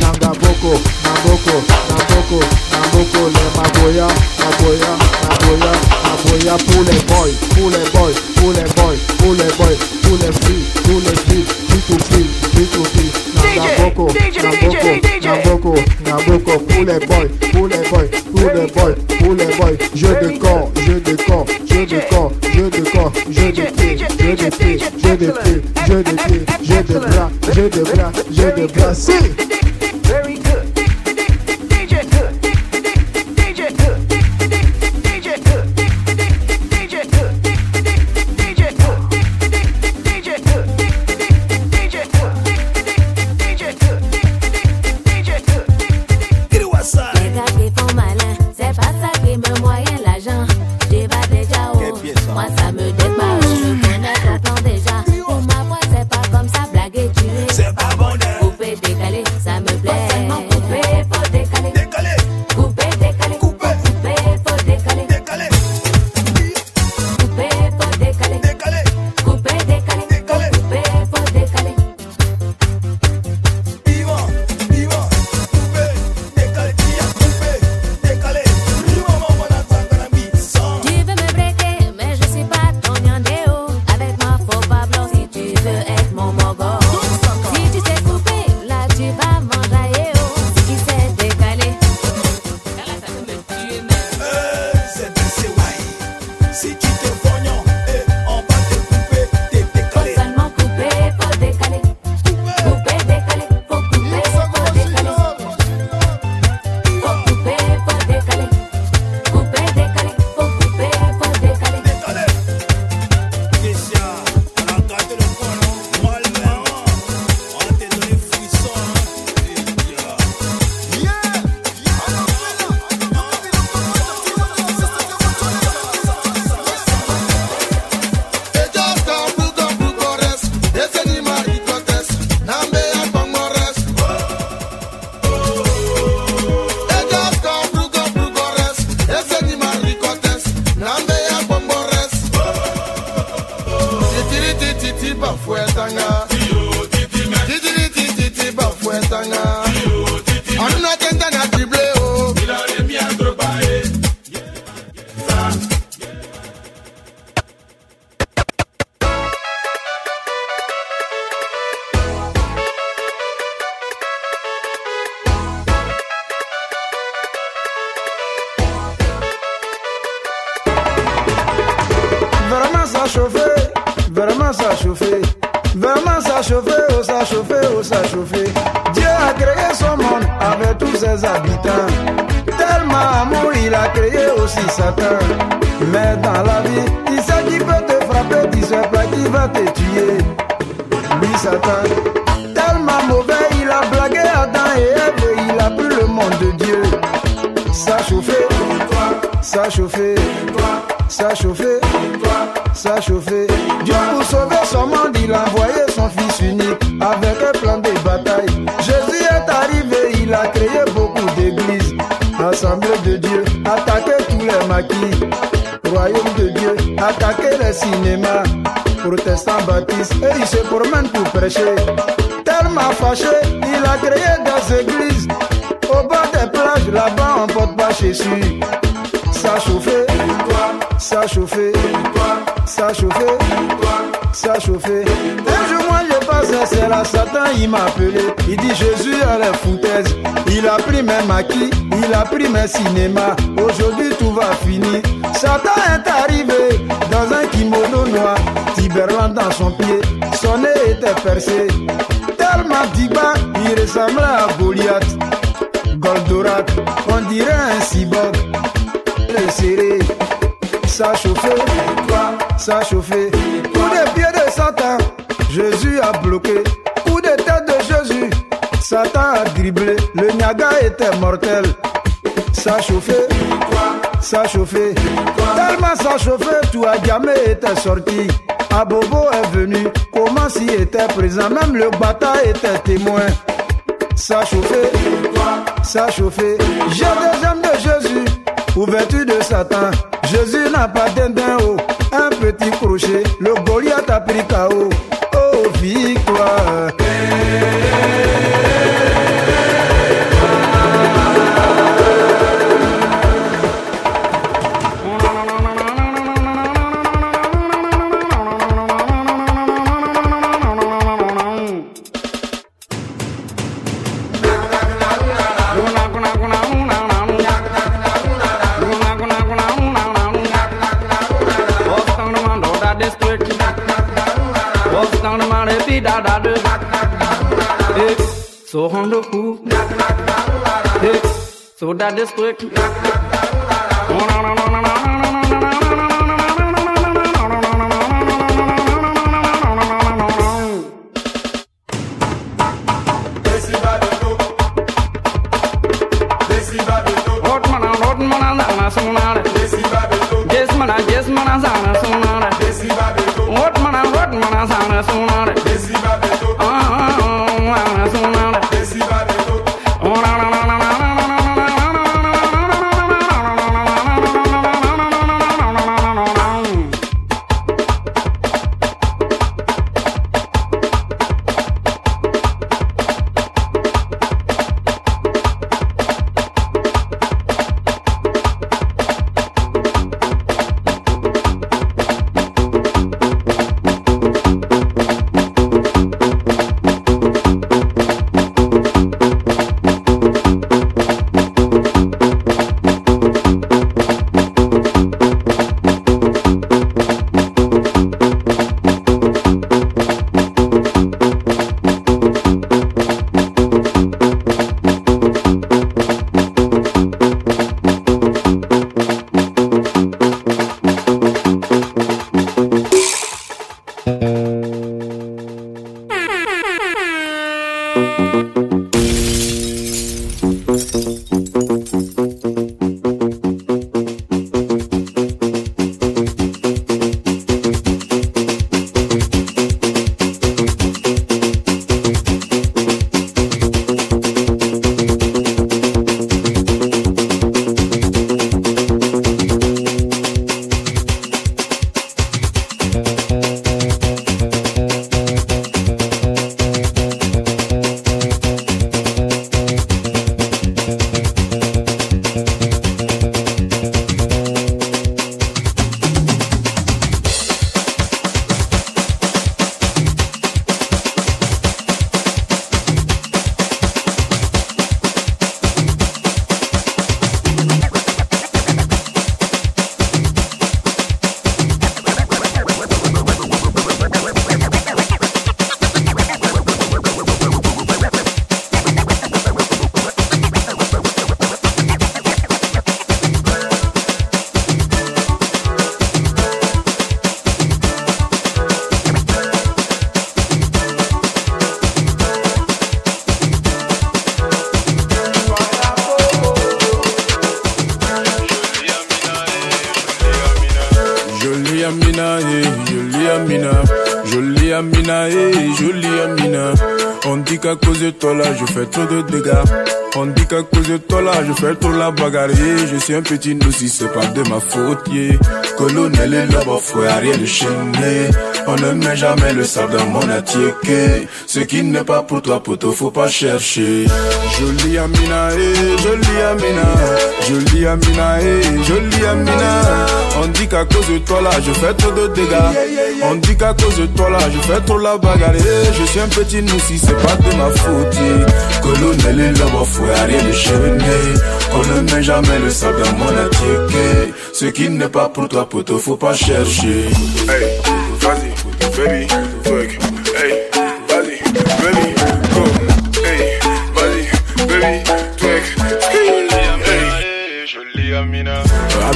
Nangaboko, Namboko, Namboko, Namboko, les maboya, maboya, maboya, maboya pour les boys, pour les boys, pour les boys, pour les boys, pour les filles, pour les filles, filles to filles, filles to filles. Nangaboko, Namboko, Namboko, Namboko pour les boys, pour les jeu de pied, jeu de bras, jeu de bras. De Dieu, attaqué les cinémas, protestants baptistes, et il se promène pour prêcher. Tellement fâché, il a créé des églises au bord des plages, là-bas on porte pas Jésus. Ça chauffé, ça chauffé, ça chauffé, ça chauffé. Un jour moi je passais, c'est là Satan il m'a appelé. Il dit Jésus a les foutaises. Il a pris mes maquis, il a pris mes cinémas. Aujourd'hui tout va finir. Satan est arrivé dans un kimono noir, Tiberland dans son pied. Son nez était percé. Tellement diba, il ressemblait à Goliath. Goldorak, on dirait un cyborg. Le serré, ça chauffé, ça chauffé. Coup de pied de Satan, Jésus a bloqué. Coup de tête de Jésus, Satan a dribblé. Le Niaga était mortel. Ça chauffé, ça chauffait. Tellement ça chauffait, tout a jamais était sorti. Abobo est venu, comment s'y était présent, même le bata était témoin. Ça chauffait, ça chauffait. J'ai des âmes de Jésus, ouverture de Satan. Jésus n'a pas d'indin haut, un petit crochet. Le Goliath a pris KO. Oh, victoire. So on the cool. Hey, so that district. Yes, man, yes, man, I'm sana sonare. What man, what man, I'm sana suis un petit nous si c'est pas de ma faute. yeah. Colonel et le faut rien de chaîner. On ne met jamais le sable dans mon attiéké. Ce qui n'est pas pour toi, poteau, faut pas chercher. Jolie Amina, eh, jolie Amina, jolie Amina, eh, jolie Amina. On dit qu'à cause de toi là, je fais trop de dégâts. On dit qu'à cause de toi là, je fais trop la bagarre. eh. Je suis un petit nous si c'est pas de ma faute. yeah. Colonel et le faut rien de chaîner. On ne met jamais le sable dans mon attiéké. Ce qui n'est pas pour toi, poteau, faut pas chercher. Hey, vas-y, baby, twerk. Hey, vas-y, baby, go. Hey, vas-y, baby, twerk. Hey, jolie Amina.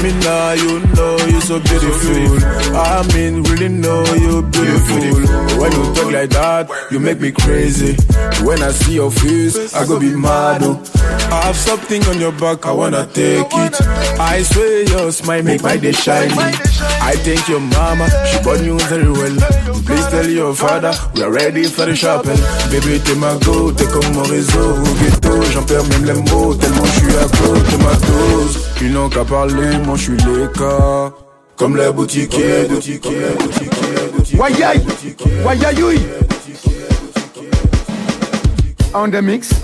mean, now you know you're so beautiful. I mean, really know you're beautiful. When you talk like that, you make me crazy. When I see your face, I go be mad. Oh. I have something on your back, I wanna take it. I swear your smile make my day shiny. I thank your mama, she born you very well. Please tell your father, we are ready for the shopping. Baby, t'es ma go, t'es comme mon réseau. Au ghetto, j'en perds même les mots, tellement je suis à côté ma dose. Ils n'ont qu'à parler, moi je suis les cas. Comme les boutiquiers, boutiquiers, boutiquiers, boutiquiers. On the mix.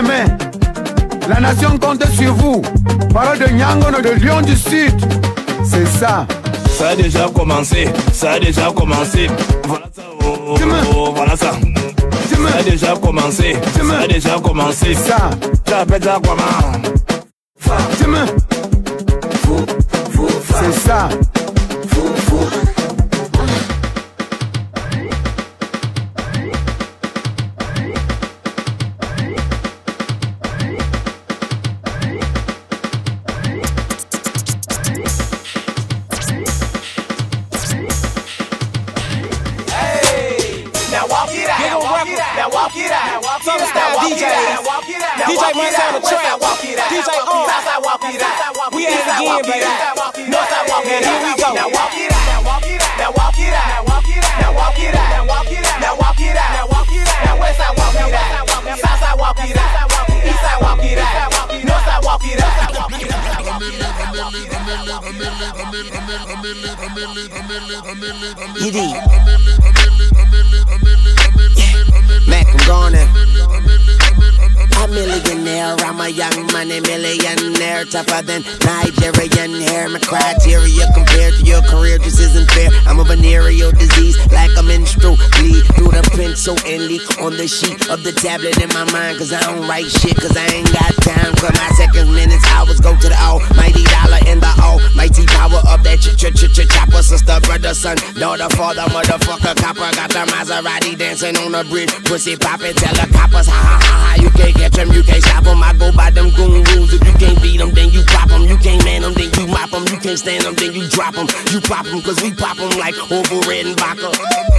Demain. La nation compte sur vous. Parole de Nyangono de Lyon du Sud. C'est ça. Ça a déjà commencé, ça a déjà commencé. Voilà ça, oh, oh, oh, voilà ça. Ça a déjà commencé, ça a déjà commencé. Ça. J'appelle ça comment on the sheet of the tablet in my mind. Cause I don't write shit, cause I ain't got time for my seconds, minutes, hours. Go to the almighty dollar in the almighty power of that ch ch ch ch chopper. Sister, brother, son, daughter, father, motherfucker, copper. Got the Maserati dancing on the bridge, pussy popping, tell the coppers, ha ha ha ha. You can't catch them, you can't stop them. I go by them goon rules. If you can't beat them, then you pop them. You can't man them, then you mop them. You can't stand them, then you drop them. You pop them, cause we pop them like over red and vodka.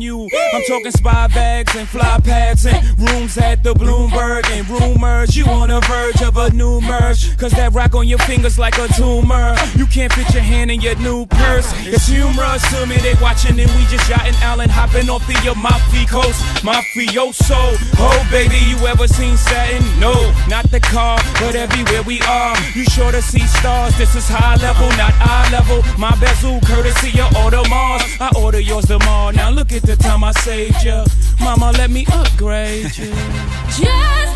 You. I'm talking spy bags and fly Cause that rock on your fingers like a tumor. You can't fit your hand in your new purse. It's humorous to me, they watching and we just yachting Allen hopping off the Amalfi coast. Mafioso. Oh, baby, you ever seen Saturn. No, not the car, but everywhere we are. You sure to see stars. This is high level, not eye level. My bezel, courtesy of Audemars. I order yours tomorrow. Now look at the time I saved ya. Mama, let me upgrade you. Just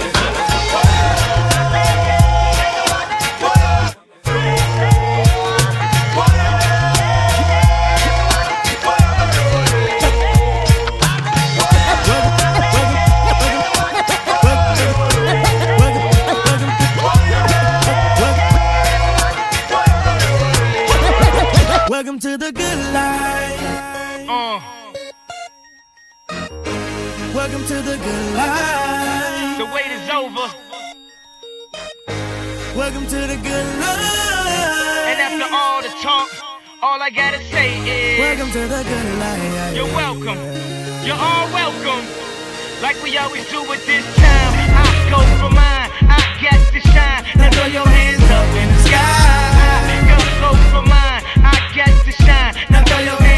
Welcome to the good life. Oh. Welcome to the good life. The wait is over. Welcome to the good life. And after all the talk, all I gotta say is Welcome to the good life. You're welcome. You're all welcome. Like we always do at this time. I go for mine. I got to shine. Now throw your hands up in the sky. Go, go mine. To shine. Now throw your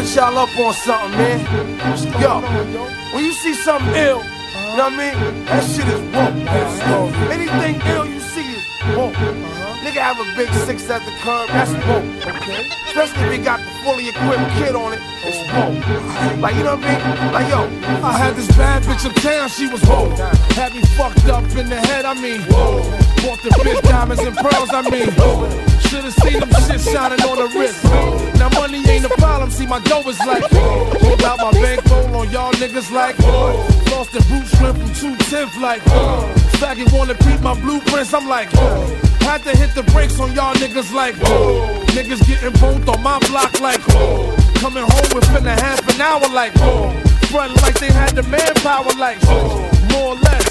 put y'all up on something, man. Yo, when you see something ill, you know what I mean? That shit is woke. Anything ill you see is woke. Nigga have a big six at the curb, that's woke. Okay. Especially if he got the fully equipped kid on it, it's woke. Like, you know what I mean? Like, yo, I had this bad bitch uptown, she was woke. Had me fucked up in the head, I mean, whoa. Bought the bitch diamonds and pearls, I mean, whoa. Should've seen them shit shining on the wrist. Now money ain't a problem, see my dough is like Pulled out my bankroll on y'all niggas like Lost the boot shrimp from 210th like Faggot wanna peep my blueprints, I'm like Had to hit the brakes on y'all niggas like Niggas getting both on my block like Coming home within a half an hour like Frontin' like they had the manpower like More or less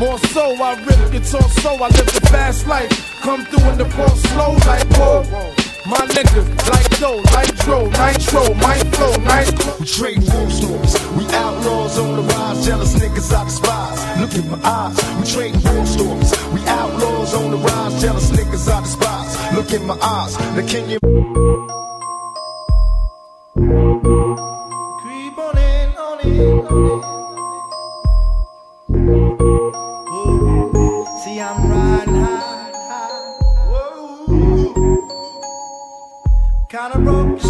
more so, I rip guitar so I live the fast life. Come through in the port slow like whoa. My niggas like dough, nitro, nitro, my flow, nice. We trade war stories. We outlaws on the rise. Jealous niggas I despise. Look in my eyes. We trade war stories. We outlaws on the rise. Jealous niggas I despise. Look in my eyes. The king you. Creep on in, on in, on in. Kinda broke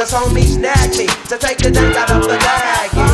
Cause homies snag me to take the dick out of the bag.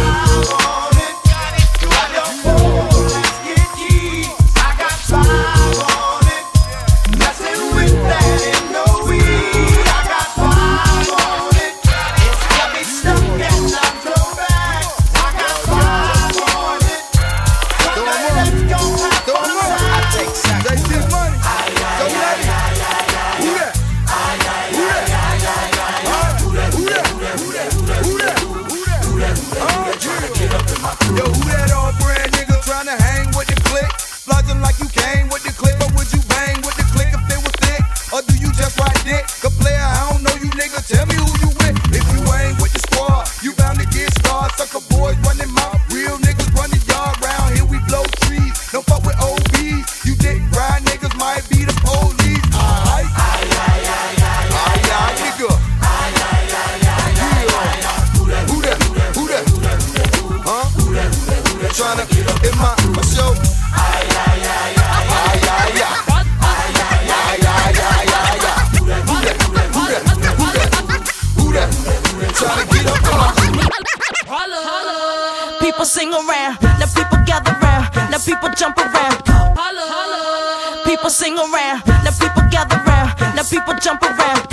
sing around. Now people gather round. Now people jump around. Holla! Holla! People sing around. Now people gather round. Now people jump around.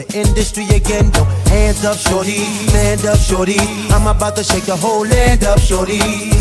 the industry again. Yo, hands up, shorty, man up, shorty. I'm about to shake the whole land up, shorty.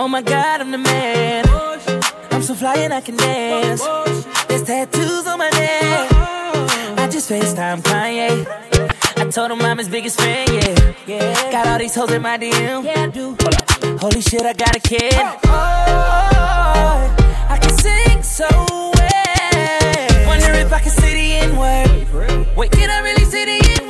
Oh my god, I'm the man. I'm so fly and I can dance. There's tattoos on my neck. I just FaceTime Kanye. I told him I'm his biggest fan, yeah. Got all these hoes in my DM. Yeah, do. Holy shit, I got a kid. Oh, oh, I can sing so well. Wonder if I can see the N word. Wait, can I really see the N word?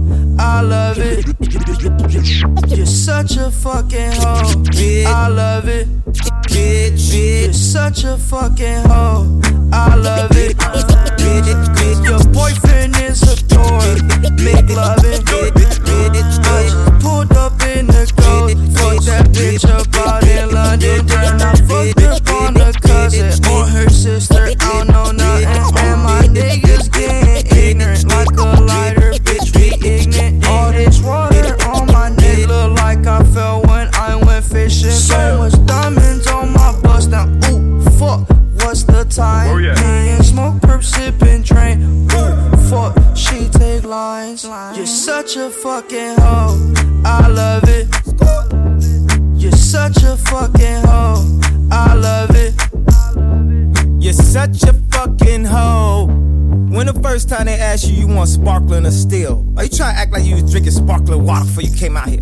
I love it. You're such a fucking hoe, I love it. Bitch, bitch. You're such a fucking hoe, I love it. bitch. Your boyfriend is a toy, make loving. I just pulled up in the ghost, fuck that bitch up out in London. Then I fucked up on the cousin or her sister, I don't know nothing. And my niggas what's the time? Oh, Me and smoke, perp, sipping, train. Ooh, fuck, she take lines. You're such a fucking hoe. I love it. You're such a fucking hoe. I love it. You're such a fucking hoe. When the first time they asked you, you want sparkling or still? Are you trying to act like you was drinking sparkling water before you came out here?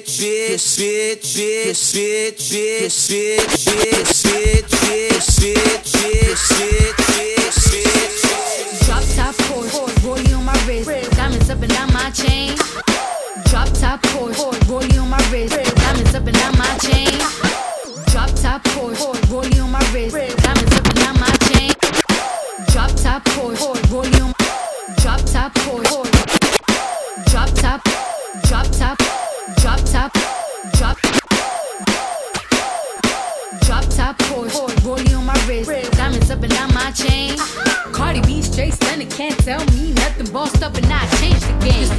bitch, bitch, bitch, bitch, bitch, bitch, bitch, bitch, bitch, bitch, bitch, bitch, bitch. Drop top Porsche, rollie on my wrist, diamonds up and down my chain. Drop top Porsche, rollie on my wrist, game.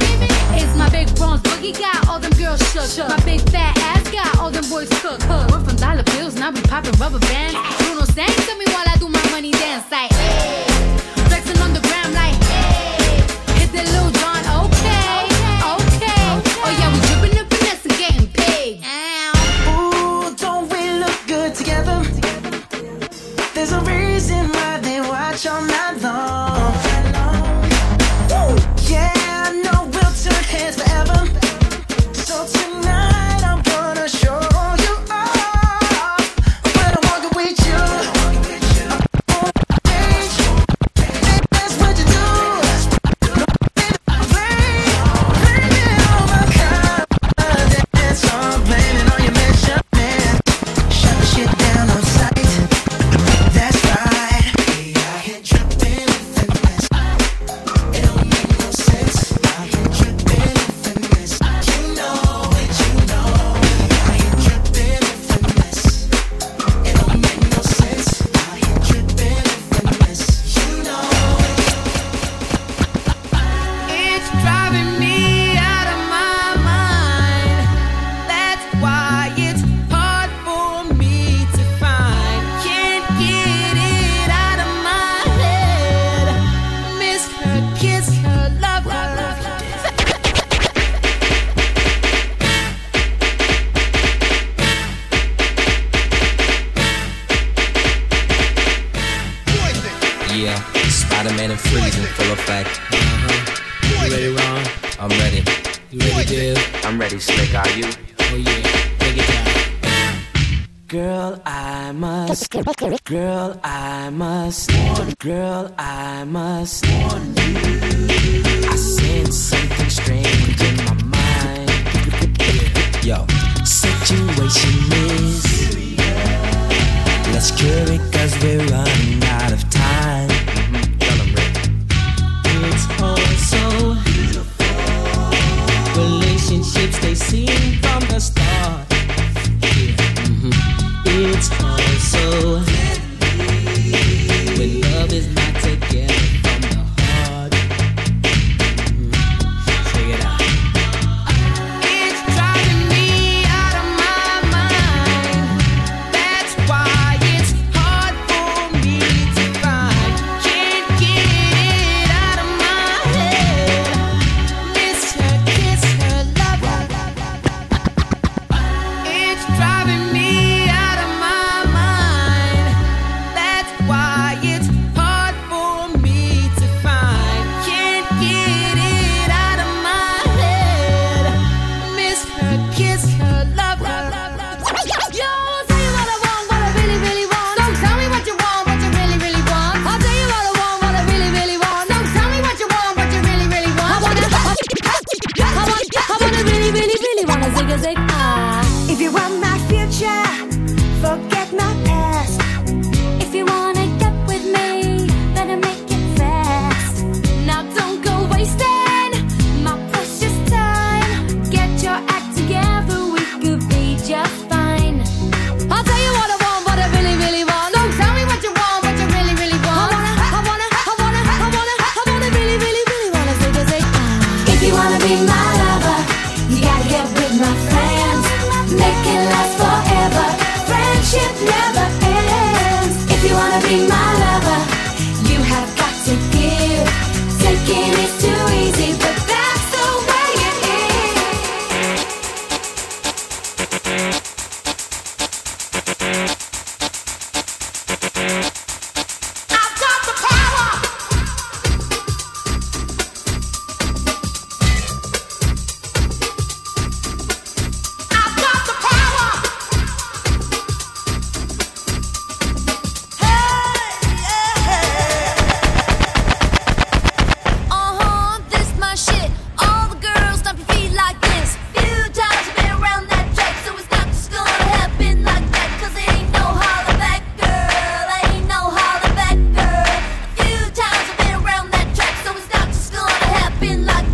It's my big bronze boogie got all them girls shook. My big fat ass got all them boys cooked. Went from dollar bills, now we popping rubber bands. Bruno sang to me while I do my money dance like. Hey. Flexing on the gram like. Hey. Hit that Lil been like